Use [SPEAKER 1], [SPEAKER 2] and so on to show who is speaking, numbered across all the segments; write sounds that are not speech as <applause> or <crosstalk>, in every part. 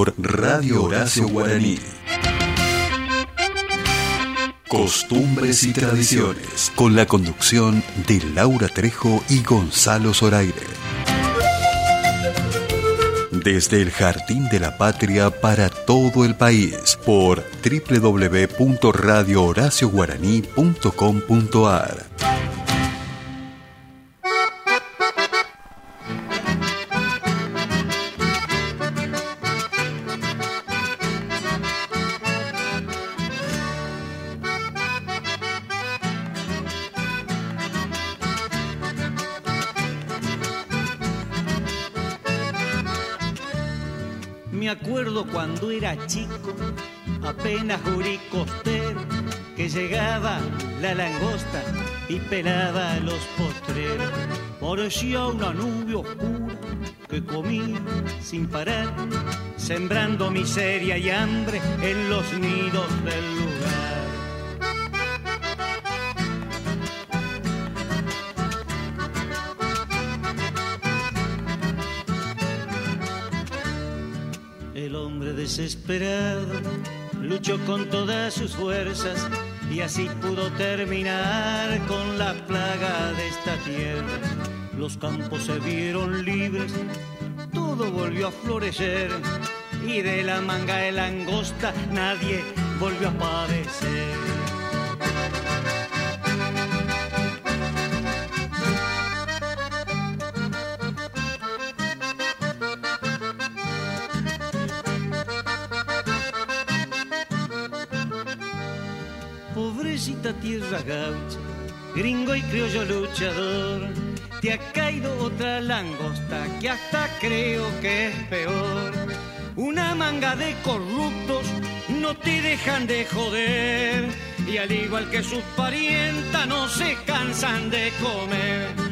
[SPEAKER 1] por Radio Horacio Guaraní. Costumbres y tradiciones, con la conducción de Laura Trejo y Gonzalo Zoraire. Desde el Jardín de la Patria para todo el país, por www.radiohoracioguaraní.com.ar.
[SPEAKER 2] apenas jurí costero, que llegaba la langosta y pelaba los postreros. Parecía una nube oscura que comía sin parar, sembrando miseria y hambre en los nidos del lugar. desesperado, luchó con todas sus fuerzas y así pudo terminar con la plaga de esta tierra. Los campos se vieron libres, todo volvió a florecer y de la manga de langosta nadie volvió a padecer. Tierra gringo y criollo luchador. Te ha caído otra langosta que hasta creo que es peor. Una manga de corruptos no te dejan de joder. Y al igual que sus parientas no se cansan de comer.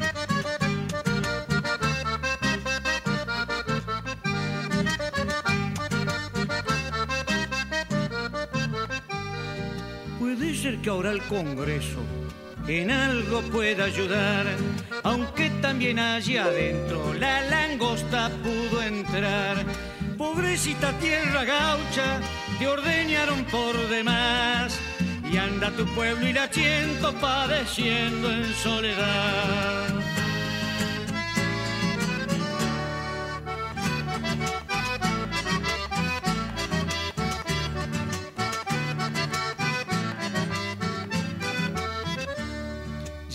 [SPEAKER 2] Que ahora el Congreso en algo pueda ayudar, aunque también allí adentro la langosta pudo entrar. Pobrecita tierra gaucha, te ordeñaron por demás, y anda tu pueblo y la siento padeciendo en soledad.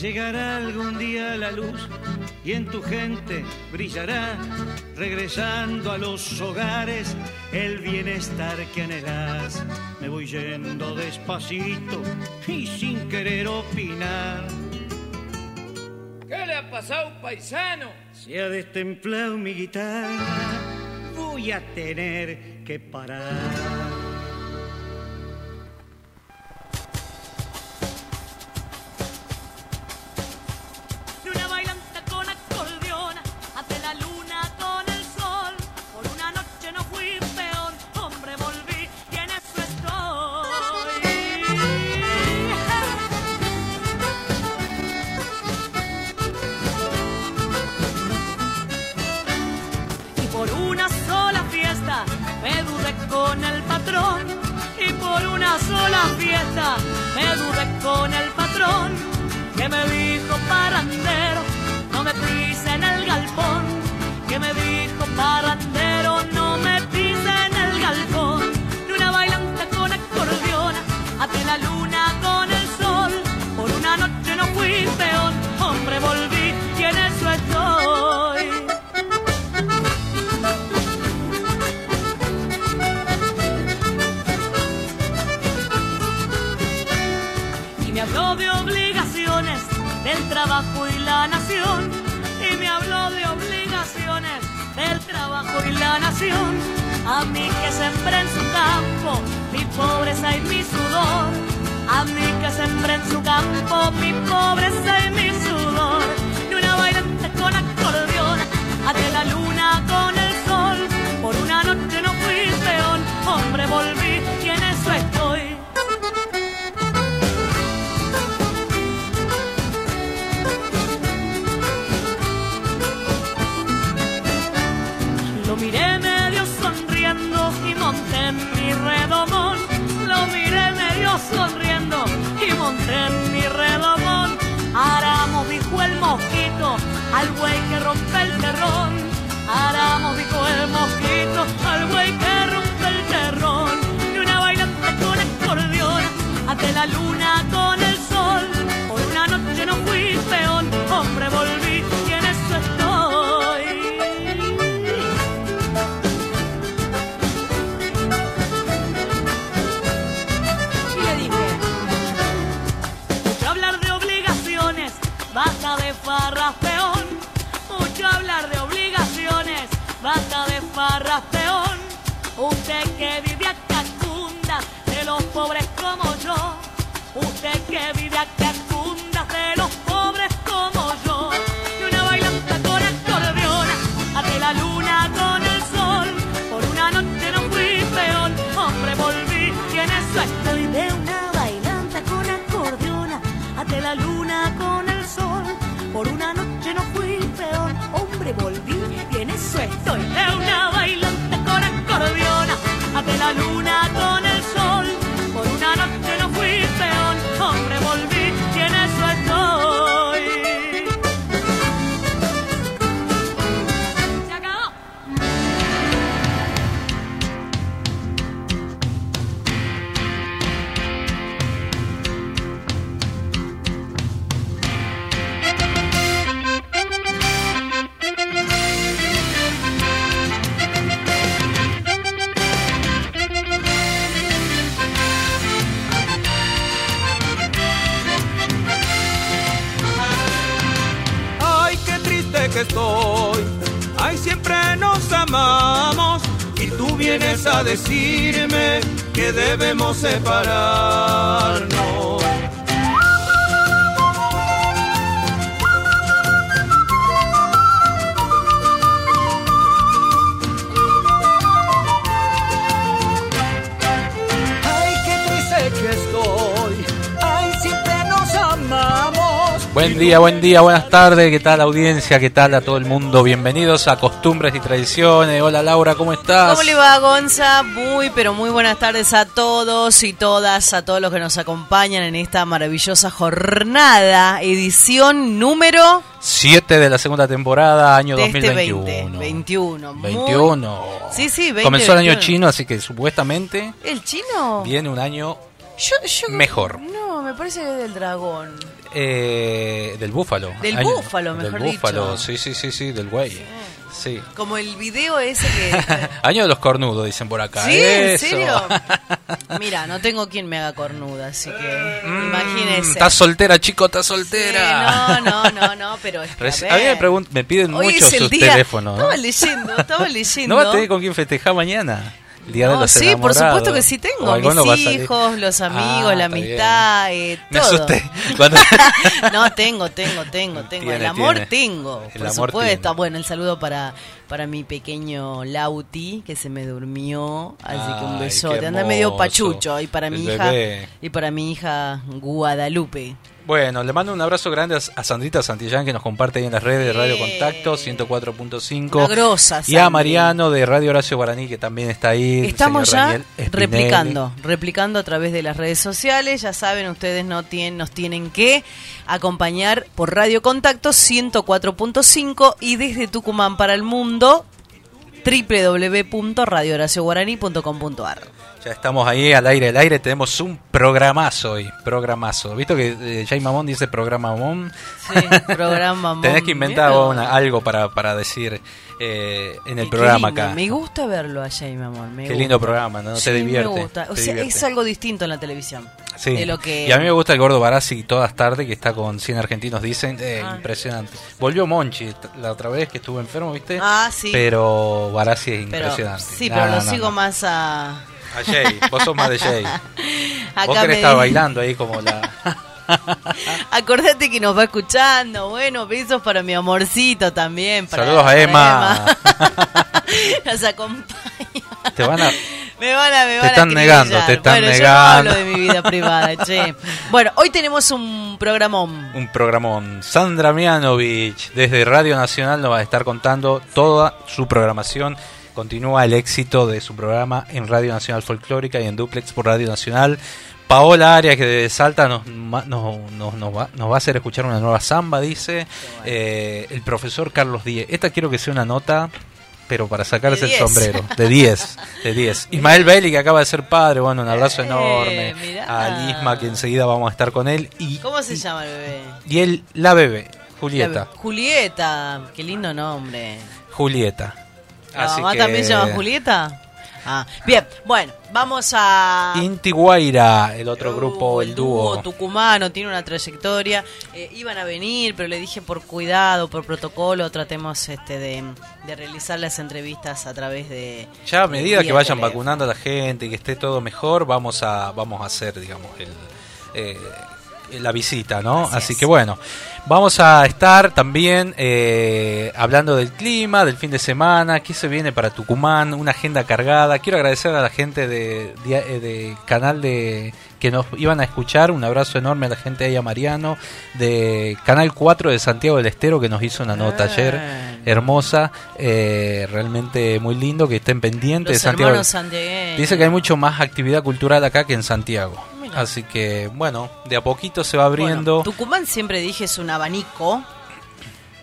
[SPEAKER 2] Llegará algún día la luz y en tu gente brillará, regresando a los hogares el bienestar que anhelas. Me voy yendo despacito y sin querer opinar.
[SPEAKER 3] ¿Qué le ha pasado, paisano?
[SPEAKER 2] Se ha destemplado mi guitarra, voy a tener que parar. Me dudé con el patrón que me dijo parandero, no me pise en el galpón, que me dijo parandero, del trabajo y la nación. Y me habló de obligaciones del trabajo y la nación. A mí que sembré en su campo mi pobreza y mi sudor. A mí que sembré en su campo mi pobreza y mi sudor. y monté mi redobón. Aramos, dijo el mosquito, al buey que rompe el terrón. Aramos. Usted que vive a
[SPEAKER 4] día, buen día, buenas tardes, ¿qué tal audiencia? ¿Qué tal a todo el mundo? Bienvenidos a Costumbres y Tradiciones. Hola Laura, ¿cómo estás?
[SPEAKER 5] ¿Cómo le va, Gonza? Muy, pero muy buenas tardes a todos y todas, a todos los que nos acompañan en esta maravillosa jornada, edición número
[SPEAKER 4] 7 de la segunda temporada, año
[SPEAKER 5] de este
[SPEAKER 4] 2021.
[SPEAKER 5] 20, 21. Muy-
[SPEAKER 4] 21.
[SPEAKER 5] Sí, sí, 20,
[SPEAKER 4] Comenzó el año
[SPEAKER 5] 21.
[SPEAKER 4] chino, así que supuestamente
[SPEAKER 5] ¿El chino?
[SPEAKER 4] viene un año
[SPEAKER 5] Yo, yo-
[SPEAKER 4] Mejor.
[SPEAKER 5] No, me parece que es del dragón.
[SPEAKER 4] Eh, del búfalo.
[SPEAKER 5] Del búfalo, mejor
[SPEAKER 4] Del búfalo,
[SPEAKER 5] dicho.
[SPEAKER 4] sí, sí, sí, sí, del güey. Sí.
[SPEAKER 5] Como el video ese que... <laughs>
[SPEAKER 4] Año de los cornudos, dicen por acá.
[SPEAKER 5] ¿Sí? ¿En
[SPEAKER 4] Eso.
[SPEAKER 5] serio? <laughs> Mira, no tengo quien me haga cornuda, así que
[SPEAKER 4] Mm,
[SPEAKER 5] imagínese.
[SPEAKER 4] Estás soltera, chico, estás
[SPEAKER 5] Sí,
[SPEAKER 4] soltera.
[SPEAKER 5] no, no, no, no, pero es que,
[SPEAKER 4] Reci-
[SPEAKER 5] a
[SPEAKER 4] a mí me, me piden
[SPEAKER 5] Hoy
[SPEAKER 4] mucho sus
[SPEAKER 5] día.
[SPEAKER 4] teléfonos. ¿no?
[SPEAKER 5] Estaba leyendo, estaba <laughs> leyendo.
[SPEAKER 4] ¿No vas a tener con quién festejar mañana? Día de los
[SPEAKER 5] sí, por supuesto que sí
[SPEAKER 4] ¿O
[SPEAKER 5] tengo. Mis hijos, los amigos,
[SPEAKER 4] Ah,
[SPEAKER 5] la
[SPEAKER 4] está bien.
[SPEAKER 5] amistad, eh,
[SPEAKER 4] Me
[SPEAKER 5] todo.
[SPEAKER 4] asusté. <laughs>
[SPEAKER 5] No, tengo, tengo, tengo, <laughs> tengo.
[SPEAKER 4] Tiene,
[SPEAKER 5] el amor
[SPEAKER 4] tiene.
[SPEAKER 5] tengo,
[SPEAKER 4] El
[SPEAKER 5] por
[SPEAKER 4] amor
[SPEAKER 5] supuesto.
[SPEAKER 4] tiene.
[SPEAKER 5] Bueno, el saludo para, para mi pequeño Lauti, que se me durmió. Así que un
[SPEAKER 4] Ay,
[SPEAKER 5] besote. Anda medio pachucho. Y para mi hija, y para mi hija Guadalupe.
[SPEAKER 4] Bueno, le mando un abrazo grande a, Sandrita Santillán que nos comparte ahí en las redes de Radio. Contacto
[SPEAKER 5] Una
[SPEAKER 4] 104.5
[SPEAKER 5] grosa,
[SPEAKER 4] y a. Mariano de Radio Horacio Guaraní que también está ahí.
[SPEAKER 5] Estamos ya replicando, replicando a través de las redes sociales. Ya saben, ustedes no tienen, nos tienen que acompañar por Radio Contacto 104.5 y desde Tucumán para el mundo www.radiohoracioguaraní.com.ar.
[SPEAKER 4] Ya estamos ahí al aire, al aire. Tenemos un programazo hoy, programazo. ¿Visto que eh, Jay Mamón dice programamón?
[SPEAKER 5] Sí, programa. <laughs>
[SPEAKER 4] Tenés que inventar una- algo para, para decir eh, en el
[SPEAKER 5] Qué
[SPEAKER 4] programa
[SPEAKER 5] lindo,
[SPEAKER 4] acá.
[SPEAKER 5] Me gusta verlo mi amor. me
[SPEAKER 4] Qué
[SPEAKER 5] gusta.
[SPEAKER 4] lindo programa, ¿no?
[SPEAKER 5] Sí,
[SPEAKER 4] te divierte.
[SPEAKER 5] Me gusta. O sea,
[SPEAKER 4] divierte.
[SPEAKER 5] es algo distinto en la televisión.
[SPEAKER 4] Sí.
[SPEAKER 5] De lo que...
[SPEAKER 4] Y a mí me gusta el gordo Barassi todas tardes, que está con 100 argentinos, dicen. eh,
[SPEAKER 5] Ah.
[SPEAKER 4] Impresionante. Volvió Monchi la otra vez que estuvo enfermo, ¿viste?
[SPEAKER 5] Ah, sí.
[SPEAKER 4] Pero Barassi es
[SPEAKER 5] Pero-
[SPEAKER 4] impresionante.
[SPEAKER 5] sí,
[SPEAKER 4] No,
[SPEAKER 5] pero
[SPEAKER 4] no,
[SPEAKER 5] lo
[SPEAKER 4] no,
[SPEAKER 5] sigo más a...
[SPEAKER 4] A Jay, vos sos más de Jay. <laughs> vos
[SPEAKER 5] Acá
[SPEAKER 4] querés
[SPEAKER 5] me
[SPEAKER 4] estar bailando ahí como la. <laughs>
[SPEAKER 5] Acordate que nos va escuchando. Bueno, besos para mi amorcito también. para-
[SPEAKER 4] Saludos a
[SPEAKER 5] para
[SPEAKER 4] Emma.
[SPEAKER 5] nos <laughs> acompaña.
[SPEAKER 4] Te van a.
[SPEAKER 5] Me van a, me van a
[SPEAKER 4] están negando,
[SPEAKER 5] acribillar.
[SPEAKER 4] te están
[SPEAKER 5] bueno,
[SPEAKER 4] negando.
[SPEAKER 5] Yo no hablo de mi vida privada, che. Bueno, hoy tenemos un programón.
[SPEAKER 4] Un programón. Sandra Mianovich, desde Radio Nacional, nos va a estar contando toda su programación. Continúa el éxito de su programa en Radio Nacional Folclórica y en Duplex por Radio Nacional. Paola Arias, que Salta nos, nos, nos- nos va, nos va a hacer escuchar una nueva samba, dice. Eh, el profesor Carlos Díez. Esta quiero que sea una nota, pero para sacarse el
[SPEAKER 5] 10.
[SPEAKER 4] sombrero. <laughs> De 10. De 10. Ismael Bailey, que acaba de ser padre. Bueno, un abrazo
[SPEAKER 5] Eh,
[SPEAKER 4] enorme.
[SPEAKER 5] mirá.
[SPEAKER 4] A Isma, que enseguida vamos a estar con él. Y,
[SPEAKER 5] ¿Cómo se llama el bebé?
[SPEAKER 4] y él, la bebé, Julieta.
[SPEAKER 5] La- Julieta. Qué lindo nombre.
[SPEAKER 4] Julieta.
[SPEAKER 5] ¿La
[SPEAKER 4] Así
[SPEAKER 5] mamá
[SPEAKER 4] que-
[SPEAKER 5] también se llama Julieta? Ah, bien, bueno, vamos a...
[SPEAKER 4] Inti Guaira, el otro grupo,
[SPEAKER 5] Uh,
[SPEAKER 4] el dúo.
[SPEAKER 5] tucumano, tiene una trayectoria. Eh, iban a venir, pero le dije por cuidado, por protocolo, tratemos este de, de realizar las entrevistas a través de...
[SPEAKER 4] Ya a medida que vayan
[SPEAKER 5] teléfono.
[SPEAKER 4] vacunando a la gente y que esté todo mejor, vamos a vamos a hacer, digamos, el, eh, la visita, ¿no?
[SPEAKER 5] Así
[SPEAKER 4] que bueno, vamos a estar también eh, hablando del clima, del fin de semana, qué se viene para Tucumán, una agenda cargada. Quiero agradecer a la gente de, de, eh, de canal de que nos iban a escuchar, un abrazo enorme a la gente ahí a Mariano, de Canal 4 de Santiago del Estero que nos hizo una nota ayer
[SPEAKER 5] Ah.
[SPEAKER 4] hermosa, eh, realmente muy lindo, que estén pendientes de
[SPEAKER 5] Los
[SPEAKER 4] Santiago.
[SPEAKER 5] hermanos santiagueños.
[SPEAKER 4] Dice que hay mucho más actividad cultural acá que en Santiago. Así que, bueno, de a poquito se va abriendo.
[SPEAKER 5] Bueno, Tucumán siempre dije es un abanico.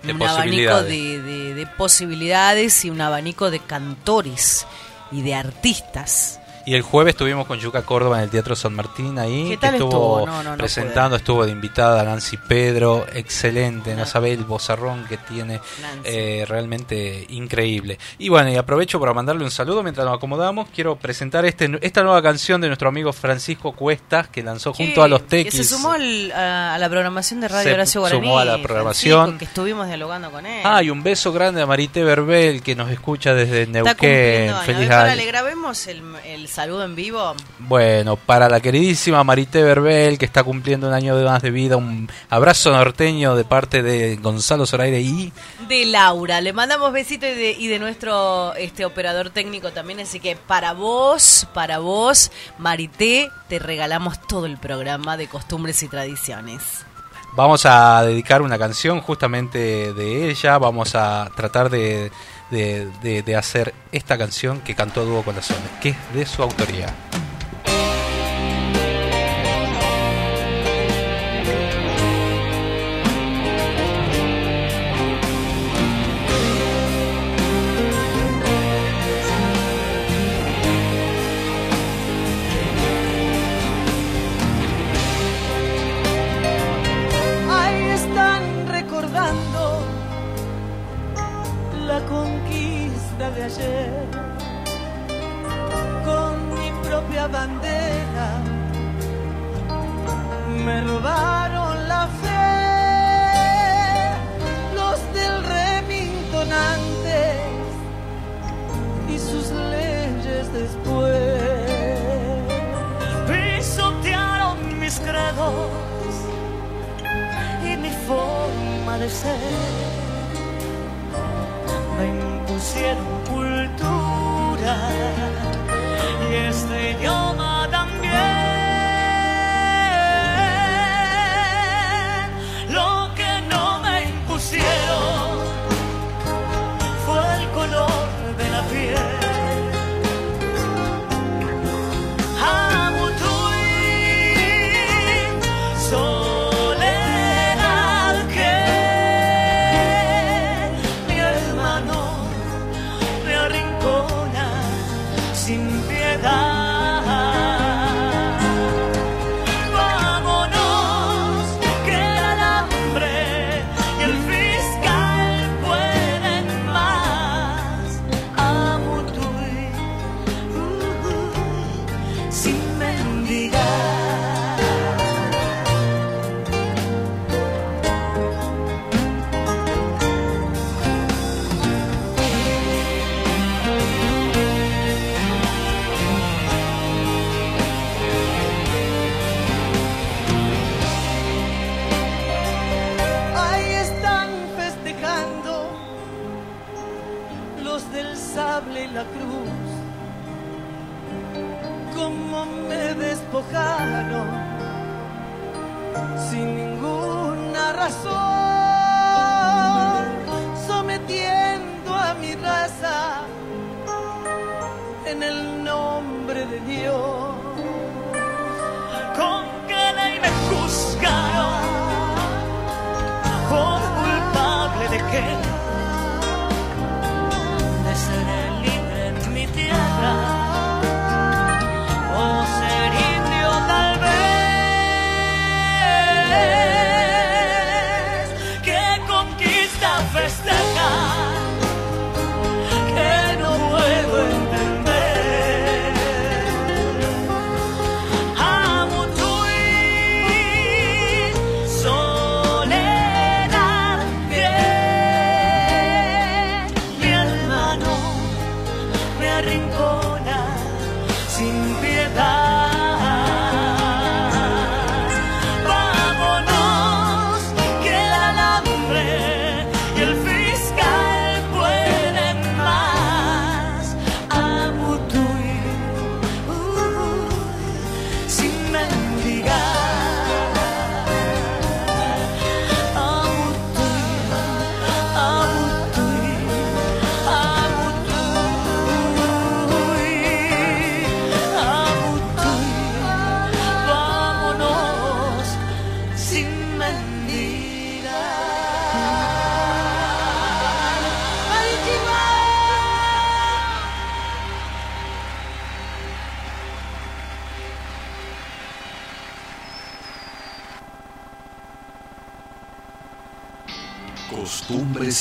[SPEAKER 4] De
[SPEAKER 5] un abanico de- de posibilidades y un abanico de cantores y de artistas.
[SPEAKER 4] Y el jueves estuvimos con Yuca Córdoba en el Teatro San Martín ahí.
[SPEAKER 5] ¿Qué
[SPEAKER 4] que
[SPEAKER 5] tal
[SPEAKER 4] estuvo,
[SPEAKER 5] estuvo? No, no, no
[SPEAKER 4] presentando, estuvo de invitada Nancy Pedro, excelente, no sabe el bozarrón que tiene, eh, realmente increíble. Y bueno, y aprovecho para mandarle un saludo mientras nos acomodamos. Quiero presentar este, esta nueva canción de nuestro amigo Francisco Cuestas que lanzó junto
[SPEAKER 5] Sí,
[SPEAKER 4] a los
[SPEAKER 5] Que
[SPEAKER 4] Tequis.
[SPEAKER 5] se sumó al- a, a la programación de Radio
[SPEAKER 4] Se
[SPEAKER 5] Horacio Guaraní.
[SPEAKER 4] sumó a la programación.
[SPEAKER 5] Francisco, que estuvimos dialogando con él.
[SPEAKER 4] Ah, y un beso grande a Marité Verbel que nos escucha desde Neuquén. Feliz año.
[SPEAKER 5] le grabemos el, el saludo en vivo.
[SPEAKER 4] Bueno, para la queridísima Marité Verbel, que está cumpliendo un año de más de vida, un abrazo norteño de parte de Gonzalo Zoraire y
[SPEAKER 5] de Laura. Le mandamos besito y de, y de nuestro este operador técnico también. Así que para vos, para vos, Marité, te regalamos todo el programa de costumbres y tradiciones.
[SPEAKER 4] vamos a dedicar una canción justamente de ella. Vamos a tratar de, de- de- de hacer esta canción que cantó dúo con Sones, que es de su autoría.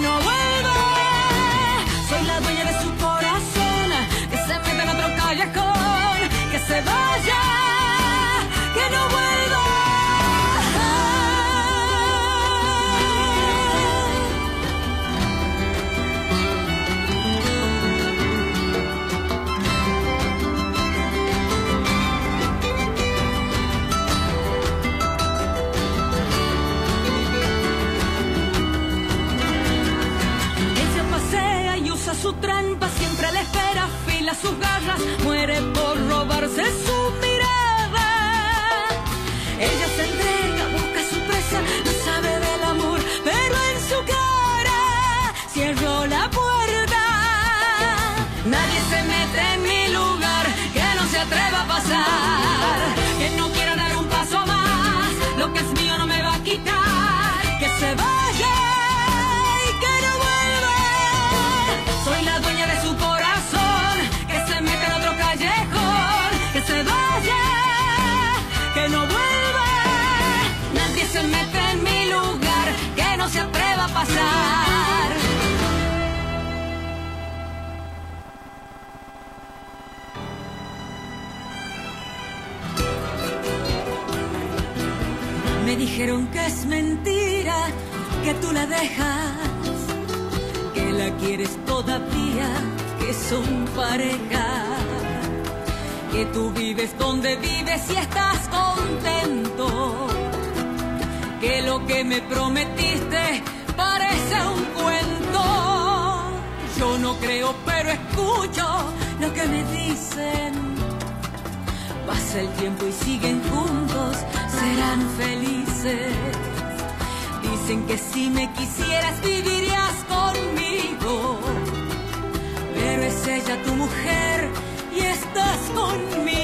[SPEAKER 6] no vuelve. Soy la dueña de su corazón, que se mete en otro callejón, que se va. Su trampa siempre le espera, fila sus garras, muere por robarse su mirada. Ella se entrega, busca su presa, no sabe del amor, pero en su cara cierro la puerta. Nadie se mete en mi lugar, que no se atreva a pasar, que no quiera dar un paso más, lo que es mío no me va a quitar, que se vaya pasar. Me dijeron que es mentira, que tú la dejas, que la quieres todavía, que son pareja, que tú vives donde vives y estás contento, que lo que me prometiste parece un cuento. Yo no creo, pero escucho lo que me dicen. Pasa el tiempo y siguen juntos, serán felices. Dicen que si me quisieras vivirías conmigo. Pero es ella tu mujer y estás conmigo.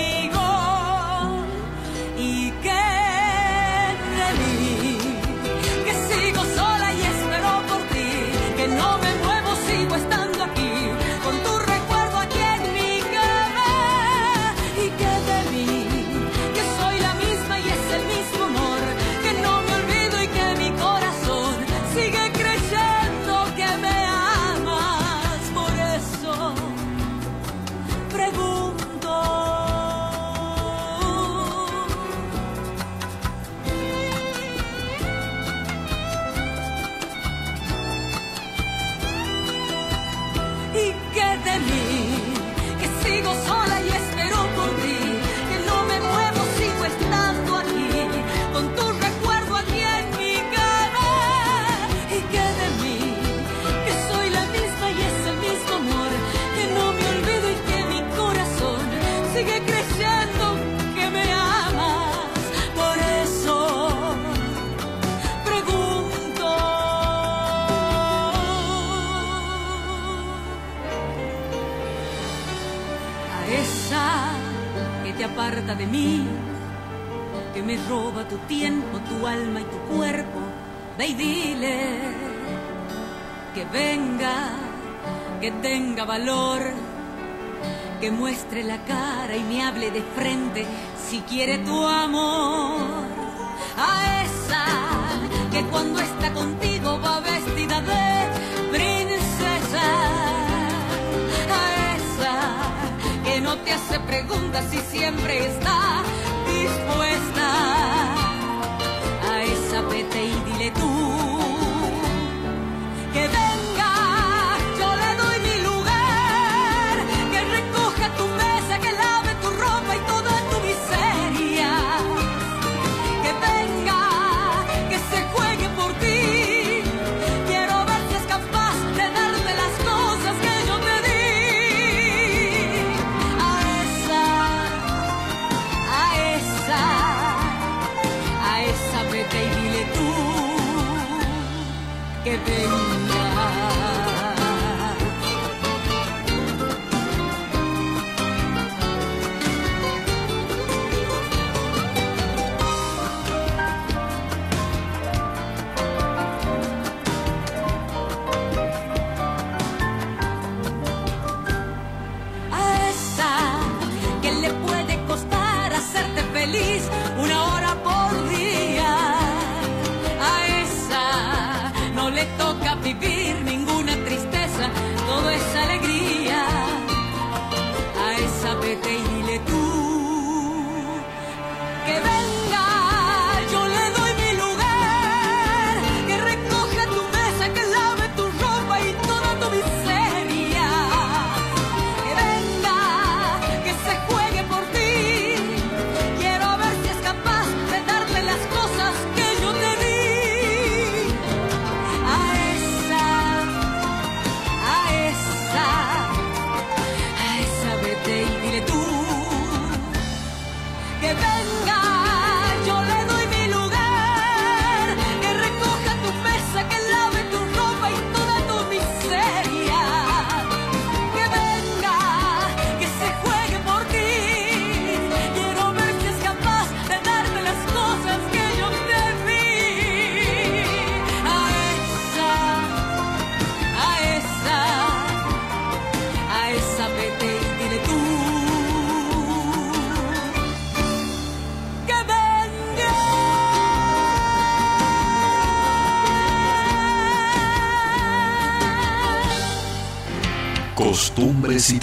[SPEAKER 6] De mí, que me roba tu tiempo, tu alma y tu cuerpo, ve dile que venga, que tenga valor, que muestre la cara y me hable de frente si quiere tu amor. Hace preguntas y siempre está dispuesta.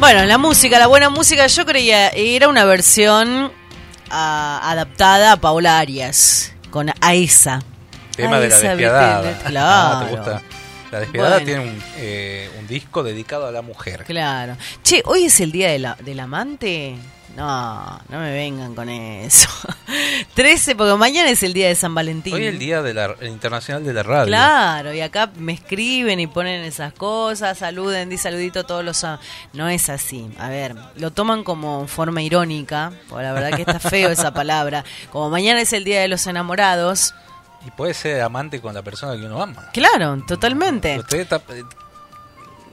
[SPEAKER 5] Bueno, la música, la buena música, yo creía era una versión ah, adaptada a Paola Arias con Aesa.
[SPEAKER 4] Tema de la despiadada. Ah,
[SPEAKER 5] Claro.
[SPEAKER 4] ¿te gusta? La despiadada
[SPEAKER 5] Bueno.
[SPEAKER 4] tiene un, eh, un disco dedicado a la mujer.
[SPEAKER 5] Claro. Che, hoy es el día de la, del amante. No, no me vengan con eso. 13, porque mañana es el día de San Valentín.
[SPEAKER 4] Hoy es el día de la, internacional de la radio.
[SPEAKER 5] Claro, y acá me escriben y ponen esas cosas, saluden, di saludito a todos los... am- No es así. A ver, lo toman como forma irónica, porque la verdad que está feo esa <laughs> palabra. Como mañana es el Día de los Enamorados.
[SPEAKER 4] Y puede ser amante con la persona que uno ama.
[SPEAKER 5] Claro, totalmente.
[SPEAKER 4] Usted está-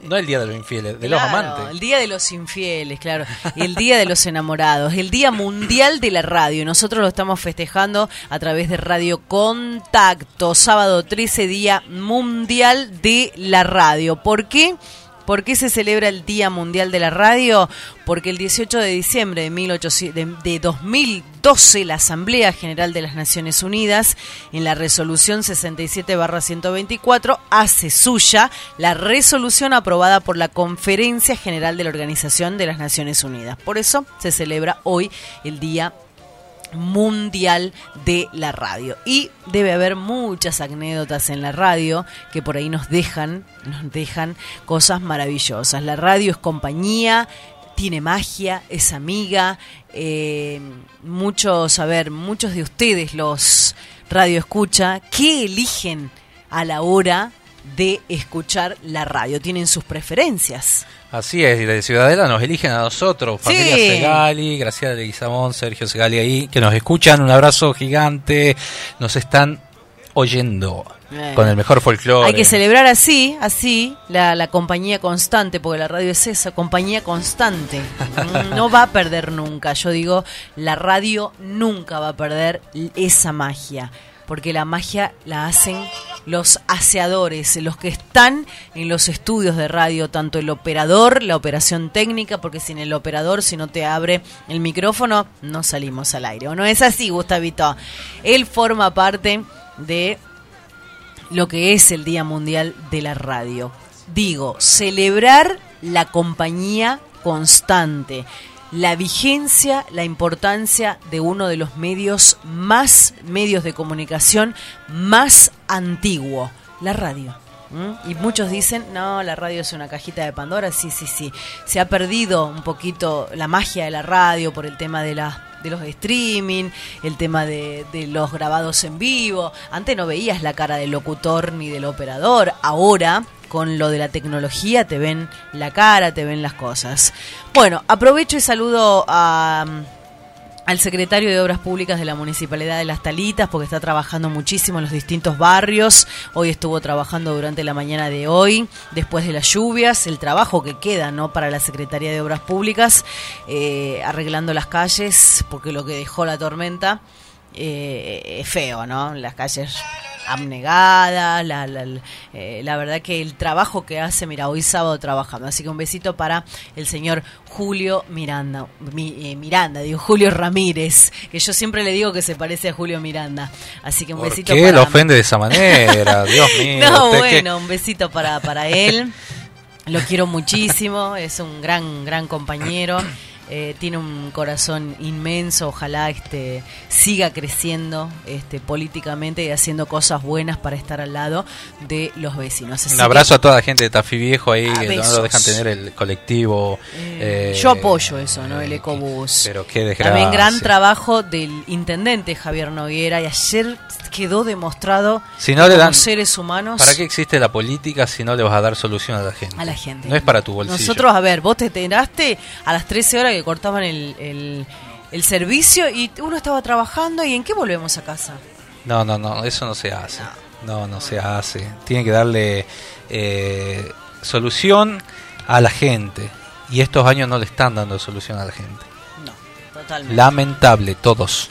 [SPEAKER 4] no el día de los infieles, de los amantes.
[SPEAKER 5] El día de los infieles, claro. El día de los enamorados. El día mundial de la radio. Y nosotros lo estamos festejando a través de Radio Contacto. Sábado 13, día mundial de la radio. ¿Por qué? ¿Por qué se celebra el Día Mundial de la Radio? Porque el 18 de diciembre de, 1800 de, de 2012 la Asamblea General de las Naciones Unidas, en la resolución 67-124, hace suya la resolución aprobada por la Conferencia General de la Organización de las Naciones Unidas. Por eso se celebra hoy el Día mundial de la radio. Y debe haber muchas anécdotas en la radio que por ahí nos dejan, nos dejan cosas maravillosas. La radio es compañía, tiene magia, es amiga. eh, muchos, a ver, muchos de ustedes los radio escucha, ¿qué eligen a la hora de escuchar la radio? Tienen sus preferencias.
[SPEAKER 4] Así es, y de Ciudadela nos eligen a nosotros, familia
[SPEAKER 5] Sí.
[SPEAKER 4] Segali, Graciela Leguizamón, Sergio Segali ahí, que nos escuchan, un abrazo gigante, nos están oyendo
[SPEAKER 5] Eh.
[SPEAKER 4] con el mejor folclore.
[SPEAKER 5] Hay que celebrar así, así, la, la compañía constante, porque la radio es esa, compañía constante. <laughs> No va a perder nunca. Yo digo, la radio nunca va a perder esa magia, porque la magia la hacen los aseadores, los que están en los estudios de radio, tanto el operador, la operación técnica, porque sin el operador, si no te abre el micrófono, no salimos al aire. ¿O no es así, Gustavito? Él forma parte de lo que es el Día Mundial de la Radio. Digo, celebrar la compañía constante, la vigencia, la importancia de uno de los medios más, medios de comunicación más antiguo, la radio. ¿Mm? Y muchos dicen, no, la radio es una cajita de Pandora. Sí, sí, sí. Se ha perdido un poquito la magia de la radio por el tema de la de los streaming, el tema de, de los grabados en vivo. Antes no veías la cara del locutor ni del operador. Ahora, con lo de la tecnología, te ven la cara, te ven las cosas. Bueno, aprovecho y saludo a al secretario de Obras Públicas de la Municipalidad de Las Talitas, porque está trabajando muchísimo en los distintos barrios. Hoy estuvo trabajando durante la mañana de hoy, después de las lluvias, el trabajo que queda no para la Secretaría de Obras Públicas, eh, arreglando las calles, porque lo que dejó la tormenta eh, es feo, ¿no? Las calles abnegadas, la, la, la, eh, la verdad que el trabajo que hace, mira, hoy sábado trabajando, así que un besito para el señor Julio Miranda, mi, eh, Miranda, digo Julio Ramírez, que yo siempre le digo que se parece a Julio Miranda, así que un
[SPEAKER 4] ¿Por
[SPEAKER 5] besito
[SPEAKER 4] qué
[SPEAKER 5] para
[SPEAKER 4] lo ofende de esa manera? <laughs> Dios mío.
[SPEAKER 5] no,
[SPEAKER 4] que-
[SPEAKER 5] bueno, un besito para, para él. Lo quiero muchísimo, es un gran, gran compañero. Eh, tiene un corazón inmenso, ojalá este siga creciendo este políticamente y haciendo cosas buenas para estar al lado de los vecinos. Así
[SPEAKER 4] Un
[SPEAKER 5] que,
[SPEAKER 4] abrazo a toda la gente de Tafí Viejo ahí,
[SPEAKER 5] Ah,
[SPEAKER 4] que no
[SPEAKER 5] besos.
[SPEAKER 4] lo dejan tener el colectivo.
[SPEAKER 5] eh,
[SPEAKER 4] eh,
[SPEAKER 5] yo apoyo eso, ¿no? El ecobús.
[SPEAKER 4] Pero qué desgracia.
[SPEAKER 5] También gran trabajo del intendente Javier Noguera y ayer quedó demostrado
[SPEAKER 4] Si no
[SPEAKER 5] que
[SPEAKER 4] le
[SPEAKER 5] como
[SPEAKER 4] dan-
[SPEAKER 5] seres humanos
[SPEAKER 4] ¿Para qué existe la política si no le vas a dar solución a la gente?
[SPEAKER 5] a la gente.
[SPEAKER 4] No es para tu bolsillo.
[SPEAKER 5] Nosotros, a ver, vos te enteraste a las 13 horas que cortaban el, el, el servicio y uno estaba trabajando y ¿en qué volvemos a casa?
[SPEAKER 4] No, no, no, eso no se hace. No, no se hace. Tiene que darle eh, solución a la gente. Y estos años no le están dando solución a la gente.
[SPEAKER 5] No, totalmente.
[SPEAKER 4] Lamentable, todos.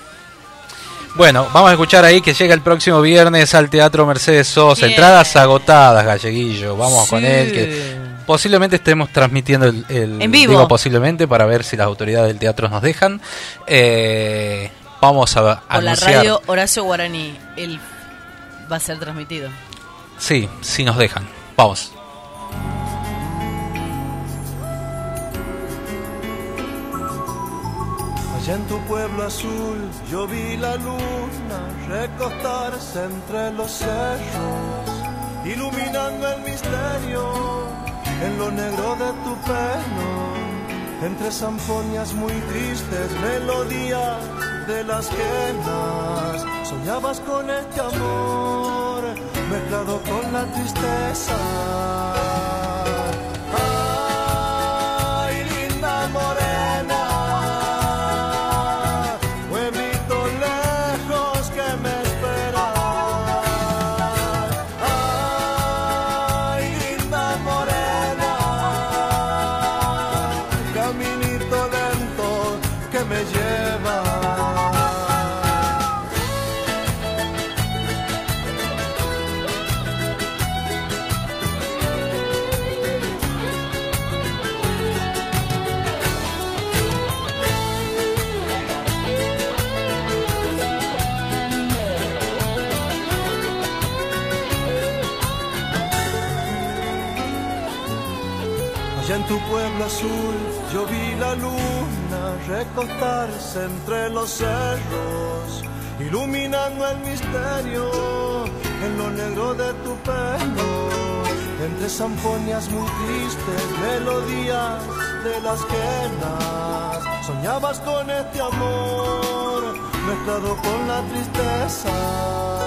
[SPEAKER 4] Bueno, vamos a escuchar ahí que llega el próximo viernes al Teatro Mercedes Sosa.
[SPEAKER 5] Bien.
[SPEAKER 4] Entradas agotadas, Galleguillo. Vamos con él. Que posiblemente estemos transmitiendo el, el-
[SPEAKER 5] En vivo.
[SPEAKER 4] digo posiblemente para ver si las autoridades del teatro nos dejan. Eh, vamos a
[SPEAKER 5] Por la
[SPEAKER 4] anunciar.
[SPEAKER 5] radio Horacio Guaraní, él va a ser transmitido.
[SPEAKER 4] Sí, si nos dejan. Vamos.
[SPEAKER 7] Allá en tu pueblo azul yo vi la luna recostarse entre los cerros, iluminando el misterio en lo negro de tu pelo. Entre sanfonias muy tristes, melodías de las quenas, soñabas con este amor mezclado con la tristeza. Que me lleva. Allá en tu pueblo azul yo vi la luna recostarse entre los cerros, iluminando el misterio en lo negro de tu pelo. Entre sanfonias muy tristes, melodías de las quenas, soñabas con este amor mezclado con la tristeza.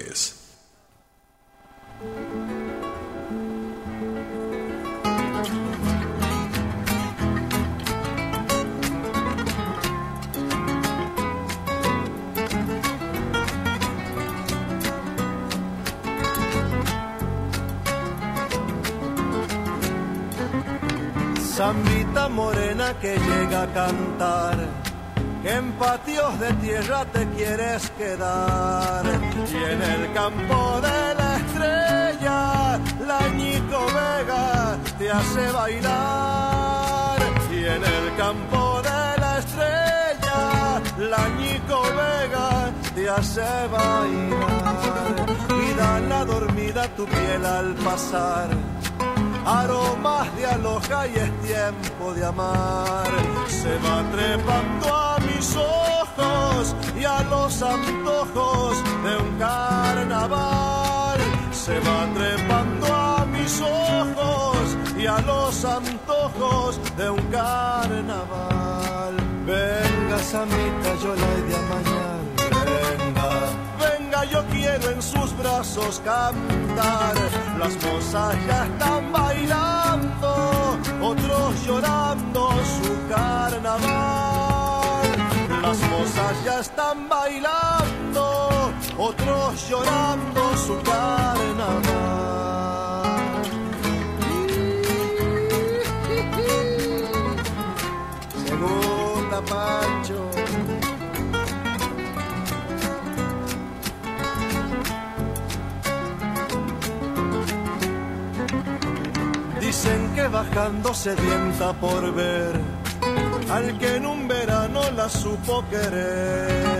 [SPEAKER 7] Sus brazos cantar. Las mozas ya están bailando, otros llorando su carnaval. Las mozas ya están bailando, otros llorando su carnaval. <laughs> Segunda Pancho. Dicen que bajando sedienta por ver al que en un verano la supo querer.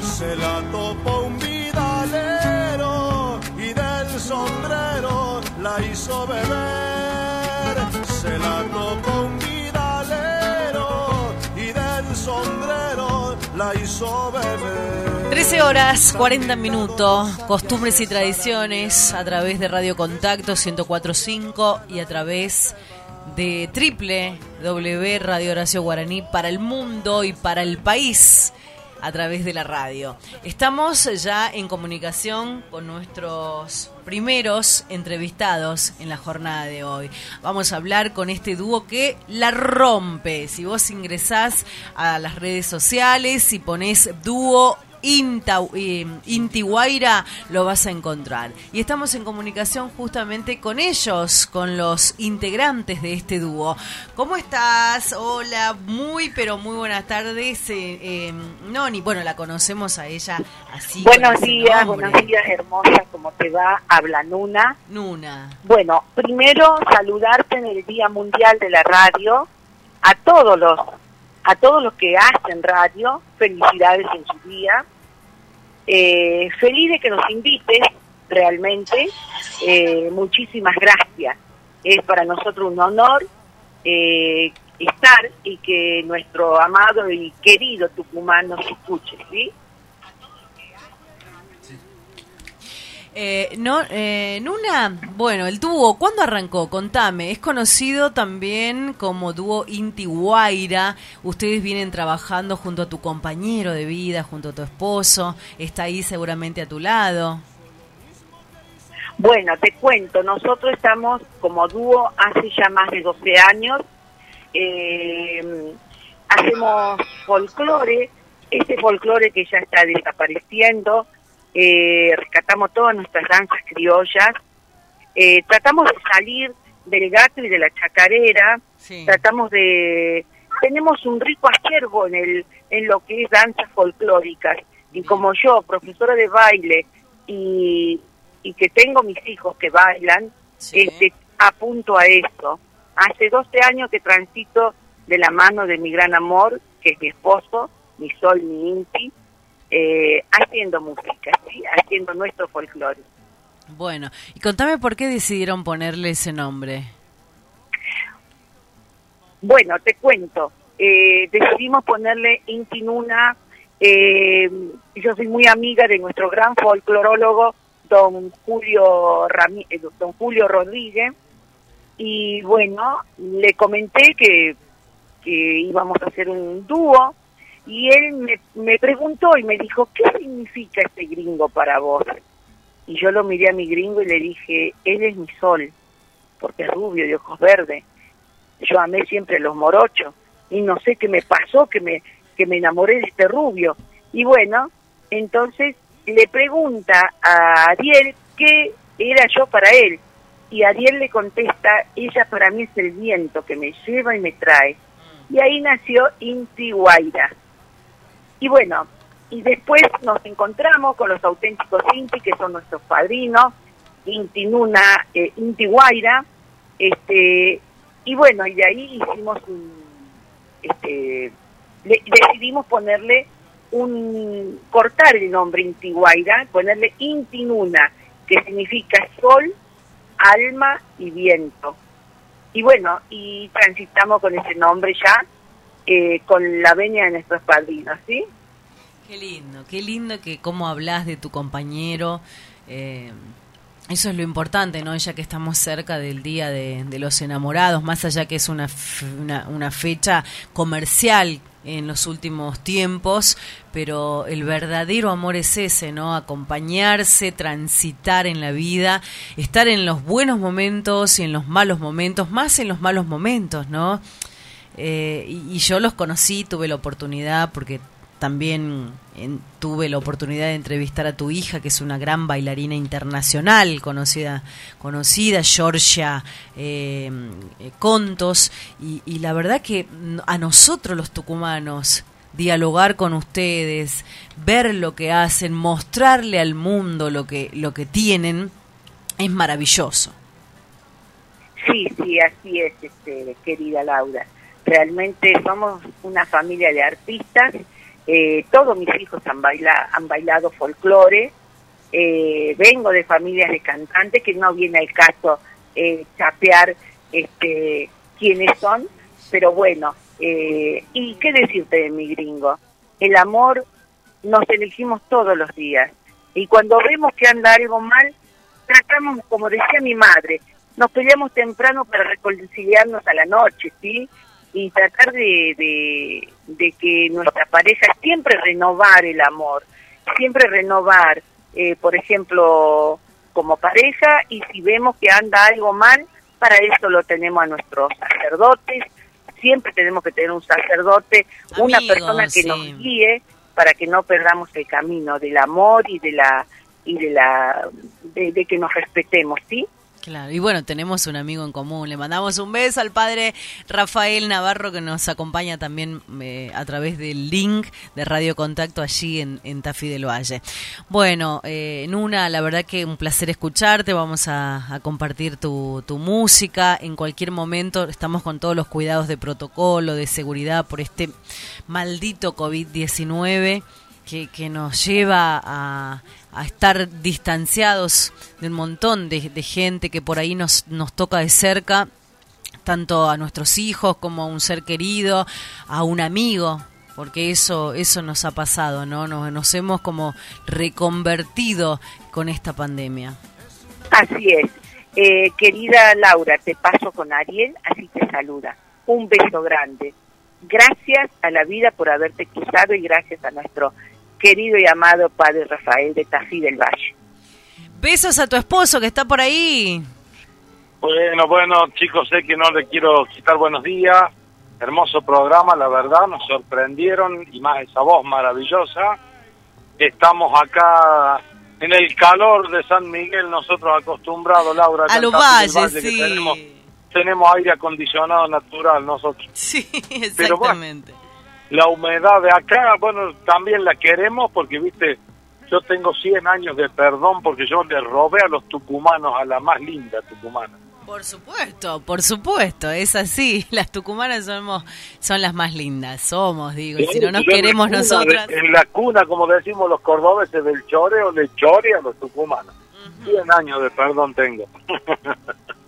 [SPEAKER 7] Se la topó un vidalero y del sombrero la hizo beber. Se la
[SPEAKER 5] 13 horas 40 minutos, costumbres y tradiciones a través de Radio Contacto 1045 y a través de W Radio Horacio Guaraní para el mundo y para el país a través de la radio. Estamos ya en comunicación con nuestros primeros entrevistados en la jornada de hoy. Vamos a hablar con este dúo que la rompe. Si vos ingresás a las redes sociales y ponés dúo Inta, eh, Intiguaira lo vas a encontrar. Y estamos en comunicación justamente con ellos, con los integrantes de este dúo. ¿Cómo estás? Hola, muy pero muy buenas tardes. Eh, eh, Noni, bueno, la conocemos a ella así.
[SPEAKER 8] Buenos días, buenos días, hermosa, ¿cómo te va? Habla Nuna.
[SPEAKER 5] Nuna.
[SPEAKER 8] Bueno, primero saludarte en el Día Mundial de la Radio a todos los a todos los que hacen radio, felicidades en su día. Eh, feliz de que nos invites, realmente. Eh, muchísimas gracias. Es para nosotros un honor eh, estar y que nuestro amado y querido Tucumán nos escuche, ¿sí?
[SPEAKER 5] Eh, no, eh, Nuna, bueno, el dúo, ¿cuándo arrancó? Contame, es conocido también como dúo Inti Guaira. Ustedes vienen trabajando junto a tu compañero de vida, junto a tu esposo, está ahí seguramente a tu lado.
[SPEAKER 8] Bueno, te cuento, nosotros estamos como dúo hace ya más de 12 años, eh, hacemos folclore, este folclore que ya está desapareciendo, eh, rescatamos todas nuestras danzas criollas, eh, tratamos de salir del gato y de la chacarera, tratamos de... Tenemos un rico acervo en, el, en lo que es danzas folclóricas, y como yo, profesora de baile, y, y que tengo mis hijos que bailan, este, apunto a eso. Hace 12 años que transito de la mano de mi gran amor, que es mi esposo, mi sol, mi inti, eh, haciendo música, ¿sí? haciendo nuestro folclore.
[SPEAKER 5] Bueno, y contame por qué decidieron ponerle ese nombre.
[SPEAKER 8] Bueno, te cuento. Eh, decidimos ponerle Inti Nuna. Eh, yo soy muy amiga de nuestro gran folclorólogo, don Julio, Rami- eh, don Julio Rodríguez. Y bueno, le comenté que, que íbamos a hacer un dúo. Y él me, me preguntó y me dijo, ¿qué significa este gringo para vos? Y yo lo miré a mi gringo y le dije, él es mi sol, porque es rubio, de ojos verdes. Yo amé siempre los morochos y no sé qué me pasó, que me, que me enamoré de este rubio. Y bueno, entonces le pregunta a Ariel qué era yo para él. Y Ariel le contesta, ella para mí es el viento que me lleva y me trae. Y ahí nació Inti Guaira. Y bueno, y después nos encontramos con los auténticos Inti, que son nuestros padrinos, Inti Nuna, eh, este, y bueno, y de ahí hicimos un, este, le- decidimos ponerle un, cortar el nombre Inti Guaira, ponerle Inti Nuna, que significa sol, alma y viento. y bueno, y transitamos con ese nombre ya, eh, con la venia de nuestros padrinos, ¿sí?
[SPEAKER 5] Qué lindo, qué lindo que cómo hablas de tu compañero. eh, eso es lo importante, ¿no? Ya que estamos cerca del Día de, los Enamorados, más allá que es una, una, una fecha comercial en los últimos tiempos, pero el verdadero amor es ese, ¿no? Acompañarse, transitar en la vida, estar en los buenos momentos y en los malos momentos, más en los malos momentos, ¿no? Eh, y, y yo los conocí, tuve la oportunidad, porque también en- tuve la oportunidad de entrevistar a tu hija, que es una gran bailarina internacional, conocida, conocida Georgia eh, Contos, y, la verdad que a nosotros los tucumanos, dialogar con ustedes, ver lo que hacen, mostrarle al mundo lo que, lo que tienen, es maravilloso.
[SPEAKER 8] Sí, sí, así es, este, querida Laura. Realmente somos una familia de artistas. eh, todos mis hijos han, baila, han bailado folclore. eh, vengo de familias de cantantes que no viene al caso eh, chapear este, quiénes son, pero bueno, eh, ¿y qué decirte de mi gringo? El amor nos elegimos todos los días y cuando vemos que anda algo mal, tratamos, como decía mi madre, nos peleamos temprano para reconciliarnos a la noche, ¿sí? Y tratar de, de, de que nuestra pareja siempre renovar el amor, siempre renovar, eh, por ejemplo, como pareja, y si vemos que anda algo mal, para eso lo tenemos a nuestros sacerdotes, siempre tenemos que tener un sacerdote, una persona que
[SPEAKER 5] sí.
[SPEAKER 8] nos guíe para que no perdamos el camino del amor y de la y de la de, de que nos respetemos, ¿sí?
[SPEAKER 5] Claro, y bueno, tenemos un amigo en común. Le mandamos un beso al padre Rafael Navarro que nos acompaña también eh, a través del link de Radio Contacto allí en, en Tafí del Valle. Bueno, eh, Nuna, la verdad que un placer escucharte. Vamos a, a compartir tu, tu música. En cualquier momento estamos con todos los cuidados de protocolo, de seguridad por este maldito COVID-19 que, que nos lleva a, a estar distanciados de un montón de, de gente que por ahí nos, nos toca de cerca, tanto a nuestros hijos como a un ser querido, a un amigo, porque eso, eso nos ha pasado, ¿no? Nos, hemos como reconvertido con esta pandemia.
[SPEAKER 8] Así es. Eh, querida Laura, te paso con Ariel, así te saluda. Un beso grande. Gracias a la vida por haberte cruzado y gracias a nuestro querido y amado padre Rafael de Tafí del Valle.
[SPEAKER 5] Besos a tu esposo que está por ahí.
[SPEAKER 9] Bueno, bueno, chicos, sé que no le quiero quitar buenos días. Hermoso programa, la verdad, nos sorprendieron y más esa voz maravillosa. Estamos acá en el calor de San Miguel, nosotros acostumbrados, Laura.
[SPEAKER 5] A los valles,
[SPEAKER 9] Valle,
[SPEAKER 5] sí.
[SPEAKER 9] Tenemos, tenemos aire acondicionado natural nosotros.
[SPEAKER 5] Sí,
[SPEAKER 9] Pero bueno,
[SPEAKER 5] exactamente.
[SPEAKER 9] La humedad de acá, bueno, también la queremos porque, viste, yo tengo 100 años de perdón porque yo le robé a los tucumanos, a la más linda tucumana.
[SPEAKER 5] Por supuesto, por supuesto, es así. <laughs> Las tucumanas somos, son las más lindas, somos, digo. y si no nos
[SPEAKER 9] en
[SPEAKER 5] queremos nosotras.
[SPEAKER 9] de- en la cuna, como decimos los cordobeses, del choreo, le chore a los tucumanos. 100 años de perdón tengo. <laughs>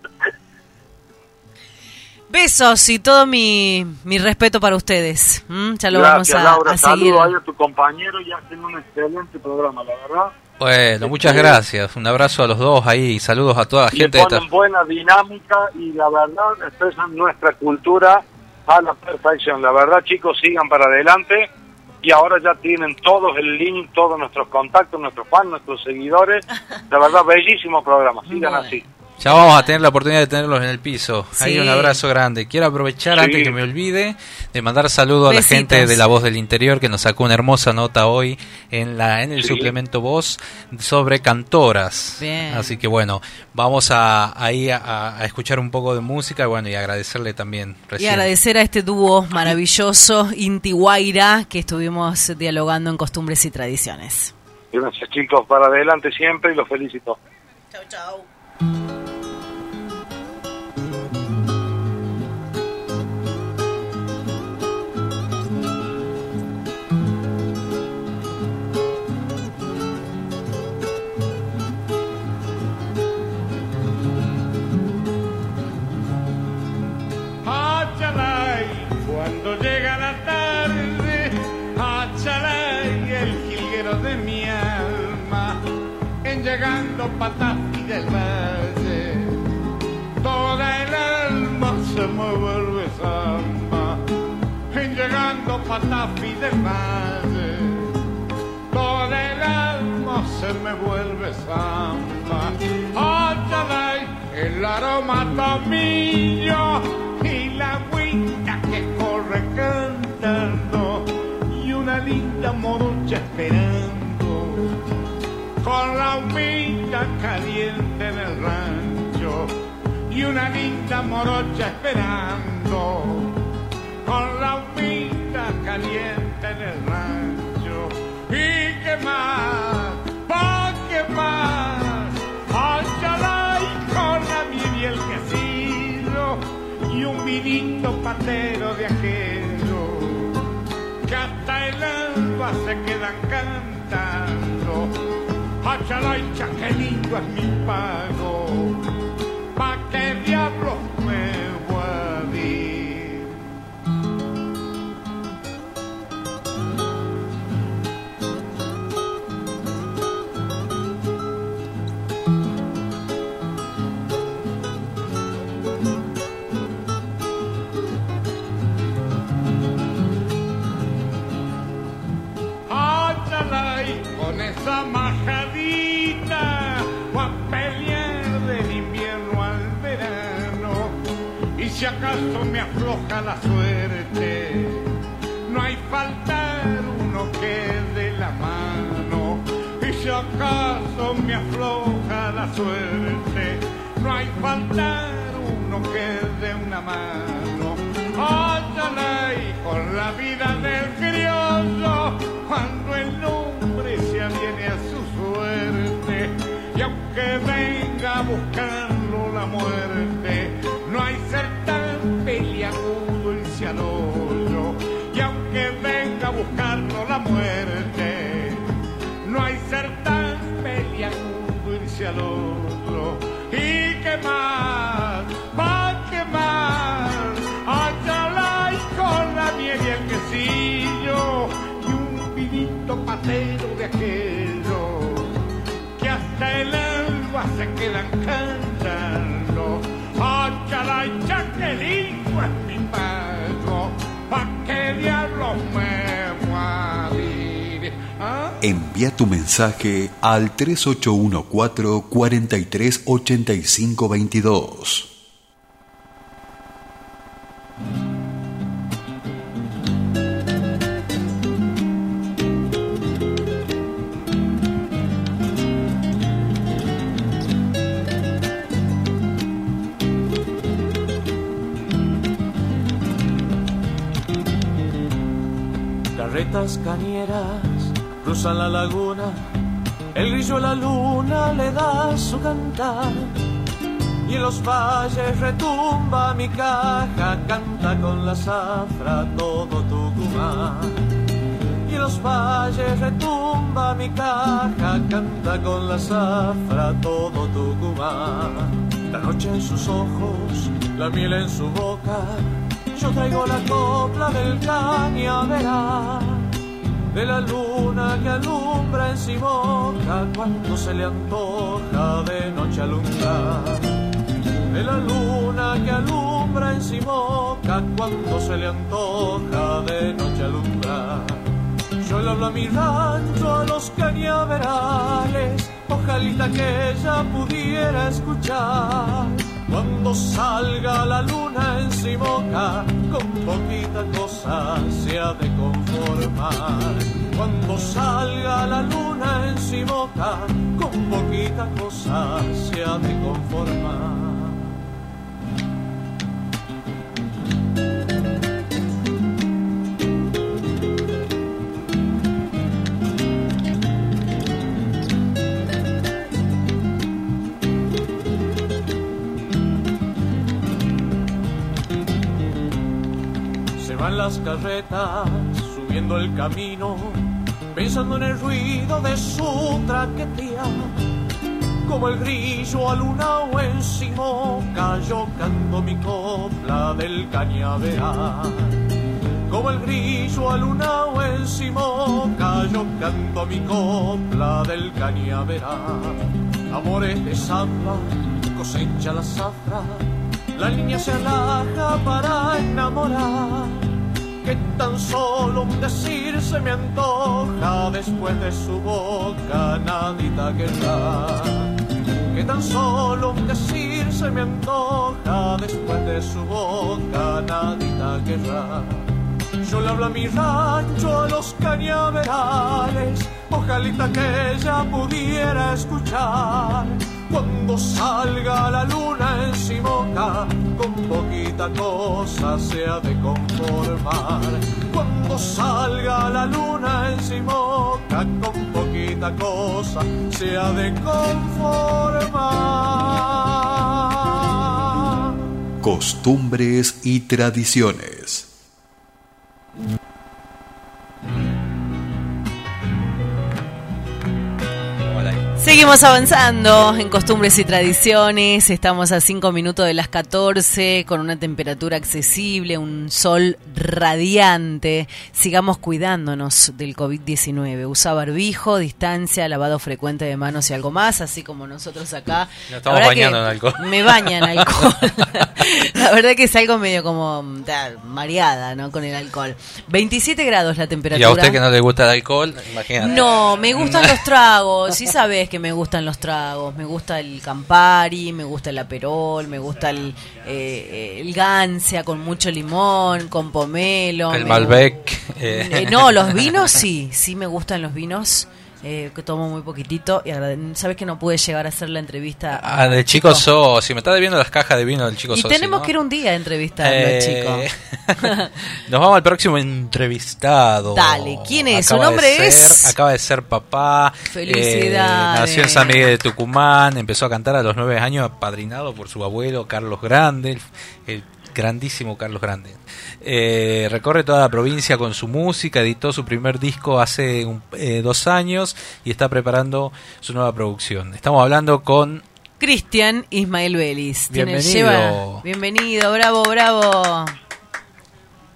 [SPEAKER 5] Besos y todo mi, mi respeto para ustedes. ¿m? Ya lo
[SPEAKER 9] Gracias,
[SPEAKER 5] vamos a,
[SPEAKER 9] Laura.
[SPEAKER 5] a seguir.
[SPEAKER 9] Saludos ahí a tu compañero y hacen un excelente programa, la verdad.
[SPEAKER 4] Bueno, muchas gracias. Un abrazo a los dos ahí y saludos a toda la
[SPEAKER 9] Le
[SPEAKER 4] gente de
[SPEAKER 9] ponen buena dinámica y la verdad expresan nuestra cultura a la perfección. La verdad, chicos, sigan para adelante y ahora ya tienen todos el link, todos nuestros contactos, nuestros fans, nuestros seguidores. La verdad, bellísimo programa. Sigan
[SPEAKER 5] Bueno.
[SPEAKER 9] así.
[SPEAKER 4] Ya vamos a tener la oportunidad de tenerlos en el piso. Ahí un abrazo grande. Quiero aprovechar,
[SPEAKER 9] Sí.
[SPEAKER 4] antes que me olvide, de mandar saludos a la gente de La Voz del Interior que nos sacó una hermosa nota hoy en la en el
[SPEAKER 9] Sí.
[SPEAKER 4] suplemento Voz sobre cantoras.
[SPEAKER 5] Bien.
[SPEAKER 4] Así que bueno, vamos a ahí a, a escuchar un poco de música y bueno, y agradecerle también
[SPEAKER 5] Y agradecer a este dúo maravilloso, Inti Guaira, que estuvimos dialogando en costumbres y tradiciones.
[SPEAKER 9] Gracias, chicos, para adelante siempre y los felicito.
[SPEAKER 5] Chau, chau.
[SPEAKER 10] Llegando Patafi del valle. Toda el alma se me vuelve samba en llegando Patafi del valle. Toda el alma se me vuelve samba. Ay, el aroma tomillo y la agüita que corre cantando y una linda morocha esperando con la humita caliente en el rancho y una linda morocha esperando con la humita caliente en el rancho. Y qué más, pa' qué más, Áchala y con la y el quesillo y un vinito patero de aquello que hasta el alba se quedan cantando. Áchala y qué lindo es mi pago, pa' qué diablos Acaso me afloja la suerte, no hay faltar uno que dé la mano. Y si acaso me afloja la suerte, no hay faltar uno que dé una mano. Ándala y con la vida del criollo, cuando el hombre se aviene a su suerte, y aunque venga buscando la muerte, ¿Y qué más? ¿Pa' qué más? Áchala y con la miel y el quesillo y un vinito patero de aquello que hasta el alba se quedan cantando. Áchala y chaquelico es mi pago, ¿pa' qué diablos me.
[SPEAKER 1] Envía tu mensaje al 3814 438522.
[SPEAKER 11] Carretas cañeras cruzan la laguna, el grillo a la luna le da su cantar. Y en los valles retumba mi caja, canta con la zafra todo Tucumán. Y en los valles retumba mi caja, canta con la zafra todo Tucumán. La noche en sus ojos, la miel en su boca, yo traigo la copla del cañaveral de la luna que alumbra en su boca cuando se le antoja de noche alumbrar. De la luna que alumbra en su boca cuando se le antoja de noche alumbrar. Yo le hablo a mi rancho, a los cañaverales, ojalá que ella pudiera escuchar. Cuando salga la luna en su boca, con poquita cosa se ha de conformar. Cuando salga la luna en su boca, con poquita cosa se ha de conformar. Las carretas subiendo el camino, pensando en el ruido de su traquetía. Como el grillo a luna o en yo canto mi copla del cañaveral. como el grillo alunao en yo canto mi copla del cañaveral. Amores de samba, cosecha la zafra, la niña se alaja para enamorar. Que tan solo un decir se me antoja después de su boca, nadita querrá. Que tan solo un decir se me antoja después de su boca, nadita querrá. Yo le hablo a mi rancho, a los cañaverales, ojalita que ella pudiera escuchar. Cuando salga la luna en Simoca, con poquita cosa se ha de conformar. Cuando salga la luna en Simoca, con poquita cosa se ha de conformar.
[SPEAKER 1] Costumbres y tradiciones.
[SPEAKER 5] Seguimos avanzando en costumbres y tradiciones. Estamos a 5 minutos de las 14 con una temperatura accesible, un sol radiante. Sigamos cuidándonos del COVID-19. Usa barbijo, distancia, lavado frecuente de manos y algo más, así como nosotros acá.
[SPEAKER 4] Nos estamos bañando en alcohol.
[SPEAKER 5] Me bañan <laughs> alcohol. la verdad que es algo medio como da, mareada, ¿no? Con el alcohol. 27 grados la
[SPEAKER 4] Y
[SPEAKER 5] temperatura.
[SPEAKER 4] a usted que no le gusta el alcohol, imagínate.
[SPEAKER 5] No, me gustan los tragos. Sí sabes que me gustan los tragos. Me gusta el Campari, me gusta el Aperol, me gusta el, eh, el Gancia con mucho limón, con pomelo.
[SPEAKER 4] El Malbec. eh.
[SPEAKER 5] Eh, no, los vinos sí, sí me gustan los vinos. Eh, que tomo muy poquitito y sabes que no pude llegar a hacer la entrevista
[SPEAKER 4] Ah, de chico so, si me está debiendo las cajas de vino del chico
[SPEAKER 5] y
[SPEAKER 4] so,
[SPEAKER 5] tenemos que ir un día a entrevistarlo
[SPEAKER 4] Eh,
[SPEAKER 5] chico <laughs>
[SPEAKER 4] Nos vamos al próximo entrevistado.
[SPEAKER 5] Dale, ¿quién es? Su
[SPEAKER 4] Acaba
[SPEAKER 5] nombre
[SPEAKER 4] ser-
[SPEAKER 5] es-
[SPEAKER 4] Acaba de ser papá.
[SPEAKER 5] Felicidades.
[SPEAKER 4] eh, nació en San Miguel de Tucumán. Empezó a cantar a los nueve años, apadrinado por su abuelo Carlos Grande, el, el grandísimo Carlos Grande. Eh, recorre toda la provincia con su música. Editó su primer disco hace un- eh, dos años y está preparando su nueva producción. Estamos hablando con
[SPEAKER 5] Cristian Ismael Vélez
[SPEAKER 4] Bienvenido.
[SPEAKER 5] lleva- bienvenido bravo bravo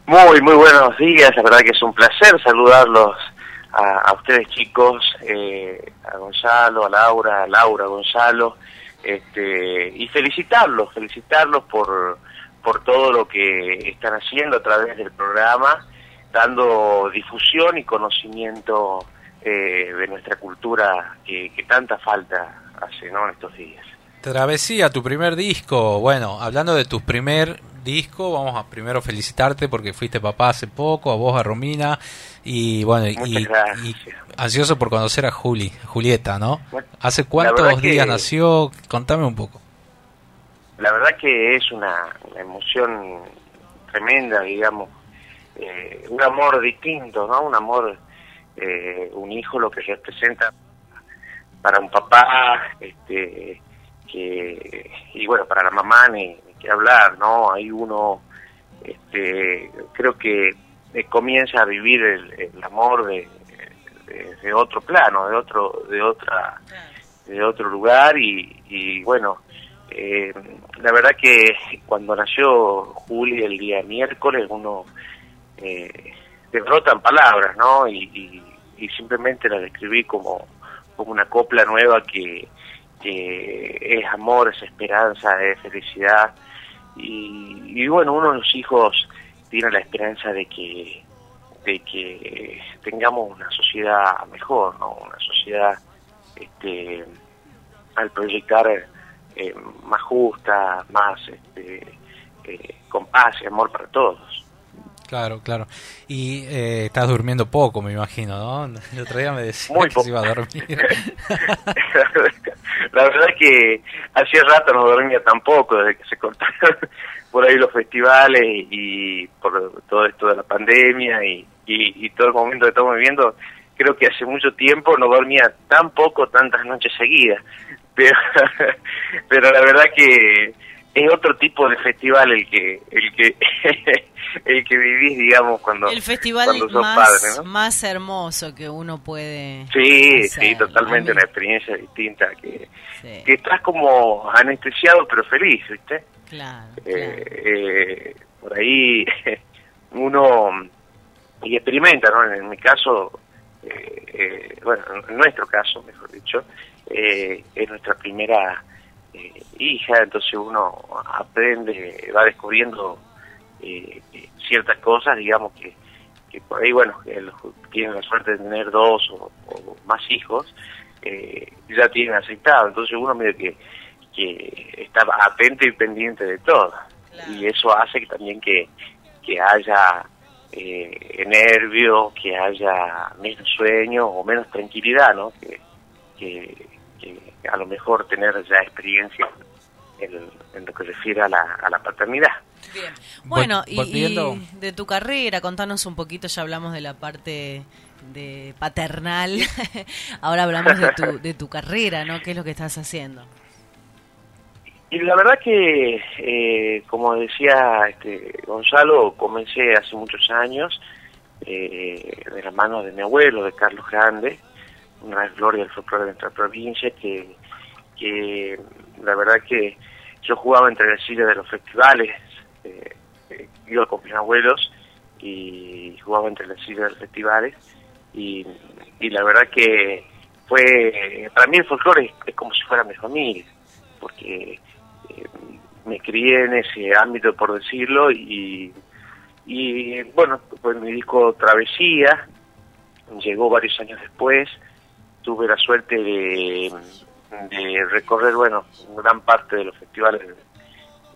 [SPEAKER 12] Muy, muy buenos días. La verdad que es un placer saludarlos a, a ustedes chicos, eh, a Gonzalo, a Laura, a Laura, a Gonzalo, este, y felicitarlos, felicitarlos por, por todo lo que están haciendo a través del programa, dando difusión y conocimiento eh, de nuestra cultura que, que tanta falta hace ¿no? en estos días.
[SPEAKER 4] Travesía, tu primer disco. Bueno, hablando de tu primer disco, vamos a primero felicitarte porque fuiste papá hace poco, a vos, a Romina, y bueno, y, ansioso por conocer a Juli, Julieta, ¿no?
[SPEAKER 12] Bueno,
[SPEAKER 4] ¿Hace cuántos
[SPEAKER 12] que-
[SPEAKER 4] días nació? Contame un poco.
[SPEAKER 12] La verdad que es una, una emoción tremenda, digamos, eh, un amor distinto, ¿no? Un amor, eh, un hijo lo que representa para un papá, este, que, y bueno, para la mamá ni, que hablar, ¿no? Hay uno, este, creo que eh, comienza a vivir el, el amor de, de, otro plano, de otro, de otra, de otro lugar y, y bueno, eh, la verdad que cuando nació Juli el día miércoles uno eh, te brotan palabras, ¿no? Y- y simplemente la describí como, como una copla nueva que, que es amor, es esperanza, es felicidad. Y, y bueno, uno de los hijos tiene la esperanza de que de que tengamos una sociedad mejor, ¿no? Una sociedad este, al proyectar eh, más justa, más este, eh, con paz y amor para todos.
[SPEAKER 4] Claro, claro. Y eh, estás durmiendo poco, me imagino, ¿no? <laughs> El otro día me decía
[SPEAKER 12] Muy
[SPEAKER 4] que se iba a dormir. <laughs>
[SPEAKER 12] La verdad que hacía rato no dormía tampoco, desde que se cortaron <laughs> por ahí los festivales y por todo esto de la pandemia y, y, y todo el momento que estamos viviendo, creo que hace mucho tiempo no dormía tan poco, tantas noches seguidas. Pero, pero la verdad que es otro tipo de festival el que el que <laughs> el que vivís, digamos, cuando
[SPEAKER 5] el festival
[SPEAKER 12] cuando sos
[SPEAKER 5] más,
[SPEAKER 12] padre, ¿no?
[SPEAKER 5] más hermoso que uno puede
[SPEAKER 12] Sí,
[SPEAKER 5] hacer.
[SPEAKER 12] sí, totalmente una experiencia distinta que,
[SPEAKER 5] Sí.
[SPEAKER 12] que estás como anestesiado pero feliz, ¿viste?
[SPEAKER 5] Claro,
[SPEAKER 12] Eh, eh, por ahí <laughs> uno y experimenta, ¿no? En, mi caso, eh, eh, bueno, en nuestro caso, mejor dicho, eh, es nuestra primera hija, entonces uno aprende, va descubriendo ciertas cosas, digamos que, que por ahí, bueno, que los tienen la suerte de tener dos o, más hijos, ya tienen aceptado, entonces uno medio que, que está atento y pendiente de todo, y eso hace que también que, que haya eh, nervio, que haya menos sueño o menos tranquilidad, ¿no? Que, que, a lo mejor tener ya experiencia en, lo que refiere a la, a la paternidad.
[SPEAKER 5] Bien. Bueno, y, de tu carrera, contanos un poquito, ya hablamos de la parte de paternal, <laughs> ahora hablamos de tu, de tu carrera, ¿no? ¿Qué es lo que estás haciendo?
[SPEAKER 12] Y la verdad que, eh, como decía este, Gonzalo, comencé hace muchos años eh, de la mano de mi abuelo, de Carlos Grande, una gloria del folclore de nuestra provincia, que, que la verdad que yo jugaba entre las sillas de los festivales, eh, iba con mis abuelos y jugaba entre las sillas de los festivales, y, y la verdad que fue, para mí el folclore es como si fuera mi familia, porque me crié en ese ámbito, por decirlo, y, y bueno, pues mi disco Travesía llegó varios años después, tuve la suerte de, de recorrer, bueno, gran parte de los festivales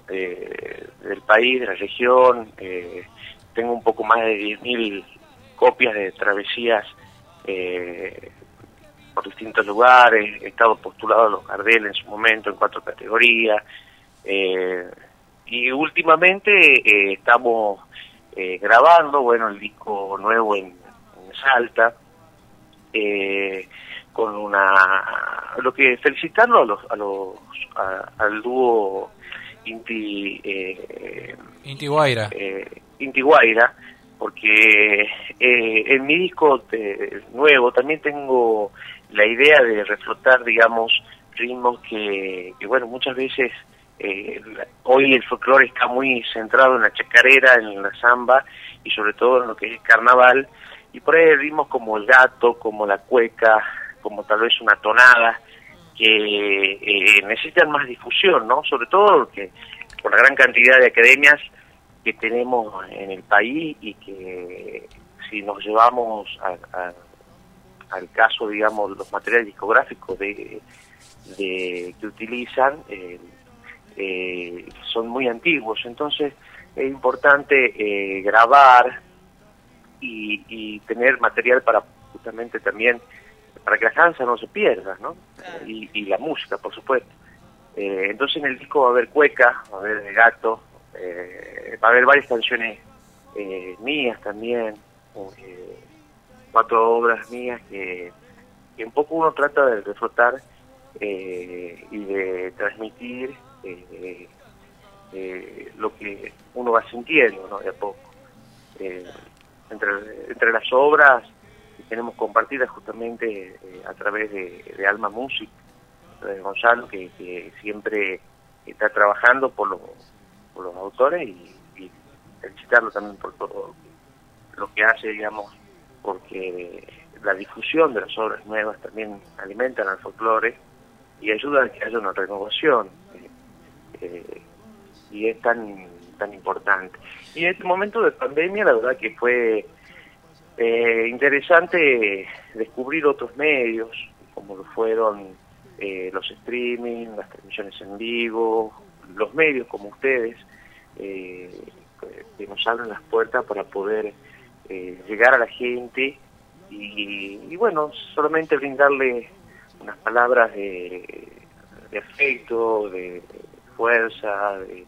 [SPEAKER 12] del país, de la región, eh, tengo un poco más de 10.000 copias de Travesías eh, por distintos lugares, he estado postulado a los Gardel en su momento en cuatro categorías, eh, y últimamente eh, estamos eh, grabando, bueno, el disco nuevo en, Salta, con una, lo que felicitarlo a los, a los, al dúo Inti,
[SPEAKER 4] Inti Guaira.
[SPEAKER 12] Inti Guaira, porque en mi disco nuevo también tengo la idea de reflotar, digamos, ritmos que, que bueno, muchas veces eh, hoy el folclore está muy centrado en la chacarera, en la samba y sobre todo en lo que es el carnaval. Y por ahí ritmos como el gato, como la cueca, como tal vez una tonada, que eh, necesitan más difusión, ¿no? Sobre todo porque por la gran cantidad de academias que tenemos en el país y que si nos llevamos al caso, digamos, los materiales discográficos de, de que utilizan, eh, eh, son muy antiguos, entonces es importante eh, grabar y, tener material para justamente también para que la danza no se pierda, ¿no? Y, la música, por supuesto. Eh, entonces en el disco va a haber cueca, va a haber gato, eh, va a haber varias canciones mías también, cuatro obras mías que, que, un poco uno trata de disfrutar y de transmitir eh, eh, lo que uno va sintiendo ¿no? de a poco. Eh, entre, entre las obras que tenemos compartidas justamente eh, a través de, Alma Music, de Gonzalo, que, siempre está trabajando por, por los autores y, y, felicitarlo también por todo lo que hace, digamos, porque la difusión de las obras nuevas también alimentan al folclore y ayuda a que haya una renovación eh, y es tan tan importante. Y en este momento de pandemia, la verdad que fue eh, interesante descubrir otros medios, como lo fueron eh, los streaming, las transmisiones en vivo, los medios como ustedes, que nos abren las puertas para poder llegar a la gente y, y, bueno, solamente brindarle unas palabras de, afecto, de, fuerza, de,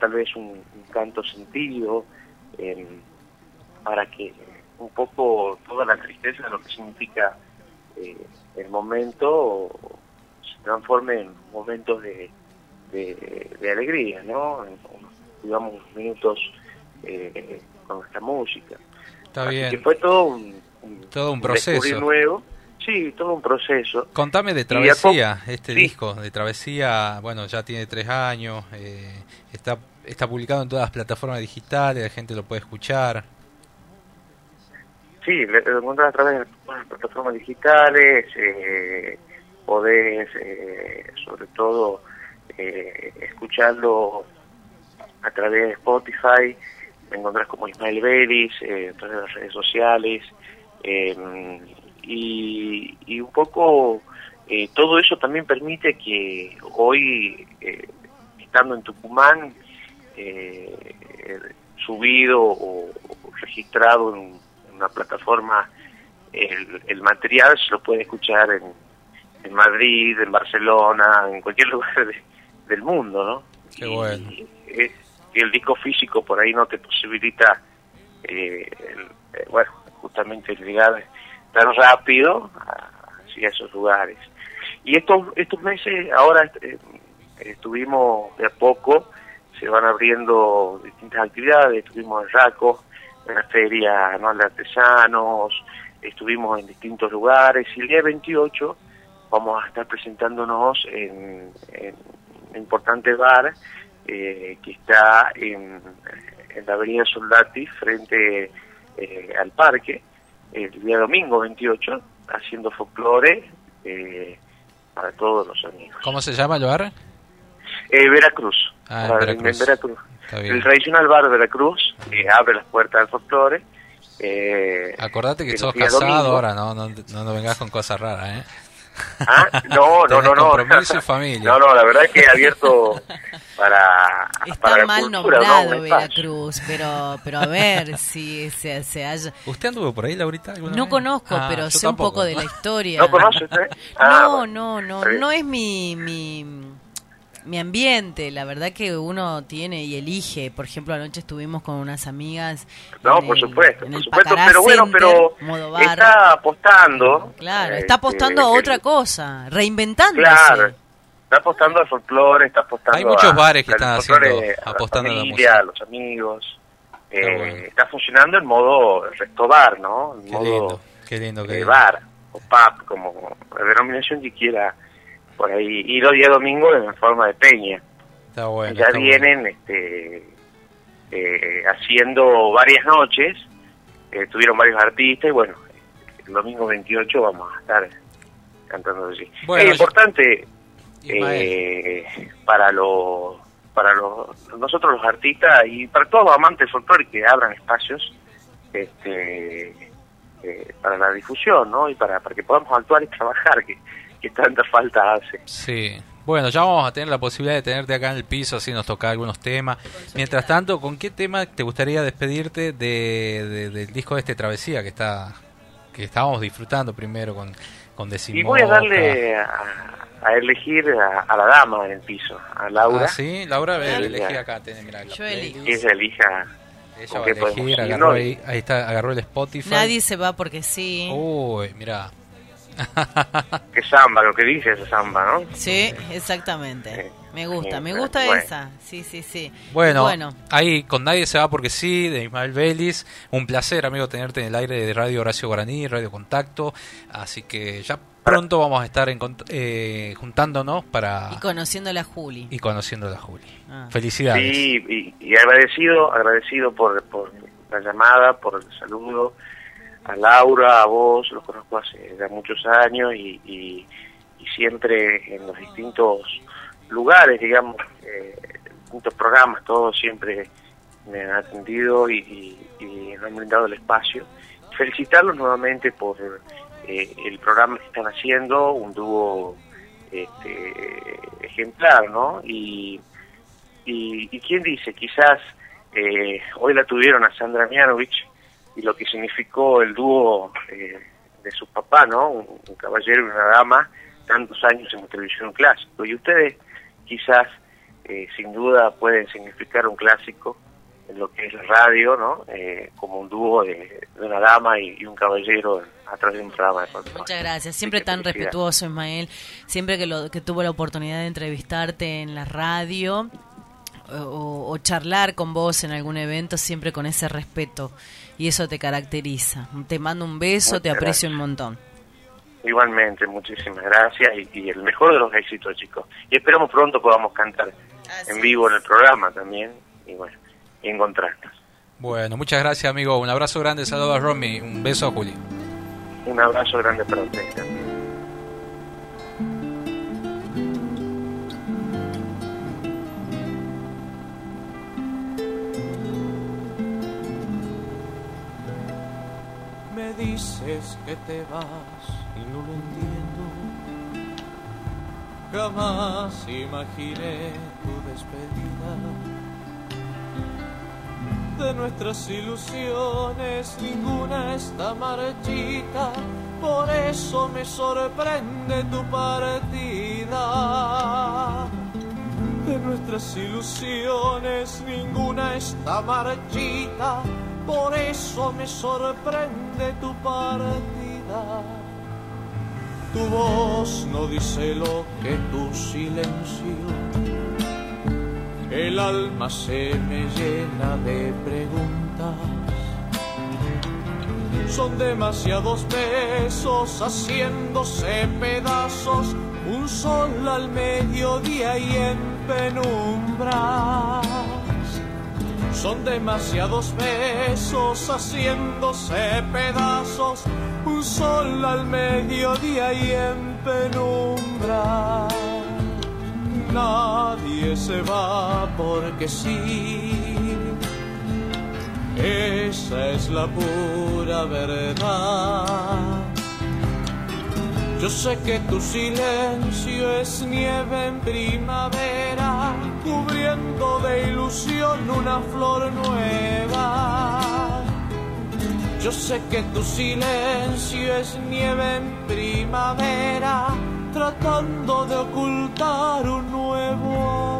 [SPEAKER 12] tal vez un, canto sentido, para que un poco toda la tristeza de lo que significa eh, el momento se transforme en momentos de, de, alegría, ¿no? digamos, minutos eh, con esta música.
[SPEAKER 4] Está bien.
[SPEAKER 12] Que fue todo un,
[SPEAKER 4] todo un proceso.
[SPEAKER 12] nuevo Sí, todo un proceso.
[SPEAKER 4] Contame de Travesía, este disco de Travesía, bueno, ya tiene tres años, eh, está, está publicado en todas las plataformas digitales, la gente lo puede escuchar.
[SPEAKER 12] Sí, lo encontrás a través de las plataformas digitales, eh, podés, eh, sobre todo, eh, escucharlo a través de Spotify, me encontrás como Ismael Vélez, eh, de las redes sociales, eh, y, y un poco eh, todo eso también permite que hoy, eh, estando en Tucumán, subido o, registrado en, en una plataforma, el, el material se lo puede escuchar en, en Madrid, en Barcelona, en cualquier <laughs> lugar de- del mundo, ¿no?
[SPEAKER 4] Qué bueno.
[SPEAKER 12] es que el disco físico por ahí no te posibilita, eh, el- eh, bueno, justamente llegar tan rápido a- hacia esos lugares. Y estos estos meses, ahora eh, estuvimos de a poco, se van abriendo distintas actividades, estuvimos en Raco, en la feria anual de artesanos, estuvimos en distintos lugares y el día 28 vamos a estar presentándonos en, en un importante bar eh, que está en, en la avenida Soldati frente eh, al parque el día domingo 28 haciendo folclore eh, para todos los amigos.
[SPEAKER 4] ¿Cómo se llama el bar?
[SPEAKER 12] Eh, Veracruz.
[SPEAKER 4] Ah, en
[SPEAKER 12] Ah,
[SPEAKER 4] Veracruz.
[SPEAKER 12] Veracruz. El tradicional bar de Veracruz eh, abre las puertas del folclore. Eh,
[SPEAKER 4] Acordate que
[SPEAKER 12] los
[SPEAKER 4] sos casado
[SPEAKER 12] domingo.
[SPEAKER 4] ahora, no, no, no, no vengas con cosas raras, ¿eh?
[SPEAKER 12] Ah, no, <laughs> no, no, no.
[SPEAKER 4] compromiso y <laughs> familia.
[SPEAKER 12] No, no, la verdad es que he abierto para,
[SPEAKER 5] Está
[SPEAKER 12] para la
[SPEAKER 5] mal
[SPEAKER 12] cultura, ¿no?
[SPEAKER 5] nombrado. Veracruz, pero pero a ver <laughs> si se, se haya...
[SPEAKER 4] ¿Usted anduvo por ahí, Laurita?
[SPEAKER 5] No
[SPEAKER 4] vez?
[SPEAKER 5] conozco,
[SPEAKER 4] Ah,
[SPEAKER 5] pero sé un poco de la historia.
[SPEAKER 12] ¿No conoce usted? Ah,
[SPEAKER 5] no,
[SPEAKER 12] bueno.
[SPEAKER 5] no, no,
[SPEAKER 12] bien.
[SPEAKER 5] no es mi, mi, mi ambiente. La verdad que uno tiene y elige. Por ejemplo, anoche estuvimos con unas amigas.
[SPEAKER 12] No, por
[SPEAKER 5] el-
[SPEAKER 12] supuesto, por supuesto,
[SPEAKER 5] Pacará
[SPEAKER 12] pero bueno, pero está apostando.
[SPEAKER 5] Claro,
[SPEAKER 12] eh,
[SPEAKER 5] está apostando a
[SPEAKER 12] el-
[SPEAKER 5] otra cosa, reinventándose.
[SPEAKER 12] Claro, está apostando al folclore, está apostando
[SPEAKER 4] Hay muchos
[SPEAKER 12] a-
[SPEAKER 4] bares que están haciendo-
[SPEAKER 12] a la
[SPEAKER 4] apostando a la
[SPEAKER 12] familia,
[SPEAKER 4] música.
[SPEAKER 12] a los amigos. Eh,
[SPEAKER 4] bueno.
[SPEAKER 12] Está funcionando en modo resto bar, ¿no? En
[SPEAKER 4] Qué
[SPEAKER 12] modo
[SPEAKER 4] lindo, qué lindo, qué
[SPEAKER 12] eh,
[SPEAKER 4] lindo.
[SPEAKER 12] bar o pub, como la denominación que quiera por ahí. Y los días domingos en forma de peña.
[SPEAKER 4] Está bueno.
[SPEAKER 12] ya
[SPEAKER 4] está bueno.
[SPEAKER 12] vienen este, eh, haciendo varias noches, eh, tuvieron varios artistas y bueno, el domingo 28 vamos a estar cantando allí.
[SPEAKER 4] Bueno,
[SPEAKER 12] es importante eh, para los para los, nosotros los artistas y para todos los amantes del folclore que abran espacios este, eh, para la difusión ¿no? y para, para que podamos actuar y trabajar que, que tanta falta hace.
[SPEAKER 4] Sí. Bueno, ya vamos a tener la posibilidad de tenerte acá en el piso, así nos toca algunos temas. Mientras tanto, ¿con qué tema te gustaría despedirte de, de- del disco de este Travesía que está que estábamos disfrutando primero con, con
[SPEAKER 12] Y voy a darle a, a elegir a, a la dama en el piso, a Laura.
[SPEAKER 4] Ah, sí, Laura,
[SPEAKER 12] Sí,
[SPEAKER 4] elegí acá, tenés, mirá,
[SPEAKER 5] Yo elijo.
[SPEAKER 12] Ella elija
[SPEAKER 4] Ella va a elegir,
[SPEAKER 12] ir,
[SPEAKER 4] agarró
[SPEAKER 12] ¿no?
[SPEAKER 4] ahí, ahí está, agarró el Spotify.
[SPEAKER 5] Nadie se va porque sí.
[SPEAKER 4] Uy, mira.
[SPEAKER 12] Que samba, lo que dice esa samba, ¿no?
[SPEAKER 5] Sí, exactamente. Me gusta, me gusta
[SPEAKER 12] bueno.
[SPEAKER 5] esa. Sí, sí, sí.
[SPEAKER 4] Bueno,
[SPEAKER 5] Bueno,
[SPEAKER 4] ahí con Nadie se va porque sí, de Ismael Vélez. Un placer, amigo, tenerte en el aire de Radio Horacio Guaraní, Radio Contacto. Así que ya pronto vamos a estar en eh, juntándonos para
[SPEAKER 5] y conociendo a la Juli.
[SPEAKER 4] y conociendo a la Juli.
[SPEAKER 5] Ah.
[SPEAKER 4] Felicidades.
[SPEAKER 12] Sí, y, y agradecido, agradecido por, por la llamada, por el saludo a Laura, a vos, los conozco hace ya muchos años y, y, y siempre en los distintos lugares, digamos, eh, distintos programas, todos siempre me han atendido y, y, y me han brindado el espacio. Felicitarlos nuevamente por eh, el programa que están haciendo, un dúo este, ejemplar, ¿no? Y, y, y quién dice, quizás eh, hoy la tuvieron a Sandra Mianovich y lo que significó el dúo eh, de su papá, ¿no? Un, un caballero y una dama, tantos años en la televisión clásico. Y ustedes quizás, eh, sin duda, pueden significar un clásico en lo que es la radio, ¿no? Eh, como un dúo de, de una dama y, y un caballero a través de un programa de folclore.
[SPEAKER 5] Muchas gracias. Siempre tan respetuoso, Ismael. Siempre que, lo, que tuvo la oportunidad de entrevistarte en la radio o, o charlar con vos en algún evento, siempre con ese respeto. Y eso te caracteriza. Te mando un beso,
[SPEAKER 12] Muchas
[SPEAKER 5] te aprecio
[SPEAKER 12] gracias.
[SPEAKER 5] un montón.
[SPEAKER 12] Igualmente, muchísimas gracias y, y el mejor de los éxitos, chicos. Y esperamos pronto podamos cantar en vivo en el programa también y bueno, y encontrarnos.
[SPEAKER 4] Bueno, muchas gracias, amigo. Un abrazo grande, saludos a Romy. Un beso a Juli.
[SPEAKER 12] Un abrazo grande para ustedes también.
[SPEAKER 11] Dices que te vas y no lo entiendo. Jamás imaginé tu despedida. De nuestras ilusiones ninguna está marchita, por eso me sorprende tu partida. De nuestras ilusiones ninguna está marchita, por eso me sorprende tu partida. Tu voz no dice lo que tu silencio. El alma se me llena de preguntas. Son demasiados besos haciéndose pedazos, un sol al mediodía y en penumbras. Son demasiados besos haciéndose pedazos, un sol al mediodía y en penumbra. Nadie se va porque sí, esa es la pura verdad. Yo sé que tu silencio es nieve en primavera, cubriendo de ilusión una flor nueva. Yo sé que tu silencio es nieve en primavera, tratando de ocultar un nuevo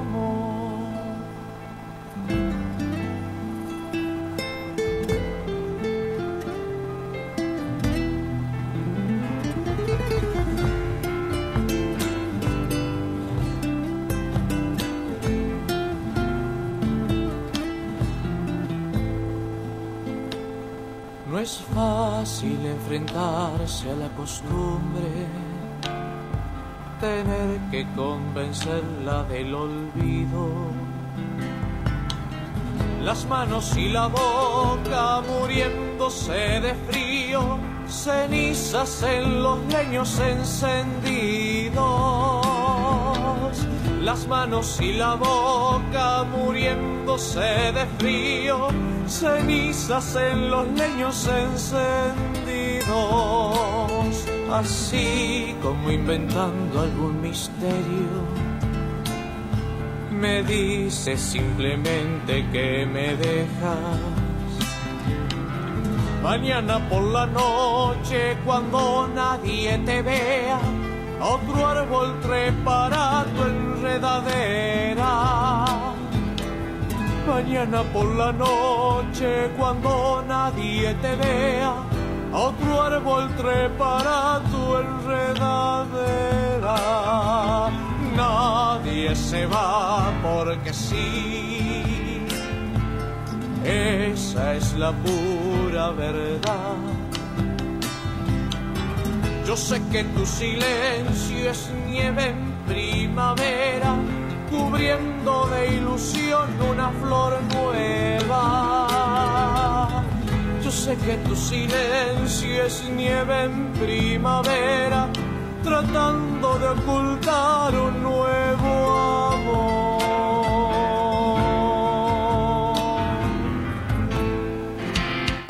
[SPEAKER 11] es fácil enfrentarse a la costumbre, tener que convencerla del olvido. Las manos y la boca muriéndose de frío, cenizas en los leños encendidos. Las manos y la boca muriéndose de frío, cenizas en los leños encendidos. Así como inventando algún misterio, me dices simplemente que me dejas. Mañana por la noche, cuando nadie te vea, otro árbol trepará tu enredadera. Mañana por la noche, cuando nadie te vea, otro árbol trepará tu enredadera. Nadie se va porque sí, esa es la pura verdad. Yo sé que tu silencio es nieve en primavera, cubriendo de ilusión una flor nueva. Yo sé que tu silencio es nieve en primavera, tratando de ocultar un nuevo amor.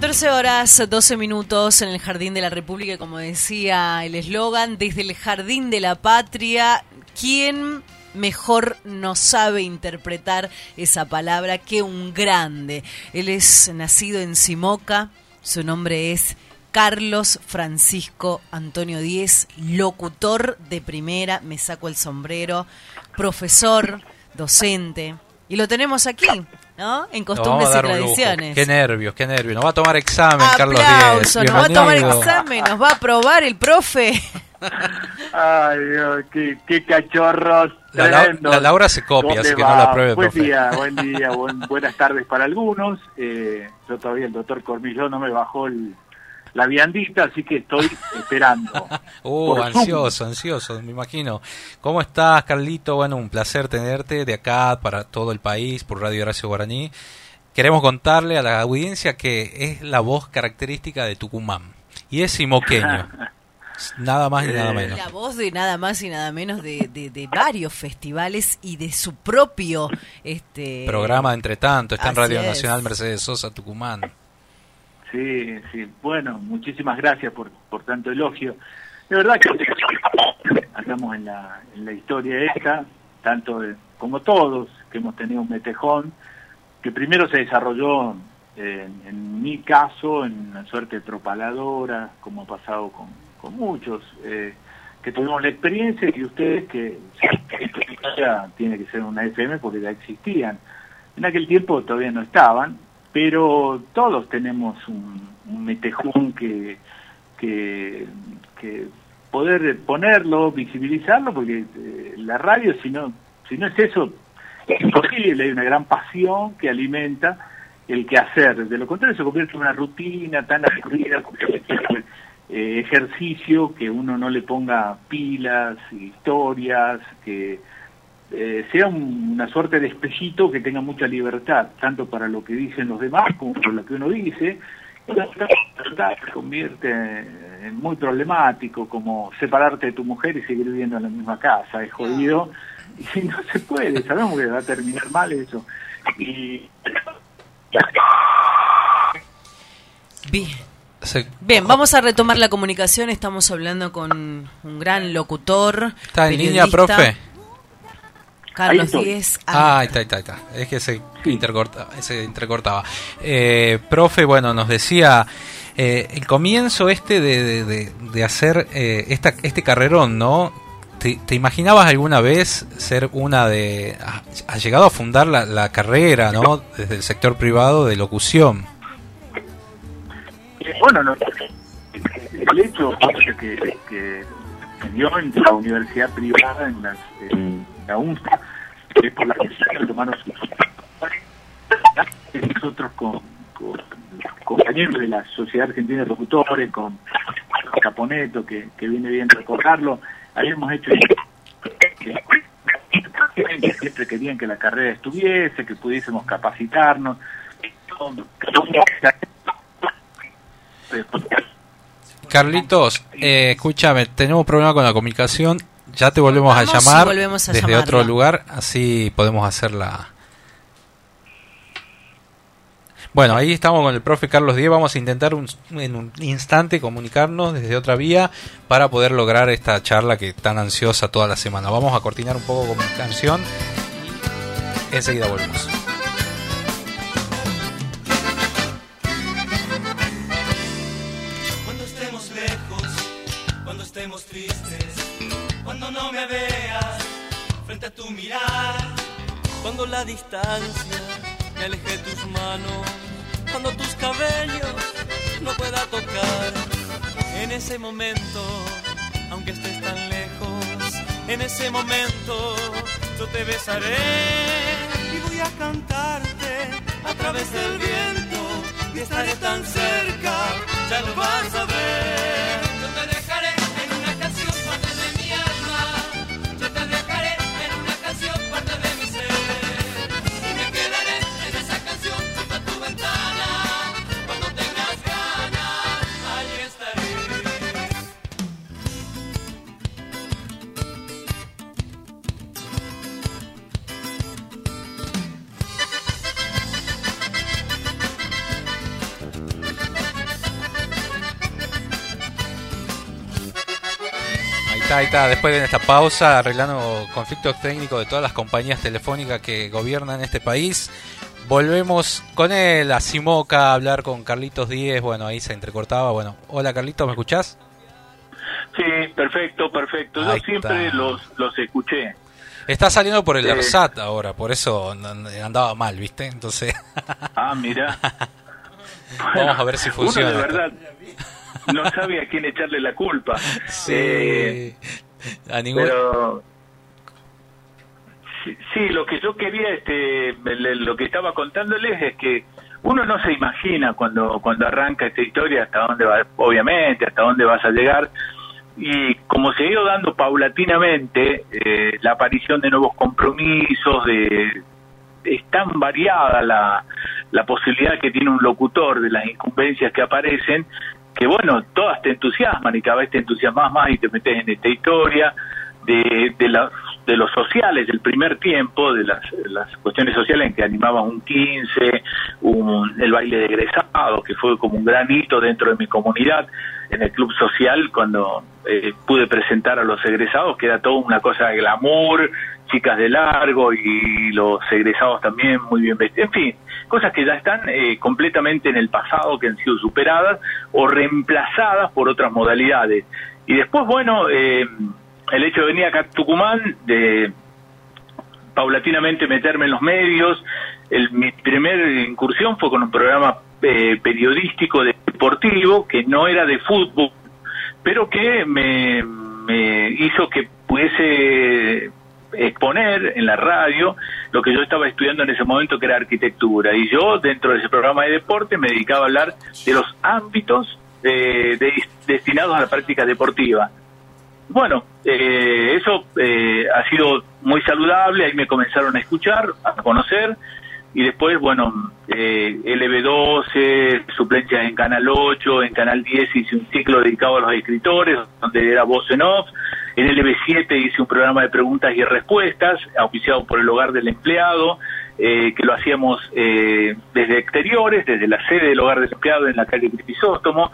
[SPEAKER 5] 14 horas 12 minutos en el Jardín de la República, como decía el eslogan, desde el Jardín de la Patria, ¿quién mejor no sabe interpretar esa palabra que un grande? Él es nacido en Simoca, su nombre es Carlos Francisco Antonio Díez, locutor de primera, me saco el sombrero, profesor, docente, Y lo tenemos aquí, ¿no? En costumbres y tradiciones.
[SPEAKER 4] Qué nervios, qué nervios. Nos va a tomar examen, Carlos Díez.
[SPEAKER 5] Aplauso, nos va a tomar examen, nos va a probar el profe. <laughs>
[SPEAKER 13] Ay, Dios, qué, qué cachorros.
[SPEAKER 4] La, Laura se copia,
[SPEAKER 13] ¿Dónde
[SPEAKER 4] así que
[SPEAKER 13] va?
[SPEAKER 4] no la pruebe,
[SPEAKER 13] Buen
[SPEAKER 4] profe.
[SPEAKER 13] día, buen día, buen- buenas tardes para algunos. Eh, yo todavía, el doctor Cormilló no me bajó el- la viandita, así que estoy <laughs> esperando.
[SPEAKER 4] Uh,
[SPEAKER 13] Por Zoom.
[SPEAKER 4] ansioso, ansioso, me imagino. ¿Cómo estás, Carlito? Bueno, un placer tenerte de acá para todo el país por Radio Horacio Guaraní. Queremos contarle a la audiencia que es la voz característica de Tucumán y es simoqueño. <laughs> Nada más ni nada menos.
[SPEAKER 5] La voz de nada más y nada menos de, de- de varios festivales y de su propio este
[SPEAKER 4] Programa entre tanto, está en Radio
[SPEAKER 5] es.
[SPEAKER 4] Nacional Mercedes Sosa, Tucumán.
[SPEAKER 13] Sí, sí. Bueno, muchísimas gracias por, por tanto elogio. De verdad que andamos en la, en la historia esta, tanto de- como todos, que hemos tenido un metejón, que primero se desarrolló en, en mi caso en una suerte de propaladora, como ha pasado con, con muchos, eh, que tuvimos la experiencia y ustedes que ya tiene que ser una FM porque ya existían. En aquel tiempo todavía no estaban, pero todos tenemos un, un metejón que, que, que poder ponerlo, visibilizarlo, porque eh, la radio, si no, si no es eso, es imposible, hay una gran pasión que alimenta el quehacer. De lo contrario, se convierte en una rutina tan aburrida, eh, ejercicio que uno no le ponga pilas, historias, que eh, sea un- una suerte de espejito que tenga mucha libertad, tanto para lo que dicen los demás como para lo que uno dice. Y la libertad se convierte en muy problemático, como separarte de tu mujer y seguir viviendo en la misma casa, es jodido. <laughs> Y no se puede, sabemos que va a terminar mal eso. Y
[SPEAKER 5] Bien. Bien, vamos a retomar la comunicación. Estamos hablando con un gran locutor.
[SPEAKER 4] ¿Está en línea, profe?
[SPEAKER 5] Carlos
[SPEAKER 13] Ahí estoy.
[SPEAKER 5] Díez.
[SPEAKER 4] Ah, ahí está, ahí está, ahí está. Es que se, intercorta, se entrecortaba. Eh, profe, bueno, nos decía eh, el comienzo este de, de- de- de hacer eh, esta, este carrerón, ¿no? ¿Te, te imaginabas alguna vez ser una de... ha- Has llegado a fundar la, la carrera, ¿no? Desde el sector privado de locución.
[SPEAKER 13] Eh, bueno, no, el hecho que, que, que me dio en la universidad privada, en, las, en la UNSA, es por la que se tomaron sus nosotros con, con compañeros de la Sociedad Argentina de Locutores, con Caponeto, que, que viene bien recordarlo, habíamos hecho que siempre querían que la carrera estuviese, que pudiésemos capacitarnos.
[SPEAKER 4] Carlitos, eh, escúchame, tenemos problema con la comunicación. Ya te volvemos a
[SPEAKER 5] Vamos
[SPEAKER 4] llamar
[SPEAKER 5] volvemos a
[SPEAKER 4] desde
[SPEAKER 5] llamarla.
[SPEAKER 4] otro lugar, así podemos hacer la... Bueno, ahí estamos con el profe Carlos Díez. Vamos a intentar un- en un instante comunicarnos desde otra vía para poder lograr esta charla que tan ansiosa toda la semana. Vamos a cortinar un poco con mi canción y enseguida volvemos.
[SPEAKER 14] La distancia me aleje tus manos, cuando tus cabellos no pueda tocar, en ese momento, aunque estés tan lejos, en ese momento yo te besaré y voy a cantarte a través del viento y estaré tan cerca, ya lo vas a ver.
[SPEAKER 4] Está, ahí está. Después de esta pausa, arreglando conflictos técnicos de todas las compañías telefónicas que gobiernan este país, volvemos con él a Simoca a hablar con Carlitos Díez. Bueno, ahí se entrecortaba. Bueno, hola Carlitos, ¿me escuchás?
[SPEAKER 13] Sí, perfecto, perfecto. Yo
[SPEAKER 4] Ahí
[SPEAKER 13] siempre
[SPEAKER 4] está.
[SPEAKER 13] los, los escuché.
[SPEAKER 4] Está saliendo por el
[SPEAKER 15] Eh.
[SPEAKER 4] ARSAT ahora, por eso andaba mal, ¿viste? Entonces,
[SPEAKER 15] Ah, mira. <laughs>
[SPEAKER 4] vamos a ver si funciona.
[SPEAKER 15] Uno de verdad no sabe a quién echarle la culpa.
[SPEAKER 4] Sí.
[SPEAKER 15] Eh,
[SPEAKER 4] A ningún...
[SPEAKER 15] Pero sí, sí, lo que yo quería, este, lo que estaba contándoles es que uno no se imagina cuando cuando arranca esta historia hasta dónde va, obviamente, hasta dónde vas a llegar. Y como se ha ido dando paulatinamente eh, la aparición de nuevos compromisos, de es tan variada la, la posibilidad que tiene un locutor de las incumbencias que aparecen, que bueno, todas te entusiasman y cada vez te entusiasmas más y te metes en esta historia de, de, la- de los sociales del primer tiempo, de las, cuestiones sociales en que animaban un 15, un, el baile de egresados, que fue como un gran hito dentro de mi comunidad, en el club social, cuando eh, pude presentar a los egresados, que era toda una cosa de glamour, chicas de largo y los egresados también muy bien vestidos, en fin, cosas que ya están eh, completamente en el pasado, que han sido superadas o reemplazadas por otras modalidades. Y después, bueno, eh, el hecho de venir acá a Tucumán, de paulatinamente meterme en los medios, el, mi primer incursión fue con un programa eh, periodístico deportivo que no era de fútbol, pero que me, me hizo que pudiese exponer en la radio lo que yo estaba estudiando en ese momento que era arquitectura. Y yo dentro de ese programa de deporte me dedicaba a hablar de los ámbitos eh, de- destinados a la práctica deportiva. Bueno, eh, eso eh, ha sido muy saludable, ahí me comenzaron a escuchar, a conocer, y después, bueno, eh, LB12, suplencias en Canal 8, en Canal 10 hice un ciclo dedicado a los escritores, donde era voz en off, en LB7 hice un programa de preguntas y respuestas, auspiciado por el Hogar del Empleado, eh, que lo hacíamos eh, desde exteriores, desde la sede del Hogar del Empleado en la calle Crisóstomo,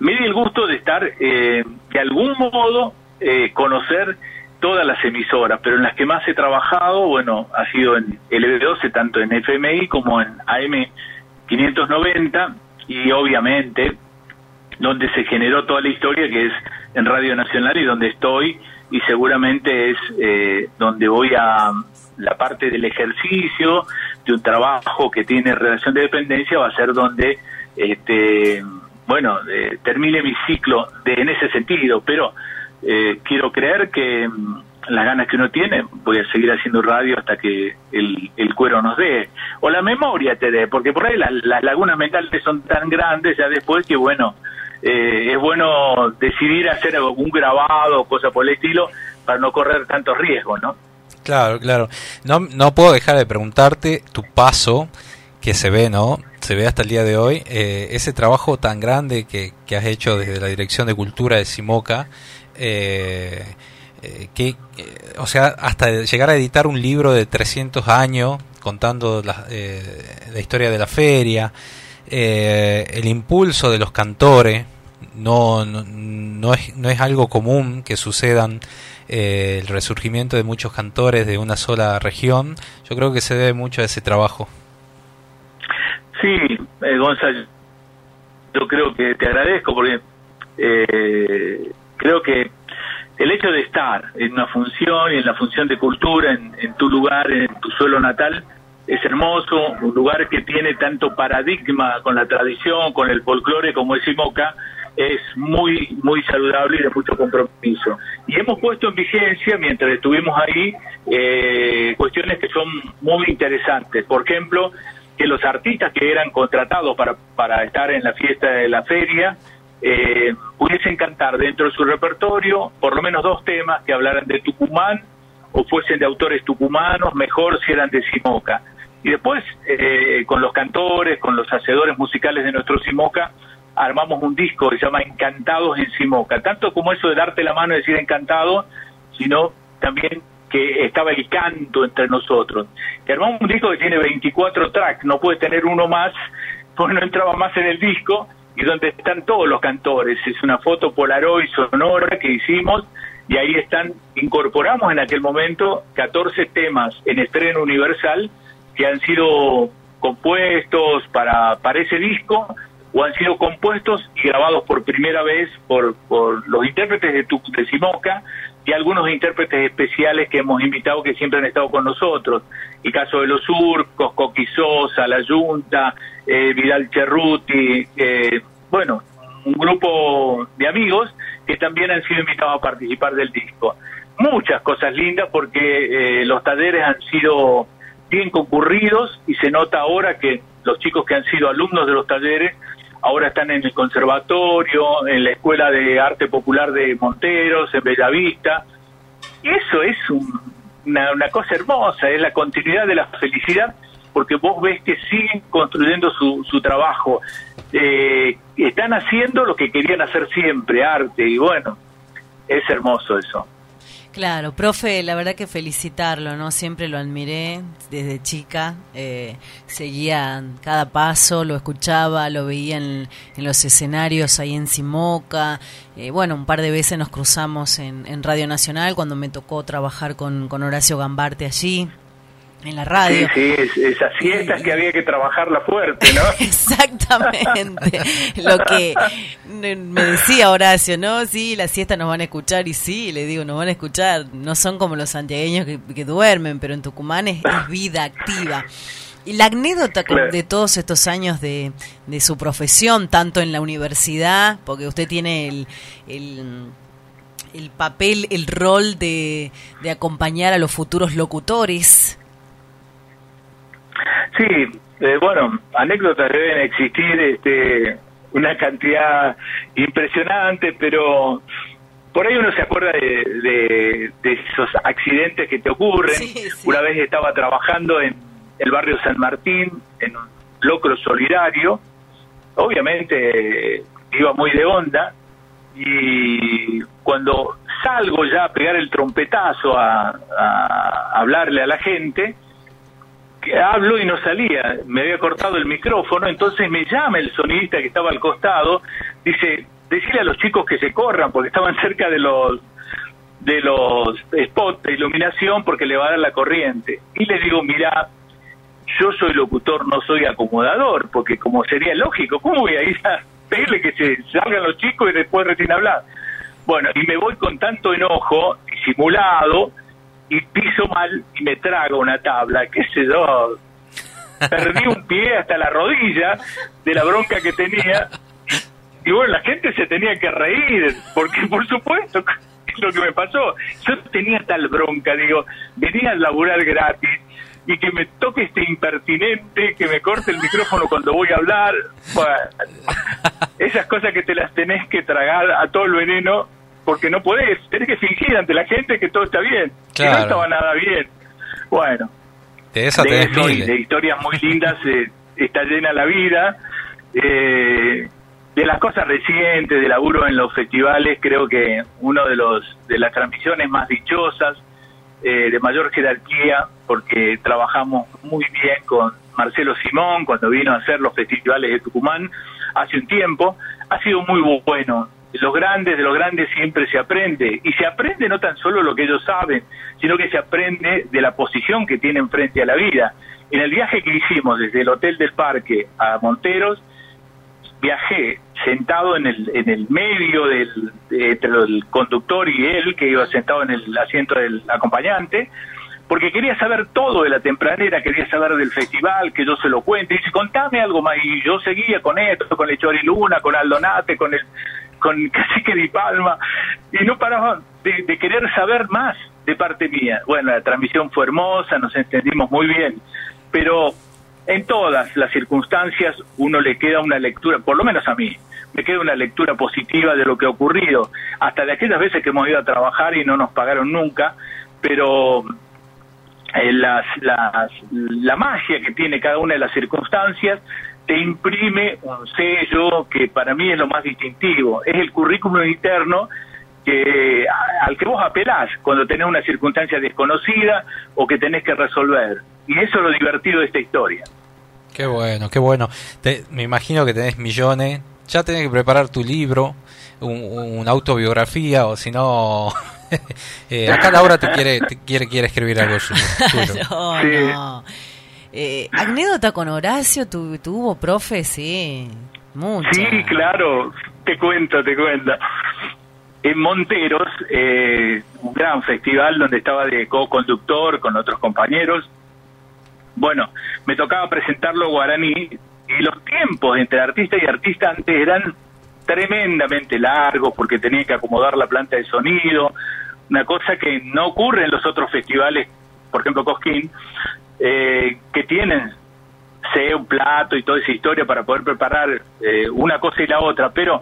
[SPEAKER 15] me di el gusto de estar, eh, de algún modo, eh, conocer todas las emisoras, pero en las que más he trabajado, bueno, ha sido en LB12, tanto en FMI como en AM 590, y obviamente donde se generó toda la historia, que es en Radio Nacional y donde estoy, y seguramente es eh, donde voy a la parte del ejercicio de un trabajo que tiene relación de dependencia, va a ser donde, este, bueno, eh, termine mi ciclo de, en ese sentido, pero eh, quiero creer que mm, las ganas que uno tiene, voy a seguir haciendo radio hasta que el, el cuero nos dé, o la memoria te dé, porque por ahí las, las lagunas mentales son tan grandes ya después que, bueno, eh, es bueno decidir hacer algún grabado o cosa por el estilo para no correr tantos riesgos, ¿no?
[SPEAKER 4] Claro, claro. No, no puedo dejar de preguntarte tu paso, que se ve, ¿no? Se ve hasta el día de hoy, eh, ese trabajo tan grande que, que has hecho desde la Dirección de Cultura de Simoca, eh, eh, que, eh, o sea, hasta llegar a editar un libro de 300 años contando la, la historia de la feria, eh, el impulso de los cantores, no, no, no es, no es algo común que sucedan eh, el resurgimiento de muchos cantores de una sola región. Yo creo que se debe mucho a ese trabajo.
[SPEAKER 15] Sí, eh, Gonzalo, yo creo que te agradezco porque eh, creo que el hecho de estar en una función y en la función de cultura en, en tu lugar, en tu suelo natal, es hermoso, un lugar que tiene tanto paradigma con la tradición, con el folclore como es Simoca, es muy, muy saludable y de mucho compromiso. Y hemos puesto en vigencia, mientras estuvimos ahí, eh, cuestiones que son muy interesantes. Por ejemplo, que los artistas que eran contratados para, para estar en la fiesta de la feria eh, pudiesen cantar dentro de su repertorio por lo menos dos temas que hablaran de Tucumán o fuesen de autores tucumanos, mejor si eran de Simoca. Y después, eh, con los cantores, con los hacedores musicales de nuestro Simoca, armamos un disco que se llama Encantados en Simoca. Tanto como eso de darte la mano y decir encantado, sino también que estaba el canto entre nosotros. Que armamos un disco que tiene 24 tracks, no puede tener uno más, <laughs> porque no entraba más en el disco, y donde están todos los cantores. Es una foto Polaroid sonora que hicimos, y ahí están, incorporamos en aquel momento 14 temas en estreno universal que han sido compuestos para, para ese disco o han sido compuestos y grabados por primera vez por, por los intérpretes de, tu, de Simoca y algunos intérpretes especiales que hemos invitado que siempre han estado con nosotros. El caso de los surcos, Coqui Sosa, La Yunta, eh, Vidal Cerruti, eh, bueno, un grupo de amigos que también han sido invitados a participar del disco. Muchas cosas lindas porque eh, los talleres han sido bien concurridos y se nota ahora que los chicos que han sido alumnos de los talleres ahora están en el conservatorio, en la Escuela de Arte Popular de Monteros, en Bellavista. Eso es un- una, una cosa hermosa, es la continuidad de la felicidad, porque vos ves que siguen construyendo su, su trabajo. Eh, están haciendo lo que querían hacer siempre, arte, y bueno, es hermoso eso.
[SPEAKER 5] Claro, profe, la verdad que felicitarlo, ¿no? Siempre lo admiré desde chica, eh, seguía cada paso, lo escuchaba, lo veía en, los escenarios ahí en Simoca. Eh, bueno, un par de veces nos cruzamos en, en Radio Nacional cuando me tocó trabajar con, con Horacio Gambarte allí, en la radio.
[SPEAKER 15] Sí, sí, es- esas siestas que había que trabajarla fuerte, ¿no? <laughs>
[SPEAKER 5] Exactamente. Lo que me decía Horacio, ¿no? Sí, la siesta nos van a escuchar y sí, le digo, nos van a escuchar. No son como los santiagueños que, que duermen, pero en Tucumán es, es vida activa. Y la anécdota
[SPEAKER 16] Claro.
[SPEAKER 5] de todos estos años de, de su profesión, tanto en la universidad, porque usted tiene el, el, el papel, el rol de, de acompañar a los futuros locutores.
[SPEAKER 15] Sí, eh, bueno, anécdotas deben existir este, una cantidad impresionante, pero por ahí uno se acuerda de, de- de esos accidentes que te ocurren. Una vez estaba trabajando en el barrio San Martín, en un locro solidario, obviamente iba muy de onda, y cuando salgo ya a pegar el trompetazo a, a hablarle a la gente, que hablo y no salía, me había cortado el micrófono, entonces me llama el sonidista que estaba al costado, dice, decirle a los chicos que se corran porque estaban cerca de los de los spots de iluminación porque le va a dar la corriente. Y le digo, mira, yo soy locutor, no soy acomodador, porque como sería lógico, ¿cómo voy a ir a pedirle que se salgan los chicos y después recién hablar? Bueno, y me voy con tanto enojo, disimulado, y piso mal y me trago una tabla, qué sé yo. Perdí un pie hasta la rodilla de la bronca que tenía. Y bueno, la gente se tenía que reír, porque por supuesto es lo que me pasó. Yo tenía tal bronca, digo, venía a laburar gratis y que me toque este impertinente, que me corte el micrófono cuando voy a hablar. Esas cosas que te las tenés que tragar a todo el veneno porque no podés, tenés que fingir ante la gente que todo está bien. Que no estaba nada bien. Bueno,
[SPEAKER 4] De esa
[SPEAKER 15] de eso y de historias muy lindas eh, está llena la vida. Eh, de las cosas recientes, de laburo en los festivales, creo que uno de los de las transmisiones más dichosas, eh, de mayor jerarquía, porque trabajamos muy bien con Marcelo Simón cuando vino a hacer los festivales de Tucumán hace un tiempo, ha sido muy bu- bueno. Los grandes, de los grandes siempre se aprende, y se aprende no tan solo lo que ellos saben, sino que se aprende de la posición que tienen frente a la vida. En el viaje que hicimos desde el Hotel del Parque a Monteros, viajé sentado en el, en el medio del, de- entre el conductor y él, que iba sentado en el asiento del acompañante, porque quería saber todo de la tempranera, quería saber del festival, que yo se lo cuente. Y dice, contame algo más. Y yo seguía con esto, con el Choriluna, con Aldonate, con el con <laughs> Cacique Di Palma, y no paraba de, de querer saber más de parte mía. Bueno, la transmisión fue hermosa, nos entendimos muy bien, pero en todas las circunstancias uno le queda una lectura, por lo menos a mí, me queda una lectura positiva de lo que ha ocurrido, hasta de aquellas veces que hemos ido a trabajar y no nos pagaron nunca, pero eh, las, las, la magia que tiene cada una de las circunstancias te imprime un sello que para mí es lo más distintivo, es el currículum interno que a- al que vos apelás cuando tenés una circunstancia desconocida o que tenés que resolver. Y eso es lo divertido de esta historia.
[SPEAKER 4] Qué bueno, qué bueno. Te- me imagino que tenés millones. Ya tenés que preparar tu libro, un- una autobiografía, o si no... <laughs> eh, acá Laura te quiere, te quiere, quiere escribir algo suyo. <laughs>
[SPEAKER 5] No, no. Eh, anécdota con Horacio, tu, tuvo, profe, sí. Mucho.
[SPEAKER 15] Sí, claro, te cuento, te cuento. En Monteros, eh, un gran festival donde estaba de co-conductor con otros compañeros. Bueno, me tocaba presentarlo guaraní y los tiempos entre artista y artista antes eran tremendamente largos porque tenía que acomodar la planta de sonido, una cosa que no ocurre en los otros festivales, por ejemplo Cosquín, eh, que tienen sé un plato y toda esa historia para poder preparar eh, una cosa y la otra, pero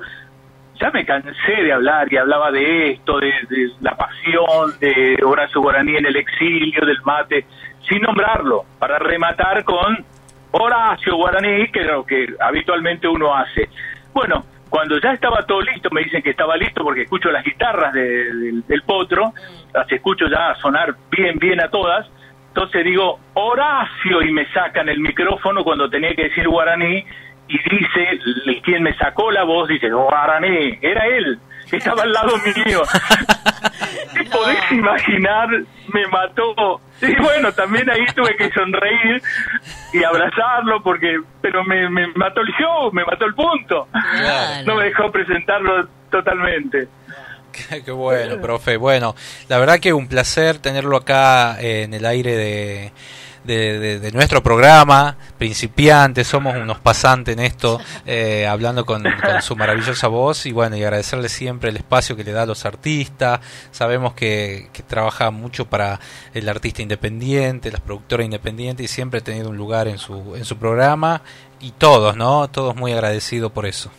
[SPEAKER 15] ya me cansé de hablar y hablaba de esto, de, de la pasión de Horacio Guaraní en el exilio, del mate, sin nombrarlo, para rematar con Horacio Guaraní, que es lo que habitualmente uno hace. Bueno, cuando ya estaba todo listo, me dicen que estaba listo porque escucho las guitarras de- del- del potro, las escucho ya sonar bien, bien a todas. Entonces digo, Horacio, y me sacan el micrófono cuando tenía que decir guaraní, y dice, quien me sacó la voz, dice, guaraní, era él, estaba al lado mío. <laughs> ¿Te podés imaginar? Me mató. Y bueno, también ahí tuve que sonreír y abrazarlo porque, pero me, me mató el show, me mató el punto. No me dejó presentarlo totalmente. <laughs>
[SPEAKER 4] Qué bueno, profe. Bueno, la verdad que un placer tenerlo acá eh, en el aire de, de, de- de nuestro programa. Principiantes, somos unos pasantes en esto, <laughs> eh, hablando con, con su maravillosa voz y bueno, y agradecerle siempre el espacio que le da a los artistas. Sabemos que, que trabaja mucho para el artista independiente, las productoras independientes y siempre ha tenido un lugar en su, en su programa y todos, ¿no? Todos muy agradecidos por eso.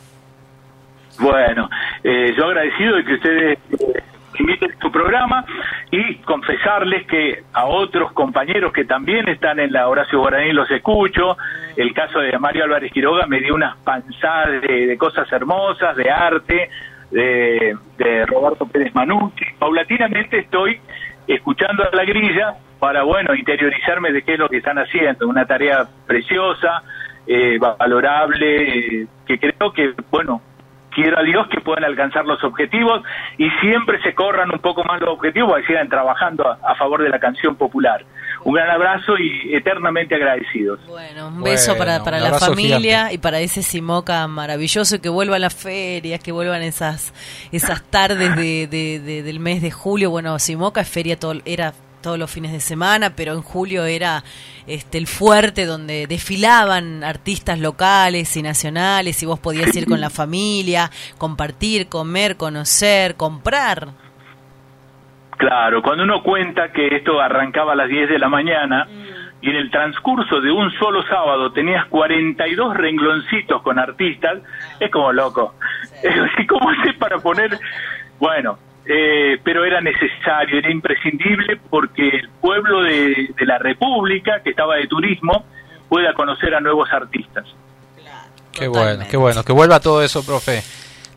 [SPEAKER 15] Bueno, eh, yo agradecido de que ustedes eh, inviten su programa y confesarles que a otros compañeros que también están en la Horacio Guaraní los escucho. El caso de Mario Álvarez Quiroga me dio unas panzadas de, de cosas hermosas, de arte, de, de Roberto Pérez Manucci. Paulatinamente estoy escuchando a la grilla para, bueno, interiorizarme de qué es lo que están haciendo. Una tarea preciosa, eh, valorable, eh, que creo que, bueno, quiero a Dios que puedan alcanzar los objetivos y siempre se corran un poco más los objetivos y sigan trabajando a, a favor de la canción popular. Un gran abrazo y eternamente agradecidos.
[SPEAKER 5] Un beso
[SPEAKER 15] Bueno,
[SPEAKER 5] para, para
[SPEAKER 15] un
[SPEAKER 5] la familia
[SPEAKER 15] gigante.
[SPEAKER 5] y para ese Simoca maravilloso y que vuelva a las ferias, que vuelvan esas esas tardes de, de- de- del mes de julio. Bueno, Simoca es feria todo, era todos los fines de semana, pero en julio era este el fuerte donde desfilaban artistas locales y nacionales y vos podías ir con la familia, compartir, comer, conocer, comprar.
[SPEAKER 15] Claro, cuando uno cuenta que esto arrancaba a las 10 de la mañana y en el transcurso de un solo sábado tenías 42 rengloncitos con artistas, es como loco. ¿Y <laughs> cómo haces para poner? Bueno, eh, pero era necesario, era imprescindible porque el pueblo de, de la República, que estaba de turismo, pueda conocer a nuevos artistas.
[SPEAKER 4] Qué bueno, qué bueno. Que vuelva todo eso, profe.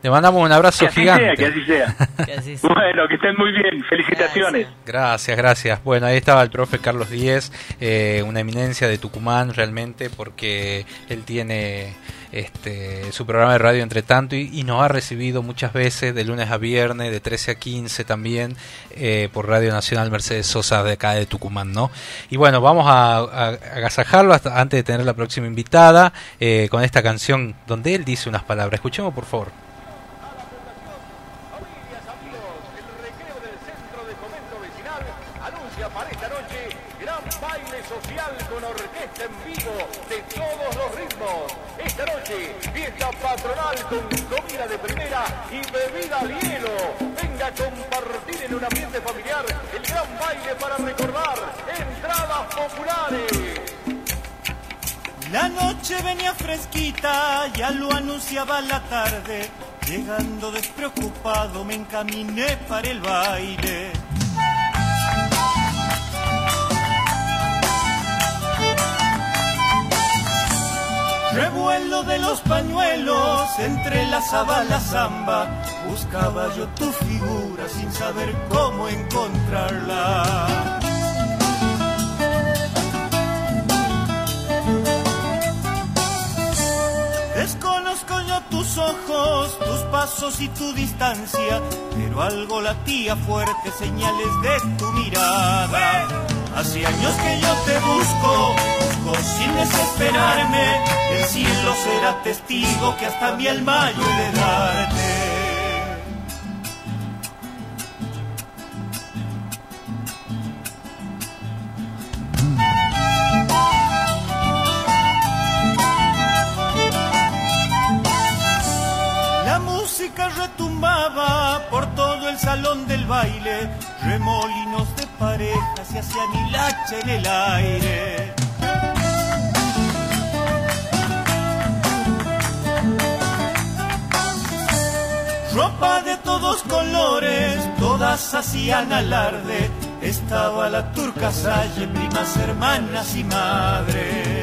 [SPEAKER 4] Le mandamos un abrazo
[SPEAKER 15] Que así
[SPEAKER 4] gigante.
[SPEAKER 15] sea, que así sea. <laughs> Bueno, que estén muy bien. Felicitaciones.
[SPEAKER 4] Gracias, gracias. Bueno, ahí estaba el profe Carlos Díez, eh, una eminencia de Tucumán realmente, porque él tiene este, su programa de radio entre tanto y, nos ha recibido muchas veces de lunes a viernes, de 13 a 15 también, eh, por Radio Nacional Mercedes Sosa de acá de Tucumán, ¿no? Y bueno, vamos a, a- agasajarlo hasta antes de tener la próxima invitada eh, con esta canción donde él dice unas palabras. Escuchemos, por favor.
[SPEAKER 16] Al hielo. Venga a compartir en un ambiente familiar el gran baile para recordar entradas populares.
[SPEAKER 17] La noche venía fresquita, ya lo anunciaba la tarde. Llegando despreocupado me encaminé para el baile. Revuelo de los pañuelos, entrelazaba la zamba. Buscaba yo tu figura sin saber cómo encontrarla. Desconozco yo tus ojos, tus pasos y tu distancia, pero algo latía fuerte, señales de tu mirada. Hace años que yo te busco, busco sin desesperarme. El cielo será testigo que hasta mi alma yo de darte. La música retumbaba por todo el salón del baile, remolinos de parejas y hacían hilacha en el aire. Ropa de todos colores, todas hacían alarde. Estaba la turca Salle, primas, hermanas y madres.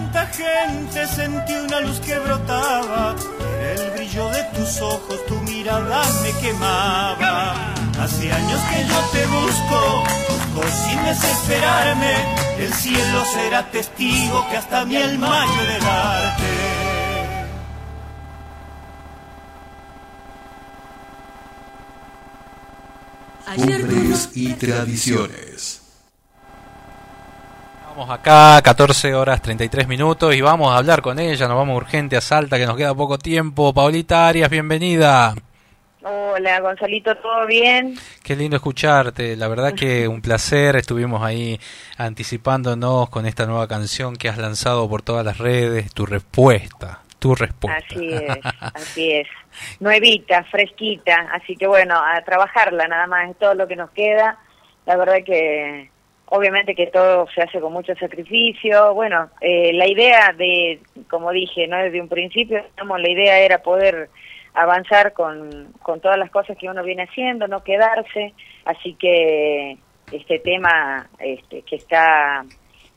[SPEAKER 17] Tanta gente sentí una luz que brotaba. Era el brillo de tus ojos, tu mirada me quemaba. Hace años que yo te busco, busco sin desesperarme. El cielo será testigo que hasta mi alma yo de darte.
[SPEAKER 1] Cumbres y tradiciones.
[SPEAKER 4] Vamos acá, 14 horas 33 minutos y vamos a hablar con ella. Nos vamos urgente a Salta, que nos queda poco tiempo. Paulita Arias, bienvenida.
[SPEAKER 8] Hola, Gonzalito, ¿todo bien?
[SPEAKER 4] Qué lindo escucharte, la verdad que un placer, estuvimos ahí anticipándonos con esta nueva canción que has lanzado por todas las redes, tu respuesta, tu respuesta.
[SPEAKER 8] Así es, <laughs> así es. Nuevita, fresquita, así que bueno, a trabajarla nada más, es todo lo que nos queda. La verdad que obviamente que todo se hace con mucho sacrificio. Bueno, eh, la idea de, como dije, no desde un principio, digamos, la idea era poder avanzar con, con todas las cosas que uno viene haciendo, no quedarse, así que este tema este, que está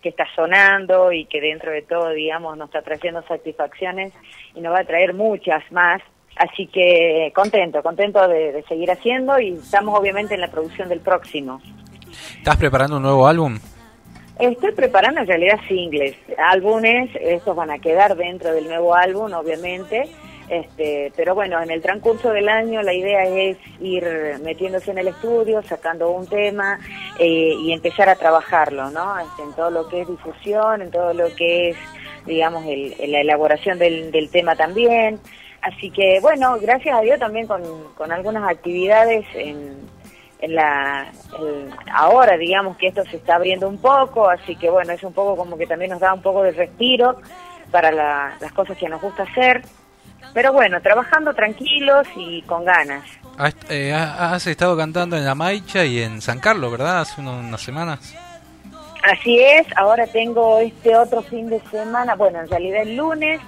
[SPEAKER 8] que está sonando y que dentro de todo, digamos, nos está trayendo satisfacciones y nos va a traer muchas más. Así que contento, contento de, de seguir haciendo y estamos obviamente en la producción del próximo.
[SPEAKER 4] ¿Estás preparando un nuevo álbum?
[SPEAKER 8] Estoy preparando en realidad singles, álbumes, estos van a quedar dentro del nuevo álbum, obviamente, este, pero bueno, en el transcurso del año la idea es ir metiéndose en el estudio, sacando un tema eh, y empezar a trabajarlo, ¿no? Este, en todo lo que es difusión, en todo lo que es, digamos, el, la elaboración del, del tema también. Así que bueno, gracias a Dios también con, con algunas actividades en, en la el- ahora digamos que esto se está abriendo un poco, así que bueno, es un poco como que también nos da un poco de respiro para la- las cosas que nos gusta hacer. Pero bueno, trabajando tranquilos y con ganas.
[SPEAKER 4] Has, eh, has estado cantando en La Maicha y en San Carlos, ¿verdad? Hace unas semanas.
[SPEAKER 8] Así es, ahora tengo este otro fin de semana, bueno, en realidad el lunes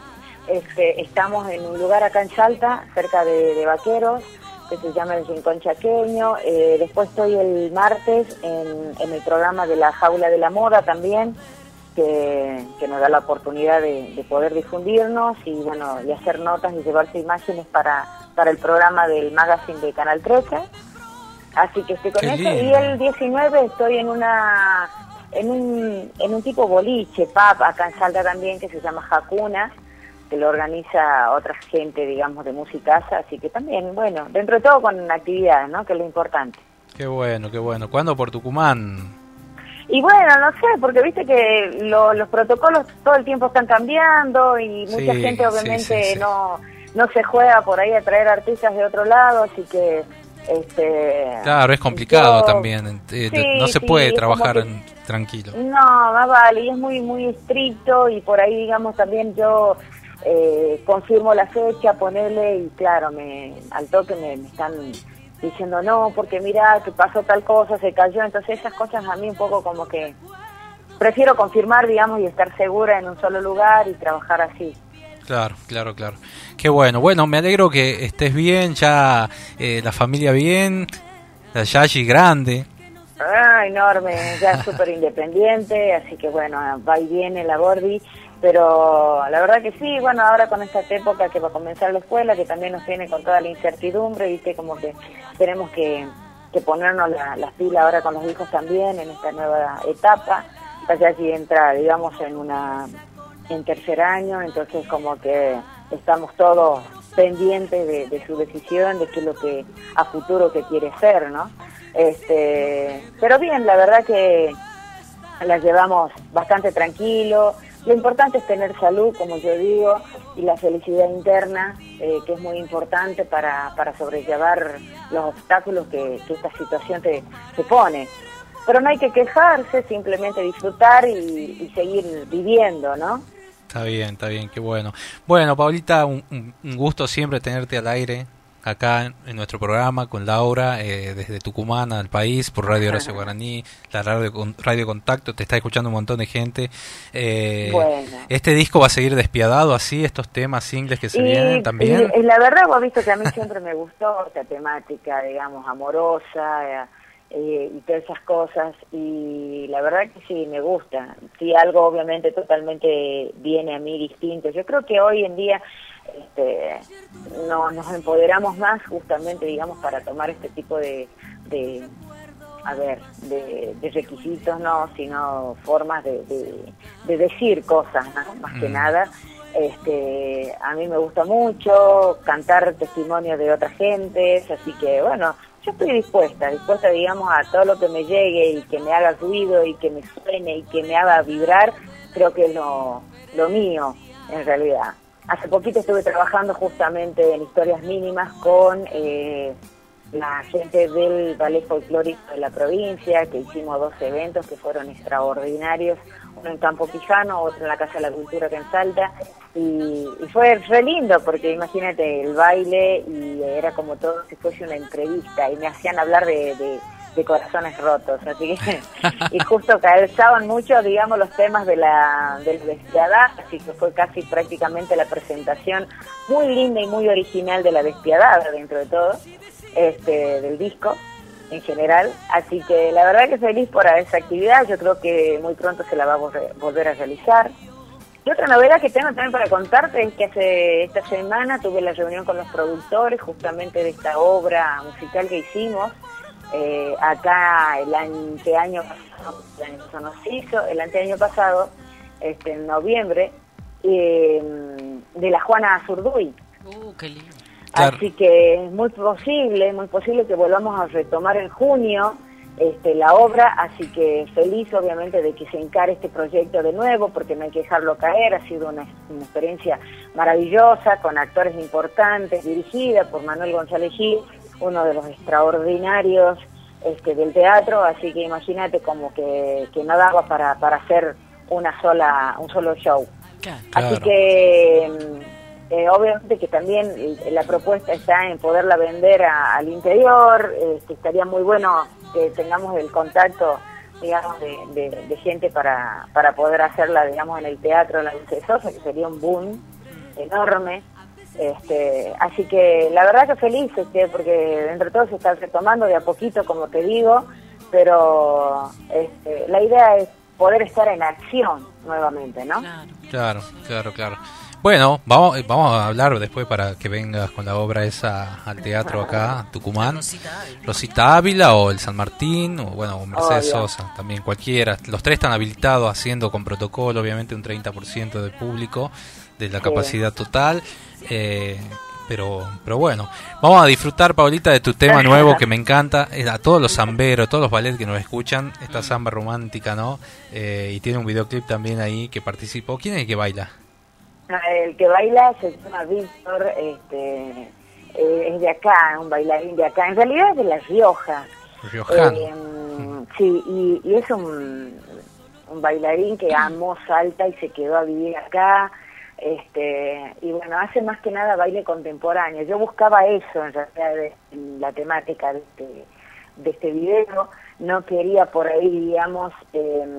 [SPEAKER 8] este, estamos en un lugar acá en Salta, cerca de, de Vaqueros, que se llama El Rincón Chaqueño. Eh, después estoy el martes en, en el programa de la Jaula de la Moda también, que, que nos da la oportunidad de, de poder difundirnos y bueno y hacer notas y llevarse imágenes para, para el programa del magazine de Canal 13. Así que estoy con eso. Y el 19 estoy en una en un, en un tipo boliche, pub, acá en Salta también, que se llama Hakuna, que lo organiza otra gente, digamos, de musicaza, así que también, bueno, dentro de todo con actividades, ¿no? Que es lo importante.
[SPEAKER 4] Qué bueno, qué bueno. ¿Cuándo por Tucumán?
[SPEAKER 8] Y bueno, no sé, porque viste que lo- los protocolos todo el tiempo están cambiando y mucha
[SPEAKER 4] Sí,
[SPEAKER 8] gente obviamente
[SPEAKER 4] sí, sí.
[SPEAKER 8] no no se juega por ahí a traer artistas de otro lado, así que este
[SPEAKER 4] Claro, es complicado
[SPEAKER 8] yo-
[SPEAKER 4] también. eh, no se puede trabajar
[SPEAKER 8] que-
[SPEAKER 4] en- tranquilo.
[SPEAKER 8] No, más vale, y es muy, muy estricto y por ahí, digamos, también yo eh, confirmo la fecha, ponerle y claro, me al toque me, me están diciendo no, porque mira, que pasó tal cosa, se cayó, entonces esas cosas a mí un poco como que prefiero confirmar, digamos, y estar segura en un solo lugar y trabajar así.
[SPEAKER 4] Claro, claro, claro. Qué bueno. Bueno, me alegro que estés bien, ya eh, la familia bien, la Yayi grande.
[SPEAKER 8] Ah, enorme, ya súper independiente, así que bueno, va y viene la Gordi, pero la verdad que sí, bueno, ahora con esta época que va a comenzar la escuela, que también nos tiene con toda la incertidumbre, viste, como que tenemos que, que ponernos la- las pilas ahora con los hijos también en esta nueva etapa, ya si entra, digamos, en una en tercer año, entonces como que estamos todos pendientes de, de su decisión, de qué es lo que a futuro que quiere ser, ¿no? Este, pero bien, la verdad que la llevamos bastante tranquilo. Lo importante es tener salud, como yo digo, y la felicidad interna, eh, que es muy importante para, para sobrellevar los obstáculos que, que esta situación te, te pone. Pero no hay que quejarse, simplemente disfrutar y, y seguir viviendo, ¿no?
[SPEAKER 4] Está bien, está bien, qué bueno. Bueno, Paulita, un, un- gusto siempre tenerte al aire acá en, en nuestro programa con Laura, eh, desde Tucumán al país, por Radio Horacio Guaraní, la radio, radio Contacto, te está escuchando un montón de gente. Eh,
[SPEAKER 8] Bueno.
[SPEAKER 4] ¿Este disco va a seguir despiadado así, estos temas singles que se vienen también?
[SPEAKER 8] y- y la verdad, vos has visto que a mí siempre me gustó esta temática, digamos, amorosa eh, y todas esas cosas. Y la verdad que sí, me gusta. Sí, algo obviamente totalmente viene a mí distinto. Yo creo que hoy en día este, no, nos empoderamos más justamente, digamos, para tomar este tipo de, de a ver, de, de requisitos, no, sino formas de, de, de decir cosas, ¿no? más que
[SPEAKER 18] Mm.
[SPEAKER 8] nada. Este, a mí me gusta mucho cantar testimonios de otras gentes, así que bueno, yo estoy dispuesta, dispuesta, digamos, a todo lo que me llegue y que me haga ruido y que me suene y que me haga vibrar, creo que es lo, lo mío, en realidad. Hace poquito estuve trabajando justamente en historias mínimas con eh, la gente del ballet folclórico de la provincia, que hicimos dos eventos que fueron extraordinarios, uno en Campo Quijano, otro en la Casa de la Cultura que en Salta, y, fue re lindo porque imagínate el baile y era como todo si fuese una entrevista y me hacían hablar de- de corazones rotos, así que y justo calzaban mucho, digamos, los temas de la del despiadada, así que fue casi prácticamente la presentación muy linda y muy original de la despiadada dentro de todo, este del disco en general, así que la verdad que feliz por esa actividad, yo creo que muy pronto se la va a volver- a realizar. Y otra novedad que tengo también para contarte es que hace esta semana tuve la reunión con los productores justamente de esta obra musical que hicimos. Eh, acá el anteaño pasado, el año pasado no se hizo, el anteaño pasado, este, en noviembre, eh, de la Juana Azurduy.
[SPEAKER 5] Uh, qué lindo.
[SPEAKER 8] Así que es muy posible, muy posible que volvamos a retomar en junio este, la obra, así que feliz obviamente de que se encare este proyecto de nuevo, porque no hay que dejarlo caer, ha sido una, una experiencia maravillosa, con actores importantes, dirigida por Manuel González Gil, uno de los extraordinarios este, del teatro, así que imagínate como que, que no daba para, para hacer una sola, un solo show. Así que mm, eh, obviamente que también la propuesta está en poderla vender a- al interior, este, estaría muy bueno que tengamos el contacto digamos de, de- de gente para, para poder hacerla digamos en el teatro de la Dulce que sería un boom enorme este, así que la verdad que feliz este, porque entre todos se está retomando de a poquito como te digo pero este, la idea es poder estar en acción nuevamente ¿no?
[SPEAKER 4] Claro, claro, claro. Bueno, vamos, eh, vamos a hablar después para que vengas con la obra esa al teatro acá, Tucumán. Rosita Ávila o el San Martín, o bueno, o Mercedes
[SPEAKER 8] Obvio.
[SPEAKER 4] Sosa, también cualquiera. Los tres están habilitados haciendo con protocolo, obviamente un 30% del público, de la
[SPEAKER 8] Sí.
[SPEAKER 4] capacidad total. Eh, pero, pero bueno, vamos a disfrutar, Paulita, de tu tema nuevo que me encanta. Eh, A todos los zamberos, todos los ballets que nos escuchan, esta samba romántica, ¿no? Eh, y tiene un videoclip también ahí que participó. ¿Quién es el que baila?
[SPEAKER 8] El que baila se llama Víctor, este, eh, es de acá, un bailarín de acá. En realidad es de La Rioja.
[SPEAKER 4] Riojano.
[SPEAKER 8] Eh, sí, y, y es un, un bailarín que amó Salta y se quedó a vivir acá. Este, y bueno, hace más que nada baile contemporáneo. Yo buscaba eso en realidad en la temática de este, de este video. No quería por ahí, digamos, eh,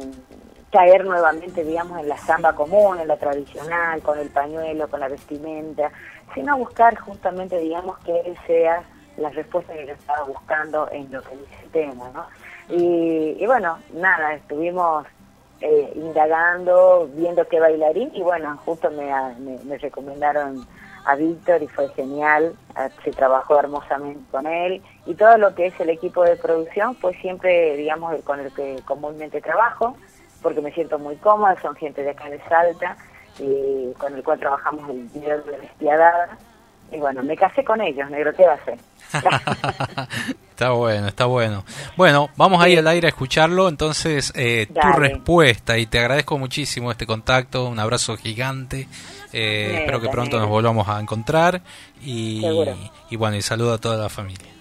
[SPEAKER 8] caer nuevamente, digamos, en la samba común, en la tradicional, con el pañuelo, con la vestimenta, sino buscar justamente, digamos, que él sea la respuesta que yo estaba buscando en lo que dice el tema, ¿no? Y, y bueno, nada, estuvimos eh, indagando, viendo qué bailarín, y bueno, justo me, me, me recomendaron a Víctor y fue genial, eh, se trabajó hermosamente con él, y todo lo que es el equipo de producción fue siempre, digamos, con el que comúnmente trabajo, porque me siento muy cómoda, son gente de acá de Salta, y con el cual trabajamos el video de la despiadada, y bueno, me casé con ellos, negro, ¿qué va a hacer? <laughs>
[SPEAKER 4] Está bueno, está bueno. Bueno, vamos ahí al aire a escucharlo. Entonces, eh, tu respuesta, y te agradezco muchísimo este contacto. Un abrazo gigante. Eh, espero que pronto nos volvamos a encontrar. Y,
[SPEAKER 8] Seguro.
[SPEAKER 4] y bueno, y saludo a toda la familia.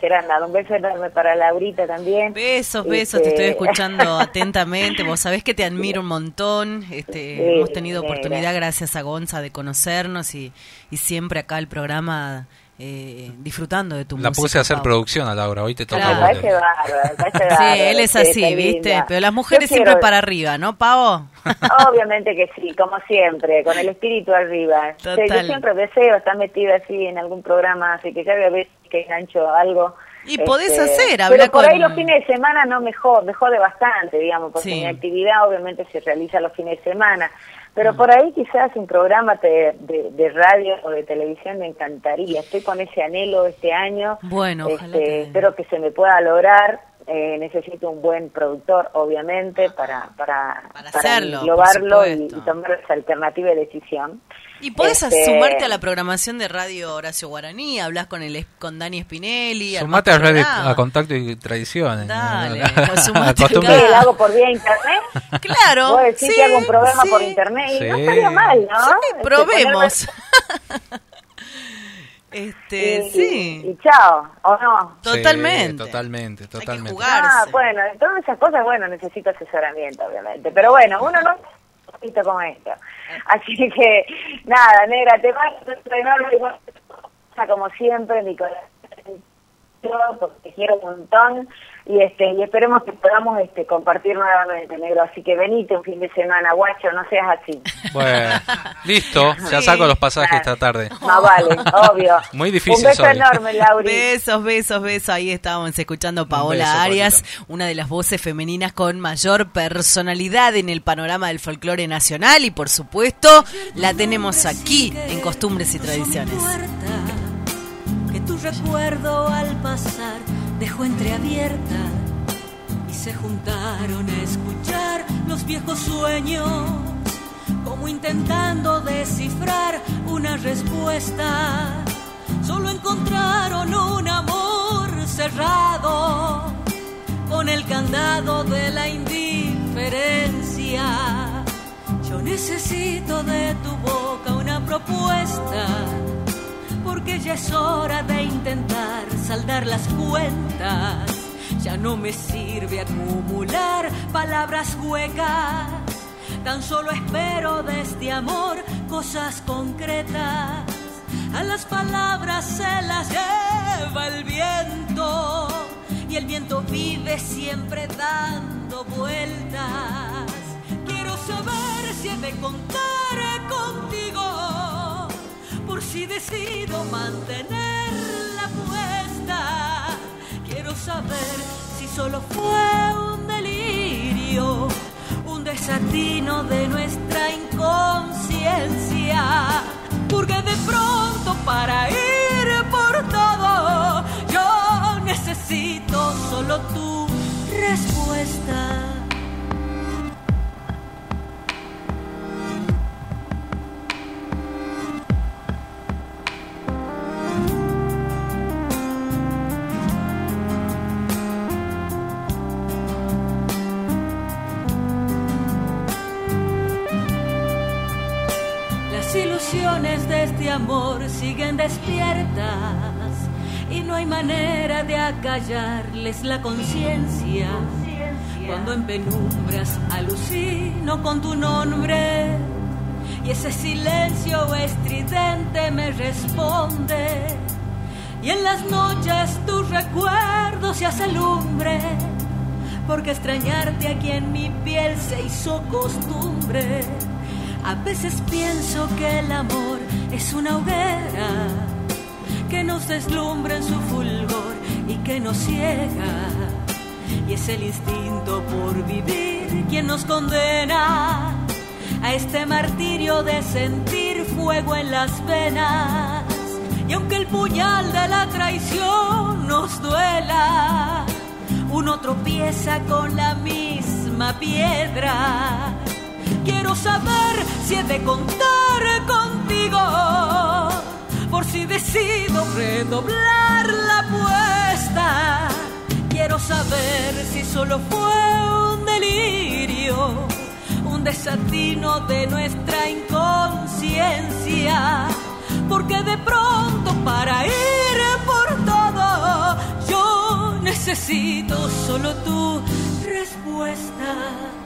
[SPEAKER 8] Geranda, un beso enorme para Laurita también.
[SPEAKER 5] Besos, besos, te
[SPEAKER 8] Este,
[SPEAKER 5] estoy escuchando <laughs> atentamente. Vos sabés que te admiro un montón. Este,
[SPEAKER 8] Sí,
[SPEAKER 5] hemos tenido oportunidad, gracias a Gonza, de conocernos y, y siempre acá el programa eh, disfrutando de tu
[SPEAKER 4] La
[SPEAKER 5] música.
[SPEAKER 4] puse a hacer
[SPEAKER 5] Pau.
[SPEAKER 4] producción a Laura, hoy te toca
[SPEAKER 5] Claro.
[SPEAKER 4] a vos.
[SPEAKER 8] Parece bárbaro, parece <laughs>
[SPEAKER 5] Sí,
[SPEAKER 8] bárbaro,
[SPEAKER 5] él es
[SPEAKER 8] sí,
[SPEAKER 5] así, ¿viste?
[SPEAKER 8] linda.
[SPEAKER 5] Pero las mujeres
[SPEAKER 8] Yo
[SPEAKER 5] siempre
[SPEAKER 8] quiero-
[SPEAKER 5] para arriba, ¿no, Pavo? <laughs>
[SPEAKER 8] Obviamente que sí, como siempre, con el espíritu arriba. Sí,
[SPEAKER 5] Total.
[SPEAKER 8] Yo siempre deseo estar metida así en algún programa, así que cada vez que engancho algo.
[SPEAKER 5] Y podés
[SPEAKER 8] este,
[SPEAKER 5] hacer,
[SPEAKER 8] Pero
[SPEAKER 5] hablar
[SPEAKER 8] por
[SPEAKER 5] con-
[SPEAKER 8] ahí los fines de semana no me jode, me jode bastante, digamos, porque
[SPEAKER 5] Sí.
[SPEAKER 8] mi actividad obviamente se realiza los fines de semana. Pero
[SPEAKER 5] Mm.
[SPEAKER 8] por ahí quizás un programa te- de, de radio o de televisión me encantaría. Estoy con ese anhelo este año.
[SPEAKER 5] Bueno, ojalá
[SPEAKER 8] Este,
[SPEAKER 5] que-
[SPEAKER 8] espero que se me pueda lograr. Eh, necesito un buen productor, obviamente, para, para, para,
[SPEAKER 5] hacerlo, por
[SPEAKER 8] englobarlo y, y tomar esa alternativa de decisión.
[SPEAKER 5] Y podés
[SPEAKER 8] Este,
[SPEAKER 5] sumarte a la programación de Radio Horacio Guaraní, hablas con el con Dani Spinelli.
[SPEAKER 4] Sumate a, radio, a contacto y tradiciones.
[SPEAKER 5] Dale, <laughs>
[SPEAKER 4] ¿no?
[SPEAKER 5] lo sumate
[SPEAKER 4] Acostumbre-
[SPEAKER 8] ¿Qué, ¿Lo hago por vía internet?
[SPEAKER 5] Claro,
[SPEAKER 8] Vos decís
[SPEAKER 5] sí,
[SPEAKER 8] que hago un programa
[SPEAKER 5] sí.
[SPEAKER 8] por internet y no
[SPEAKER 4] Sí.
[SPEAKER 8] estaría mal, ¿no?
[SPEAKER 5] Sí,
[SPEAKER 8] Este,
[SPEAKER 5] probemos.
[SPEAKER 8] ponerme- <laughs>
[SPEAKER 5] Este,
[SPEAKER 8] y,
[SPEAKER 5] sí.
[SPEAKER 8] y chao, ¿o no?
[SPEAKER 5] Totalmente.
[SPEAKER 4] Sí, totalmente, totalmente.
[SPEAKER 5] jugarse.
[SPEAKER 8] Ah, bueno, todas esas cosas, bueno, necesito asesoramiento, obviamente. Pero bueno, uno no visto como esto. <laughs> Así que, nada, negra, te mando un enorme, como siempre, mi corazón, porque te quiero un montón. Y este y esperemos que podamos este compartir nuevamente, negro. Así que venite un fin de semana, guacho, no seas así.
[SPEAKER 4] Bueno, <laughs> listo, ya saco los pasajes esta tarde.
[SPEAKER 8] Más vale, obvio.
[SPEAKER 4] Muy difícil
[SPEAKER 8] Un beso
[SPEAKER 4] soy.
[SPEAKER 8] enorme, Lauri.
[SPEAKER 5] Besos, besos, besos. Ahí estábamos escuchando a Paola
[SPEAKER 4] beso,
[SPEAKER 5] Arias, una de las voces femeninas con mayor personalidad en el panorama del folclore nacional y por supuesto la tenemos aquí en Costumbres y Tradiciones.
[SPEAKER 6] que tu recuerdo al pasar dejó entreabierta y se juntaron a escuchar los viejos sueños como intentando descifrar una respuesta. Solo encontraron un amor cerrado con el candado de la indiferencia. Yo necesito de tu boca una propuesta porque ya es hora de intentar saldar las cuentas. Ya no me sirve acumular palabras huecas. Tan solo espero de este amor cosas concretas. A las palabras se las lleva el viento y el viento vive siempre dando vueltas. Quiero saber si he de contar contigo si decido mantener la apuesta. Quiero saber si solo fue un delirio, un desatino de nuestra inconsciencia. Porque de pronto para ir por todo, yo necesito solo tu respuesta. Amor siguen despiertas y no hay manera de acallarles la conciencia. Cuando en penumbras alucino con tu nombre y ese silencio estridente me responde. Y en las noches tu recuerdo se hace lumbre, porque extrañarte aquí en mi piel se hizo costumbre. A veces pienso que el amor es una hoguera que nos deslumbra en su fulgor y que nos ciega. Y es el instinto por vivir quien nos condena a este martirio de sentir fuego en las venas. Y aunque el puñal de la traición nos duela, uno tropieza con la misma piedra. Quiero saber si he de contar por si decido redoblar la apuesta. Quiero saber si solo fue un delirio, un desatino de nuestra inconsciencia. Porque de pronto para ir por todo, yo necesito solo tu respuesta.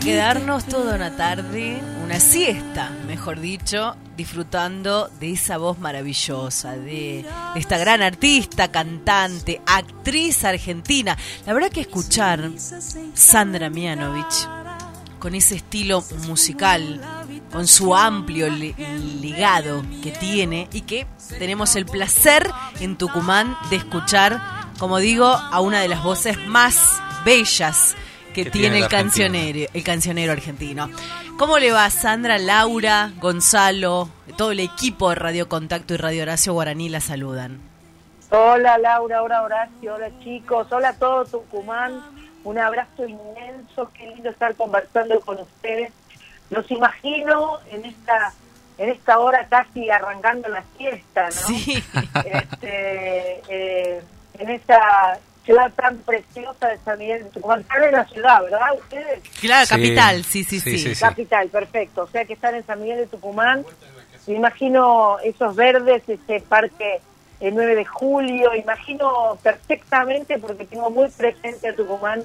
[SPEAKER 5] quedarnos toda una tarde, una siesta, mejor dicho, disfrutando de esa voz maravillosa, de, de esta gran artista, cantante, actriz argentina. La verdad que escuchar Sandra Mianovich con ese estilo musical, con su amplio li- ligado que tiene y que tenemos el placer en Tucumán de escuchar, como digo, a una de las voces más bellas que,
[SPEAKER 4] Que
[SPEAKER 5] tiene,
[SPEAKER 4] tiene
[SPEAKER 5] el cancionero, el cancionero argentino. ¿Cómo le va Sandra, Laura, Gonzalo, todo el equipo de Radio Contacto y Radio Horacio Guaraní la saludan?
[SPEAKER 19] Hola Laura, hola Horacio, hola chicos, hola a todo Tucumán, un abrazo inmenso, qué lindo estar conversando con ustedes. Los imagino en esta en esta hora casi arrancando la fiesta, ¿no?
[SPEAKER 5] Sí.
[SPEAKER 19] Este, eh, en esta ciudad tan preciosa de San Miguel de Tucumán. Están en la ciudad, ¿verdad ustedes?
[SPEAKER 5] Claro,
[SPEAKER 4] Sí.
[SPEAKER 5] capital, sí, sí, sí.
[SPEAKER 4] Sí, sí, sí.
[SPEAKER 19] Capital, perfecto. O sea que están en San Miguel de Tucumán. Me imagino esos verdes, ese parque el 9 de julio. Imagino perfectamente porque tengo muy presente a Tucumán,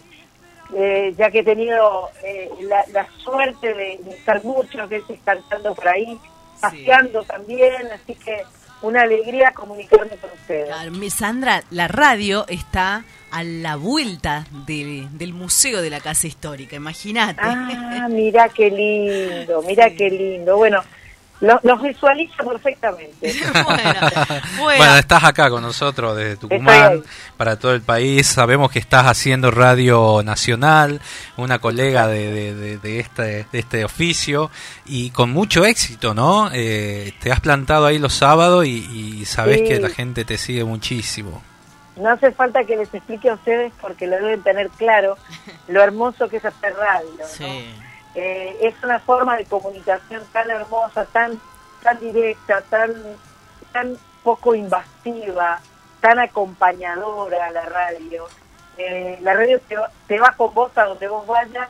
[SPEAKER 19] eh, ya que he tenido eh, la, la suerte de, de estar muchas veces cantando por ahí, paseando también. Así que una alegría comunicarme con ustedes.
[SPEAKER 5] Claro, Sandra, la radio está a la vuelta de- del Museo de la Casa Histórica, imagínate.
[SPEAKER 19] Ah, mira qué lindo, mira <laughs> qué lindo. Bueno, lo- los visualizo perfectamente. <laughs>
[SPEAKER 4] Bueno, estás acá con nosotros desde. Tucumán, para todo el país. Sabemos que estás haciendo Radio Nacional, una colega de, de- de- de este, de este oficio, y con mucho éxito, ¿no? Eh, te has plantado ahí los sábados y, y sabes
[SPEAKER 19] Sí.
[SPEAKER 4] que la gente te sigue muchísimo.
[SPEAKER 19] No hace falta que les explique a ustedes porque lo deben tener claro lo hermoso que es hacer radio. ¿no? Eh, es una forma de comunicación tan hermosa, tan tan directa, tan tan poco invasiva, tan acompañadora la radio. Eh, la radio te, va- te va con vos a donde vos vayas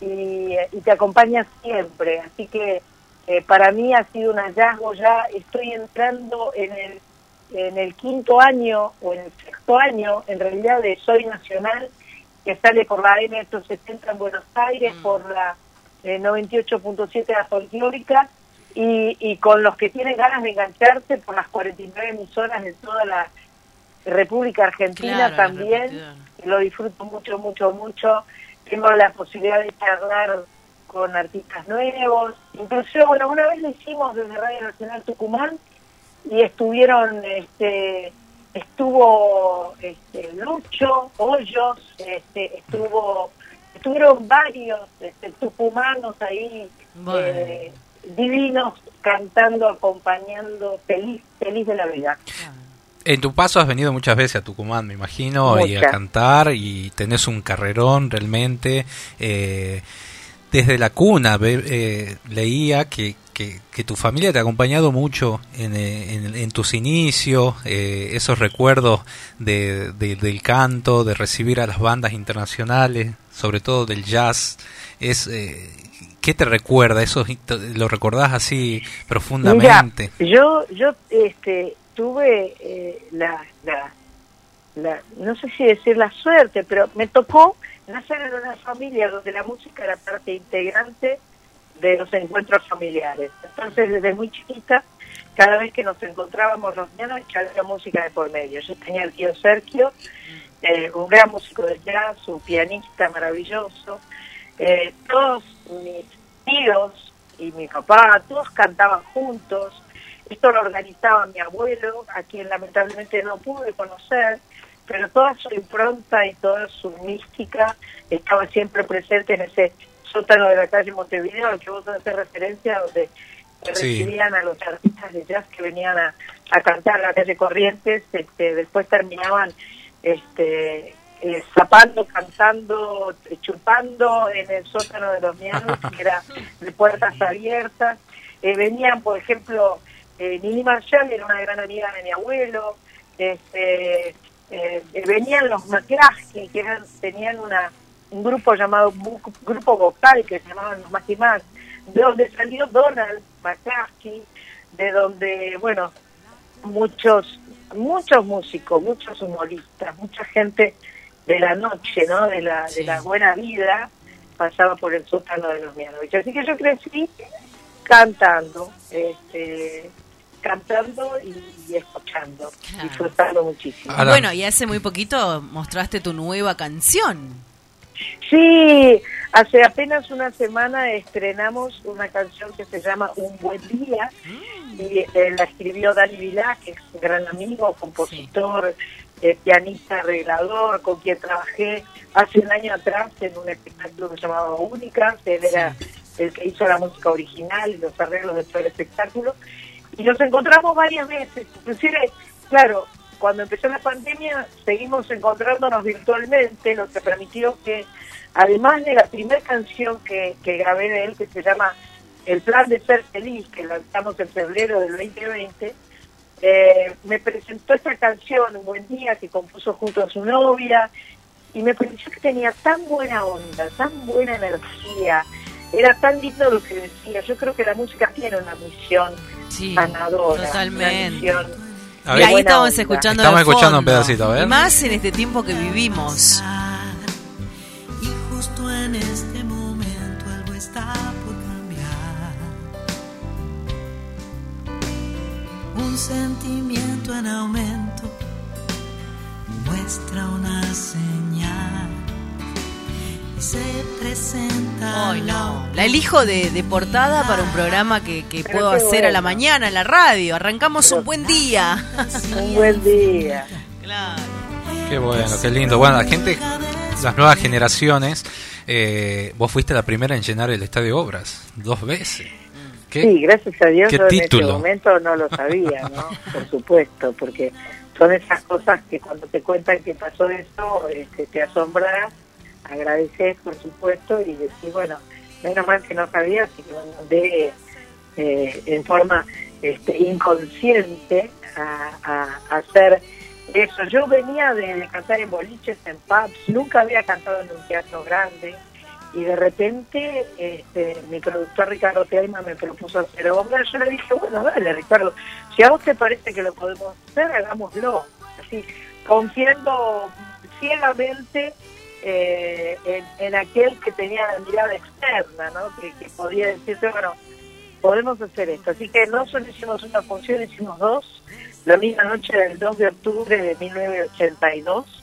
[SPEAKER 19] y, y te acompaña siempre. Así que eh, para mí ha sido un hallazgo ya. Estoy entrando en el en el quinto año o en el sexto año, en realidad, de Soy Nacional, que sale por la M870 en Buenos Aires, por la eh, 98.7 de la folclórica, y, y con los que tienen ganas de engancharse por las 49 emisoras de toda la República Argentina
[SPEAKER 5] Claro,
[SPEAKER 19] también. Lo disfruto mucho, mucho, mucho. tengo la posibilidad de charlar con artistas nuevos. Incluso, bueno, una vez lo hicimos desde Radio Nacional Tucumán y estuvieron, este, estuvo este, Lucho, Hoyos, este, estuvo, estuvieron varios este, tucumanos ahí eh, divinos cantando, acompañando, feliz, feliz de la vida.
[SPEAKER 4] En tu paso has venido muchas veces a Tucumán, me imagino, y a cantar, y tenés un carrerón realmente. eh, desde la cuna eh, leía que, que, que tu familia te ha acompañado mucho en, en- en tus inicios, eh, esos recuerdos de, de- del canto, de recibir a las bandas internacionales, sobre todo del jazz. Es, eh, ¿Qué te recuerda? ¿Eso lo recordás así profundamente?
[SPEAKER 19] Yo, yo este, tuve eh, la, la, la, no sé si decir la suerte, pero me tocó nacer en una familia donde la música era parte integrante de los encuentros familiares. Entonces, desde muy chiquita, cada vez que nos encontrábamos los niños, había música de por medio. Yo tenía el tío Sergio, eh, un gran músico de jazz, un pianista maravilloso. Eh, todos mis tíos y mi papá, todos cantaban juntos. Esto lo organizaba mi abuelo, a quien lamentablemente no pude conocer, pero toda su impronta y toda su mística estaba siempre presente en ese sótano de la calle Montevideo, al que vos haces referencia, donde
[SPEAKER 4] Sí.
[SPEAKER 19] recibían a los artistas de jazz que venían a, a cantar a la calle Corrientes, este, después terminaban este, eh, zapando, cantando, chupando en el sótano de los mianos, <laughs> que era de puertas abiertas. Eh, venían, por ejemplo, eh, Nini Marshall era una gran amiga de mi abuelo, este, venían los McCluskey, que eran, tenían una, un grupo llamado Grupo Vocal, que se llamaban los Más y Más, de donde salió Donald McCluskey, de donde, bueno, muchos muchos músicos, muchos humoristas, mucha gente de la noche, ¿no? De la, de la buena vida, pasaba por el sótano de los Mianovich. Así que yo crecí cantando, este, cantando y, y escuchando, disfrutando muchísimo.
[SPEAKER 5] Bueno, y hace muy poquito mostraste tu nueva canción.
[SPEAKER 19] Sí, hace apenas una semana estrenamos una canción que se llama Un buen día y eh, la escribió Dani Vilá, que es un gran amigo, compositor, eh, pianista, arreglador, con quien trabajé hace un año atrás en un espectáculo que se llamaba Única, él era el que hizo la música original y los arreglos de todo el espectáculo. Y nos encontramos varias veces, inclusive, claro, cuando empezó la pandemia seguimos encontrándonos virtualmente, lo que permitió que, además de la primera canción que, que grabé de él, que se llama El plan de ser feliz, que lanzamos en febrero del 2020, eh, me presentó esta canción, Un buen día, que compuso junto a su novia, y me pareció que tenía tan buena onda, tan buena energía, era tan lindo lo que decía. Yo creo que la música tiene una misión sanadora.
[SPEAKER 5] totalmente.
[SPEAKER 19] Una misión
[SPEAKER 4] A
[SPEAKER 5] y
[SPEAKER 4] ver.
[SPEAKER 5] ahí
[SPEAKER 4] Buena
[SPEAKER 5] estamos
[SPEAKER 4] onda.
[SPEAKER 5] escuchando
[SPEAKER 4] Estamos escuchando un pedacito, a ver.
[SPEAKER 5] Y más en este tiempo que vivimos.
[SPEAKER 14] Y justo en este momento algo está por cambiar. Un sentimiento en aumento muestra una señal. Y se presenta
[SPEAKER 5] Ay, no. La elijo de, de portada para un programa que, que puedo hacer a la mañana en la radio. Arrancamos un buen día. <laughs>
[SPEAKER 19] Un buen día.
[SPEAKER 4] Qué bueno, qué lindo. Bueno, la gente, las nuevas generaciones, eh, vos fuiste la primera en llenar el Estadio Obras, dos veces. ¿Qué?
[SPEAKER 19] Sí, gracias a Dios
[SPEAKER 4] qué
[SPEAKER 19] yo en ese
[SPEAKER 4] título?
[SPEAKER 19] momento no lo sabía, ¿no? <laughs> Por supuesto, porque son esas cosas que cuando te cuentan que pasó eso, este, te asombras, agradeces, por supuesto, y decís, bueno, menos mal que no sabía, así que me mandé eh, en forma este, inconsciente a, hacer eso. Yo venía de, de cantar en boliches, en pubs, nunca había cantado en un teatro grande, y de repente este, mi productor Ricardo Teima me propuso hacer obra, yo le dije, bueno, dale Ricardo, si a vos te parece que lo podemos hacer, hagámoslo, así, confiando ciegamente eh, en, aquel que tenía la mirada externa, ¿no? que, que podía decirte, bueno, podemos hacer esto. Así que no solo hicimos una función, hicimos dos, la misma noche del 2 de octubre de 1982,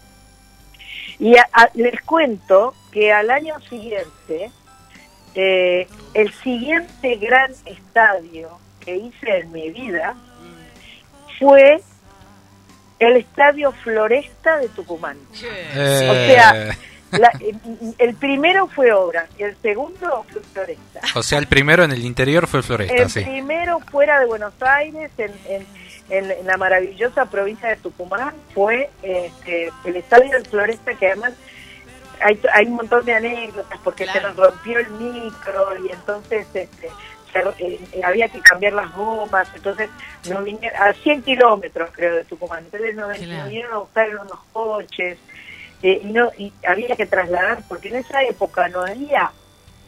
[SPEAKER 19] Y a- a- les cuento que al año siguiente, eh, el siguiente gran estadio que hice en mi vida fue el Estadio Floresta de Tucumán.
[SPEAKER 4] Eh,
[SPEAKER 19] O sea, la- el- el primero fue obra y el segundo fue Floresta.
[SPEAKER 4] o sea, el primero en el interior fue Floresta,
[SPEAKER 19] El
[SPEAKER 4] sí.
[SPEAKER 19] primero fuera de Buenos Aires, en, en- en- en la maravillosa provincia de Tucumán, fue este, el estadio del Floresta, que además hay, hay un montón de anécdotas, porque se nos rompió el micro y entonces este, se- eh, eh, había que cambiar las gomas, entonces nos vinieron, a 100 kilómetros creo de Tucumán, entonces nos
[SPEAKER 5] Claro.
[SPEAKER 19] vinieron a buscar en unos coches eh, y, no, y había que trasladar, porque en esa época no había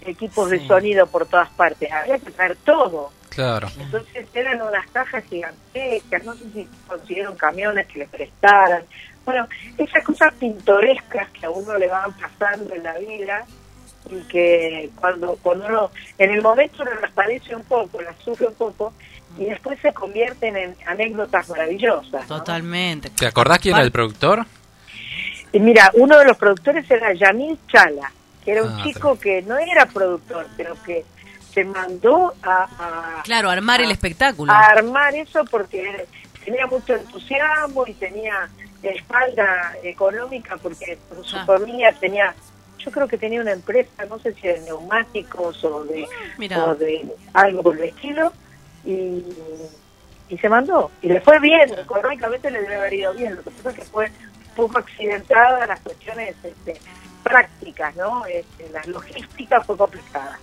[SPEAKER 19] equipos de sonido por todas partes, había que traer todo.
[SPEAKER 4] Claro.
[SPEAKER 19] Entonces eran unas cajas gigantescas, no sé si consiguieron camiones que le prestaran. Bueno, esas cosas pintorescas que a uno le van pasando en la vida que cuando, cuando uno, en el momento uno las padece un poco, las sufre un poco y después se convierten en anécdotas maravillosas. ¿no?
[SPEAKER 5] Totalmente.
[SPEAKER 4] ¿Te acordás quién era el productor?
[SPEAKER 19] Y mira, uno de los productores era Yamil Chala, que era un
[SPEAKER 4] Ah,
[SPEAKER 19] chico que no era productor, pero que se mandó a, a-
[SPEAKER 5] Claro, armar el espectáculo.
[SPEAKER 19] a armar eso porque tenía mucho entusiasmo y tenía espalda económica porque su
[SPEAKER 5] Ah.
[SPEAKER 19] familia tenía, yo creo que tenía una empresa, no sé si de neumáticos o de,
[SPEAKER 5] Mira.
[SPEAKER 19] o de algo por el estilo, y, y se mandó. Y le fue bien, económicamente le debe haber ido bien, lo que pasa es que fue un poco accidentada las cuestiones este, prácticas, ¿no? Este, la logística fue complicada.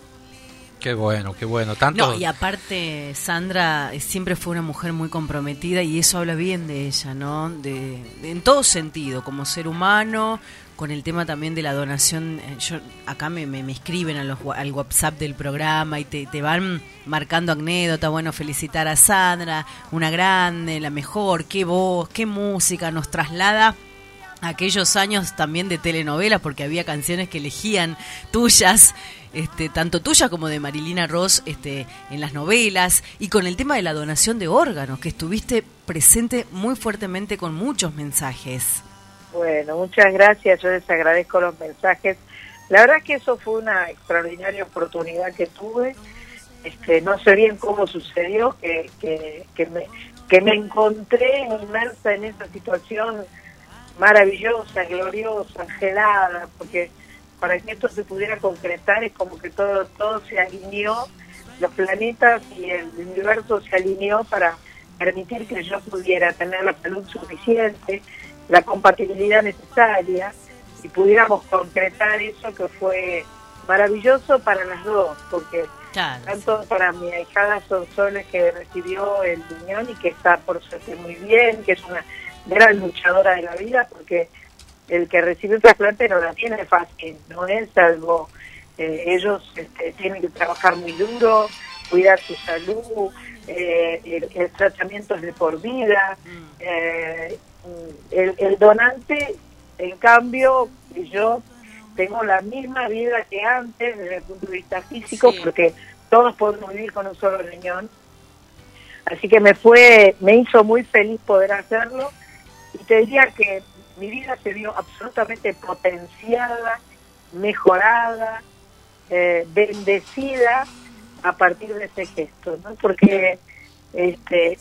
[SPEAKER 4] Qué bueno, qué bueno. Tanto.
[SPEAKER 5] No, y aparte, Sandra eh, siempre fue una mujer muy comprometida y eso habla bien de ella, ¿no? De, de- en todo sentido, como ser humano, con el tema también de la donación. eh, Yo Acá me, me, me escriben al WhatsApp del programa y te, te van marcando anécdota. Bueno, felicitar a Sandra, una grande, la mejor, qué voz, qué música, nos traslada aquellos años también de telenovelas, porque había canciones que elegían tuyas, este, tanto tuyas como de Marilina Ross este, en las novelas, y con el tema de la donación de órganos, que estuviste presente muy fuertemente con muchos mensajes.
[SPEAKER 19] Bueno, muchas gracias, yo les agradezco los mensajes. La verdad que eso fue una extraordinaria oportunidad que tuve. Este, no sé bien cómo sucedió, que, que, que, me, que me encontré inmersa en esa situación maravillosa, gloriosa, angelada, porque para que esto se pudiera concretar es como que todo, todo se alineó, los planetas y el universo se alineó para permitir que yo pudiera tener la salud suficiente, la compatibilidad necesaria y pudiéramos concretar eso que fue maravilloso para las dos, porque tanto para mi ahijada Sonsoles que recibió el riñón y que está por suerte muy bien, que es una gran luchadora de la vida, porque el que recibe un trasplante no la tiene fácil, no es algo, eh, ellos este, tienen que trabajar muy duro, cuidar su salud, eh, el, el tratamiento es de por vida, eh, el, el donante, en cambio, yo tengo la misma vida que antes desde el punto de vista físico, porque todos podemos vivir con un solo riñón. Así que me fue, me hizo muy feliz poder hacerlo y te diría que mi vida se vio absolutamente potenciada, mejorada, eh, bendecida a partir de ese gesto, ¿no? Porque este,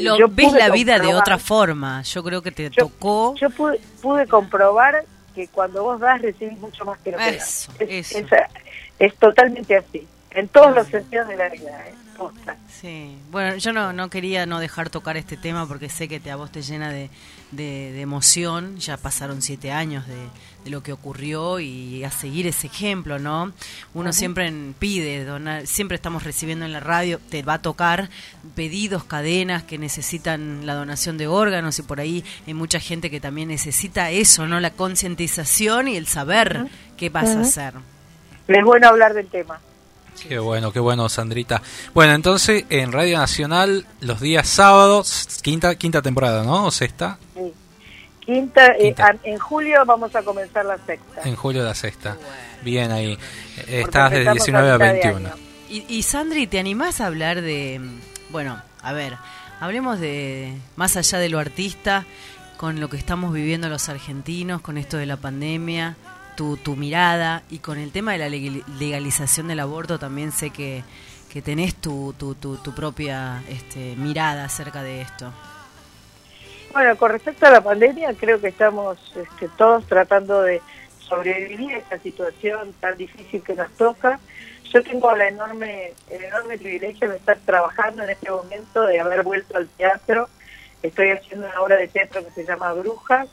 [SPEAKER 5] Lo,
[SPEAKER 19] yo
[SPEAKER 5] ves la vida de otra forma. Yo creo que te tocó.
[SPEAKER 19] yo pude, pude comprobar que cuando vos das recibís mucho más que lo que das. Es,
[SPEAKER 5] eso.
[SPEAKER 19] es- es totalmente así, en todos los sentidos de la vida. ¿eh? Posta.
[SPEAKER 5] Sí, bueno, yo no, no quería no dejar tocar este tema porque sé que te, a vos te llena de, de, de emoción. Ya pasaron siete años de, de lo que ocurrió y a seguir ese ejemplo, ¿no? Uno siempre en- pide, donar, siempre estamos recibiendo en la radio, te va a tocar pedidos, cadenas que necesitan la donación de órganos y por ahí hay mucha gente que también necesita eso, ¿no? La concientización y el saber qué vas a hacer.
[SPEAKER 19] Es bueno hablar del tema.
[SPEAKER 4] Qué bueno, qué bueno, Sandrita. Bueno, entonces en Radio Nacional los días sábados, quinta quinta temporada, ¿no? ¿O sexta?
[SPEAKER 19] Sí. Quinta, eh,
[SPEAKER 4] Quinta.
[SPEAKER 19] a- en julio vamos a comenzar la sexta.
[SPEAKER 4] En julio la sexta. Bien ahí. Estás
[SPEAKER 19] empezamos
[SPEAKER 4] 19 a
[SPEAKER 19] a mitad de
[SPEAKER 4] 21.
[SPEAKER 19] año.
[SPEAKER 5] Y, y Sandri, ¿te animás a hablar de, bueno, a ver, hablemos de, más allá de lo artista, con lo que estamos viviendo los argentinos, con esto de la pandemia, tu, tu mirada y con el tema de la legal- legalización del aborto también sé que, que tenés tu, tu, tu, tu propia este, mirada acerca de esto.
[SPEAKER 19] Bueno, con respecto a la pandemia, creo que estamos este, todos tratando de sobrevivir a esta situación tan difícil que nos toca. Yo tengo la enorme, el enorme privilegio de estar trabajando en este momento, de haber vuelto al teatro. Estoy haciendo una obra de teatro que se llama Brujas,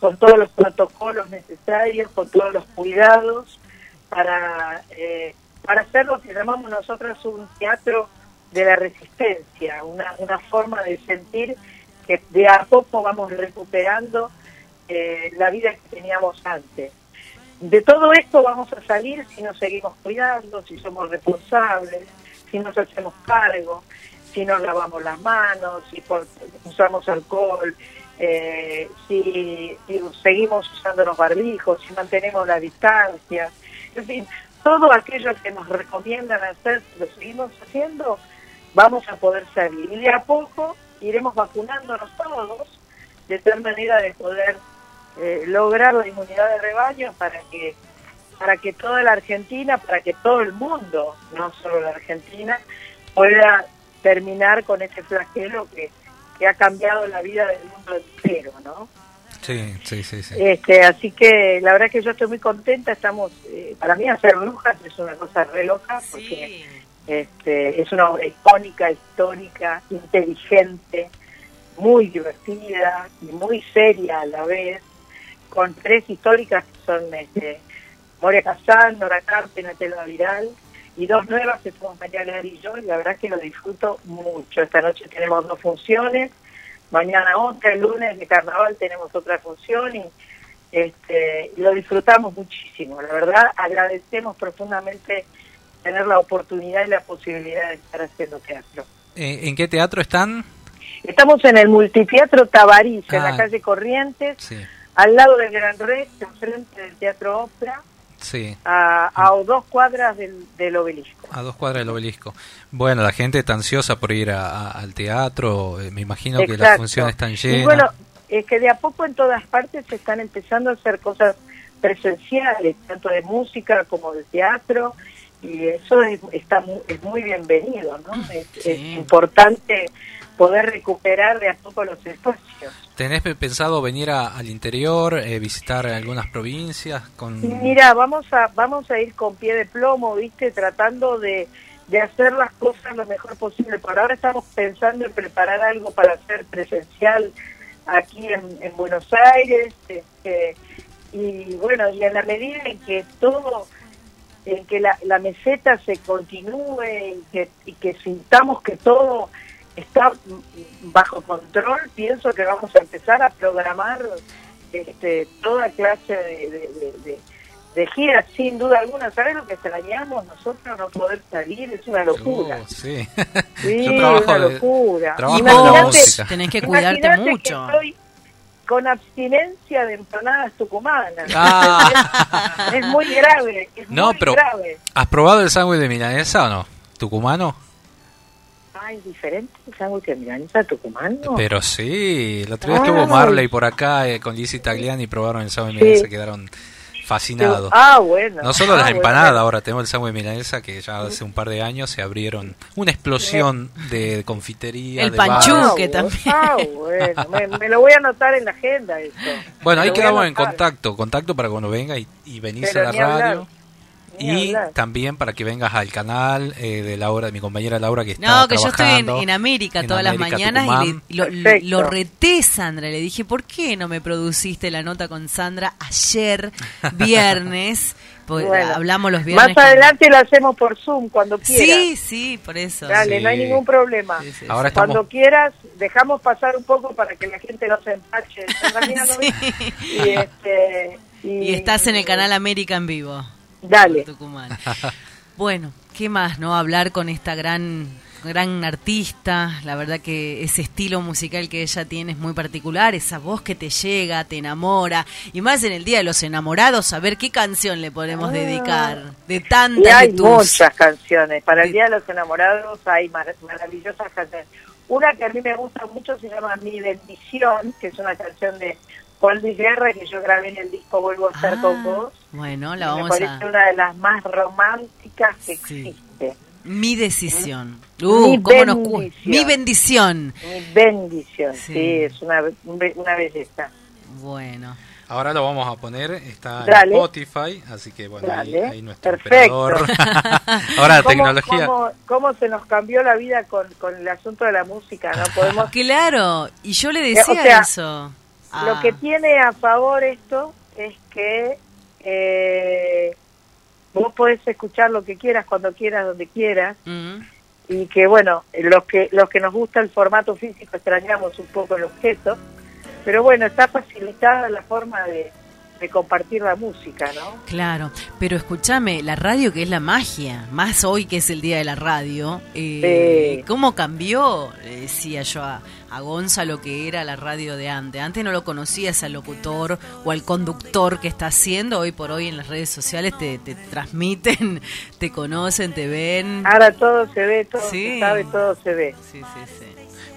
[SPEAKER 19] con todos los protocolos necesarios, con todos los cuidados, para, eh, para hacer lo que llamamos nosotros un teatro de la resistencia, una, una forma de sentir que de a poco vamos recuperando eh, la vida que teníamos antes. De todo esto vamos a salir si nos seguimos cuidando, si somos responsables, si nos hacemos cargo, si nos lavamos las manos, si usamos alcohol, eh, si, si seguimos usando los barbijos, si mantenemos la distancia, en fin, todo aquello que nos recomiendan hacer, lo seguimos haciendo, vamos a poder salir. Y de a poco iremos vacunándonos todos, de tal manera de poder eh, lograr la inmunidad de rebaño para que para que toda la Argentina, para que todo el mundo, no solo la Argentina, pueda terminar con este flagelo que, que ha cambiado la vida del mundo entero, ¿no?
[SPEAKER 4] Sí, sí, sí, sí.
[SPEAKER 19] Este, así que la verdad que yo estoy muy contenta, estamos, eh, para mí hacer brujas es una cosa re loca, porque este, es una obra icónica, histórica, inteligente, muy divertida y muy seria a la vez, con tres históricas que son este, Moria Casal, Nora Carpe, Natelva Viral, y dos nuevas que somos María Lara y yo, y la verdad que lo disfruto mucho. Esta noche tenemos dos funciones, mañana otra, el lunes de carnaval tenemos otra función y este, lo disfrutamos muchísimo. La verdad, agradecemos profundamente tener la oportunidad y la posibilidad de estar haciendo teatro.
[SPEAKER 4] Eh, ¿En qué teatro están?
[SPEAKER 19] Estamos en el Multiteatro Tabarís, en
[SPEAKER 4] Ah.
[SPEAKER 19] la calle Corrientes,
[SPEAKER 4] Sí,
[SPEAKER 19] al lado del Gran Rex, enfrente del Teatro Ópera,
[SPEAKER 4] sí,
[SPEAKER 19] a, a dos cuadras del, del obelisco.
[SPEAKER 4] a dos cuadras del obelisco. Bueno, la gente está ansiosa por ir a- a- al teatro, eh, me imagino que las funciones están
[SPEAKER 19] Y
[SPEAKER 4] llenas.
[SPEAKER 19] bueno, es que de a poco en todas partes se están empezando a hacer cosas presenciales, tanto de música como de teatro, y eso es, está es muy bienvenido, ¿no? Es, es importante poder recuperar de a poco los espacios.
[SPEAKER 4] ¿Tenés pe- pensado venir a- al interior, eh, visitar algunas provincias? con
[SPEAKER 19] Mira, vamos a vamos a ir con pie de plomo, ¿viste? Tratando de, de hacer las cosas lo mejor posible. Por ahora estamos pensando en preparar algo para hacer presencial aquí en, en Buenos Aires. este, y bueno, y en la medida en que todo, en que la, la meseta se continúe y que, y que sintamos que todo está bajo control, pienso que vamos a empezar a programar este, toda clase de, de, de- de- de giras, sin duda alguna. ¿Sabes lo que extrañamos nosotros no poder salir? Es una locura.
[SPEAKER 4] Oh, sí.
[SPEAKER 19] Sí, <laughs>
[SPEAKER 4] Yo trabajo
[SPEAKER 19] una
[SPEAKER 4] de-
[SPEAKER 19] locura.
[SPEAKER 4] trabajo música.
[SPEAKER 5] tenés que cuidarte
[SPEAKER 19] Imagínate que
[SPEAKER 5] mucho.
[SPEAKER 19] estoy con abstinencia de empanadas tucumanas.
[SPEAKER 4] Ah.
[SPEAKER 19] es, <laughs> es muy grave, es
[SPEAKER 4] No,
[SPEAKER 19] muy
[SPEAKER 4] pero
[SPEAKER 19] grave.
[SPEAKER 4] ¿has probado el sándwich de milanesa o no? ¿Tucumano?
[SPEAKER 19] Ah, ¿es diferente el sándwich de milanesa tucumano?
[SPEAKER 4] Pero sí, el otro día estuvo Marley por acá eh, con Lizzie Tagliani y probaron el sándwich de
[SPEAKER 19] Sí.
[SPEAKER 4] milanesa, quedaron fascinados.
[SPEAKER 19] Ah, bueno.
[SPEAKER 4] No solo
[SPEAKER 19] Ah,
[SPEAKER 4] las
[SPEAKER 19] bueno.
[SPEAKER 4] empanadas, ahora tenemos el sándwich de milanesa que ya hace un par de años se abrieron una explosión de confitería.
[SPEAKER 5] El
[SPEAKER 4] de
[SPEAKER 5] panchuque
[SPEAKER 19] Ah,
[SPEAKER 5] también.
[SPEAKER 19] Ah, bueno, me, me lo voy a anotar en la agenda.
[SPEAKER 4] Bueno,
[SPEAKER 19] Me
[SPEAKER 4] ahí quedamos en contacto, contacto para cuando venga y, y venís
[SPEAKER 19] Pero
[SPEAKER 4] a la
[SPEAKER 19] hablar,
[SPEAKER 4] radio. Y también para que vengas al canal eh, de Laura, de mi compañera Laura que está
[SPEAKER 5] No, que yo estoy en,
[SPEAKER 4] trabajando
[SPEAKER 5] en América
[SPEAKER 4] en
[SPEAKER 5] todas
[SPEAKER 4] América,
[SPEAKER 5] las mañanas
[SPEAKER 4] Tucumán.
[SPEAKER 5] y, le- lo, lo reté, Sandra. Le dije, ¿por qué no me produciste la nota con Sandra ayer, <laughs> viernes? Porque
[SPEAKER 19] Bueno,
[SPEAKER 5] hablamos los viernes.
[SPEAKER 19] Más
[SPEAKER 5] con-
[SPEAKER 19] adelante lo hacemos por Zoom, cuando quieras.
[SPEAKER 5] Sí, sí, por eso.
[SPEAKER 19] Dale, no hay ningún problema.
[SPEAKER 5] Sí, sí,
[SPEAKER 4] Ahora estamos
[SPEAKER 19] Cuando quieras, dejamos pasar un poco para que la gente no se empache. <laughs> y, este, y,
[SPEAKER 5] Y estás en el canal América en vivo.
[SPEAKER 19] Dale.
[SPEAKER 5] Tucumán. Bueno, ¿qué más, no? Hablar con esta gran gran artista, la verdad que ese estilo musical que ella tiene es muy particular, esa voz que te llega, te enamora, y más en el Día de los Enamorados, a ver qué canción le podemos
[SPEAKER 19] Ah.
[SPEAKER 5] dedicar, de
[SPEAKER 19] Y
[SPEAKER 5] tantas
[SPEAKER 19] hay
[SPEAKER 5] de tus...
[SPEAKER 19] muchas canciones. Para el Día de los Enamorados hay mar- maravillosas canciones. Una que a mí me gusta mucho se llama Mi Bendición, que es una canción de Juan Luis Guerra que yo grabé en el disco Vuelvo a estar con vos.
[SPEAKER 5] Bueno, la
[SPEAKER 19] Y me
[SPEAKER 5] vamos
[SPEAKER 19] parece
[SPEAKER 5] a...
[SPEAKER 19] una de las más románticas que existe.
[SPEAKER 5] Mi decisión.
[SPEAKER 19] Mi
[SPEAKER 5] Uh, cómo nos cu-
[SPEAKER 19] bendición.
[SPEAKER 5] Mi bendición.
[SPEAKER 19] Mi bendición,
[SPEAKER 5] Sí.
[SPEAKER 19] sí, es una, una belleza.
[SPEAKER 5] Bueno.
[SPEAKER 4] Ahora lo vamos a poner, está
[SPEAKER 19] Dale.
[SPEAKER 4] en Spotify, así que bueno, ahí, ahí nuestro
[SPEAKER 19] Perfecto. <laughs>
[SPEAKER 4] Ahora la
[SPEAKER 19] ¿Cómo-
[SPEAKER 4] tecnología.
[SPEAKER 19] Cómo, cómo se nos cambió la vida con, con el asunto de la música? No podemos <laughs>
[SPEAKER 5] Claro, y yo le
[SPEAKER 19] Eh,
[SPEAKER 5] decía
[SPEAKER 19] o sea,
[SPEAKER 5] eso. Ah,
[SPEAKER 19] Lo que tiene a favor esto es que eh, vos podés escuchar lo que quieras, cuando quieras, donde quieras, y que bueno, los que los que nos gusta el formato físico extrañamos un poco el objeto, pero bueno, está facilitada la forma de, de compartir la música, ¿no?
[SPEAKER 5] Claro, pero escúchame, la radio que es la magia, más hoy que es el día de la radio, eh,
[SPEAKER 19] Sí.
[SPEAKER 5] ¿cómo cambió? Decía yo a, a Gonza lo que era la radio de antes. Antes no lo conocías al locutor o al conductor que está haciendo, hoy por hoy en las redes sociales te, te transmiten, <laughs> te conocen, te ven.
[SPEAKER 19] Ahora todo se ve, todo
[SPEAKER 5] Sí.
[SPEAKER 19] se sabe, todo se ve.
[SPEAKER 5] Sí, sí, sí.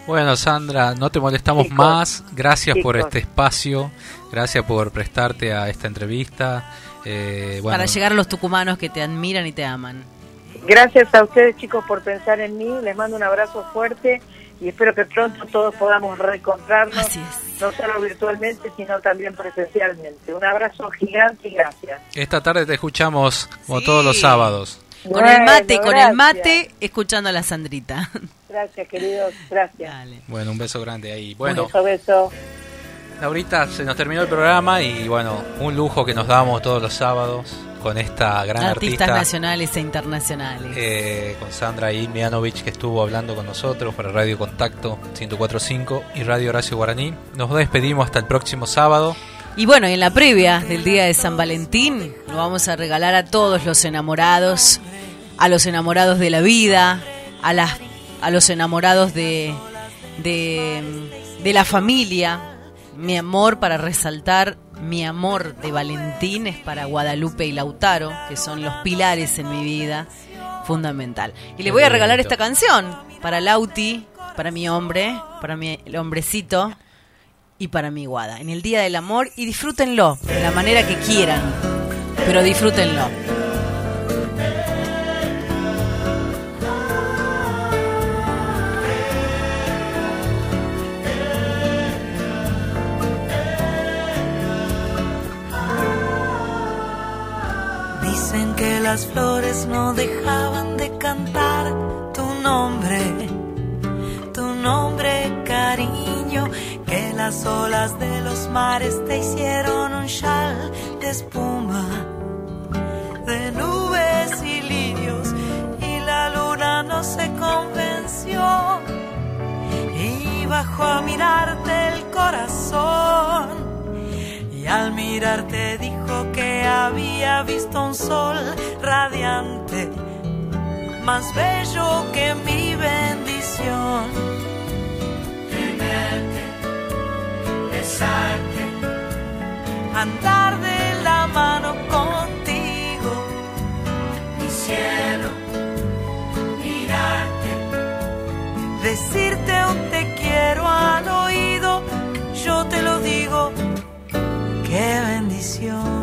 [SPEAKER 4] Bueno, Sandra, no te molestamos
[SPEAKER 19] Chicos,
[SPEAKER 4] más. Gracias por este espacio. Gracias por prestarte a esta entrevista. Eh, bueno,
[SPEAKER 5] Para llegar a los tucumanos que te admiran y te aman.
[SPEAKER 19] Gracias a ustedes chicos por pensar en mí, les mando un abrazo fuerte y espero que pronto todos podamos reencontrarnos, no solo virtualmente, sino también presencialmente. Un abrazo gigante y gracias.
[SPEAKER 4] esta tarde te escuchamos como todos los sábados.
[SPEAKER 5] Con el mate, con el mate, escuchando a la Sandrita.
[SPEAKER 19] Gracias queridos, gracias.
[SPEAKER 4] Bueno, un beso grande ahí. Bueno,
[SPEAKER 19] Beso, beso.
[SPEAKER 4] Ahorita se nos terminó el programa y bueno, un lujo que nos damos todos los sábados con esta gran
[SPEAKER 5] Artistas
[SPEAKER 4] artista.
[SPEAKER 5] nacionales e internacionales.
[SPEAKER 4] eh, con Sandra Mianovich que estuvo hablando con nosotros para Radio Contacto 1045 y Radio Horacio Guaraní. Nos despedimos hasta el próximo sábado.
[SPEAKER 5] Y bueno, en la previa del día de San Valentín, lo vamos a regalar a todos los enamorados, a los enamorados de la vida, a las a los enamorados de de, de la familia. Mi amor para resaltar, mi amor de Valentín es para Guadalupe y Lautaro, que son los pilares en mi vida, fundamental. Y le voy a regalar esta canción para Lauti, para mi hombre, para mi el hombrecito y para mi guada. En el Día del Amor y disfrútenlo de la manera que quieran, pero disfrútenlo.
[SPEAKER 20] Las flores no dejaban de cantar tu nombre, tu nombre cariño, que las olas de los mares te hicieron un chal de espuma, de nubes y lirios, y la luna no se convenció, y bajó a mirarte el corazón. Y al mirarte que había visto un sol radiante, más bello que mi bendición. Tenerte, besarte, andar de la mano contigo, mi cielo, mirarte, decirte un te quiero al oído, yo te lo digo qué bendición.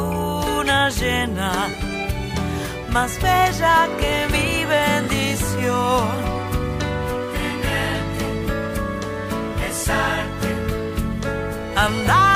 [SPEAKER 20] luna llena más bella que mi bendición. Tenerte besarte. Andar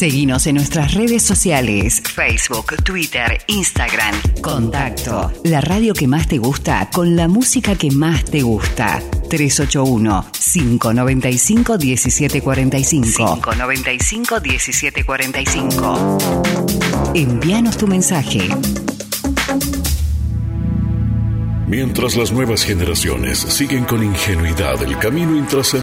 [SPEAKER 21] Seguinos en nuestras redes sociales, Facebook, Twitter, Instagram. Contacto, la radio que más te gusta con la música que más te gusta. 381-595-1745. 595-1745. Envíanos tu mensaje.
[SPEAKER 22] Mientras las nuevas generaciones siguen con ingenuidad el camino intrascendente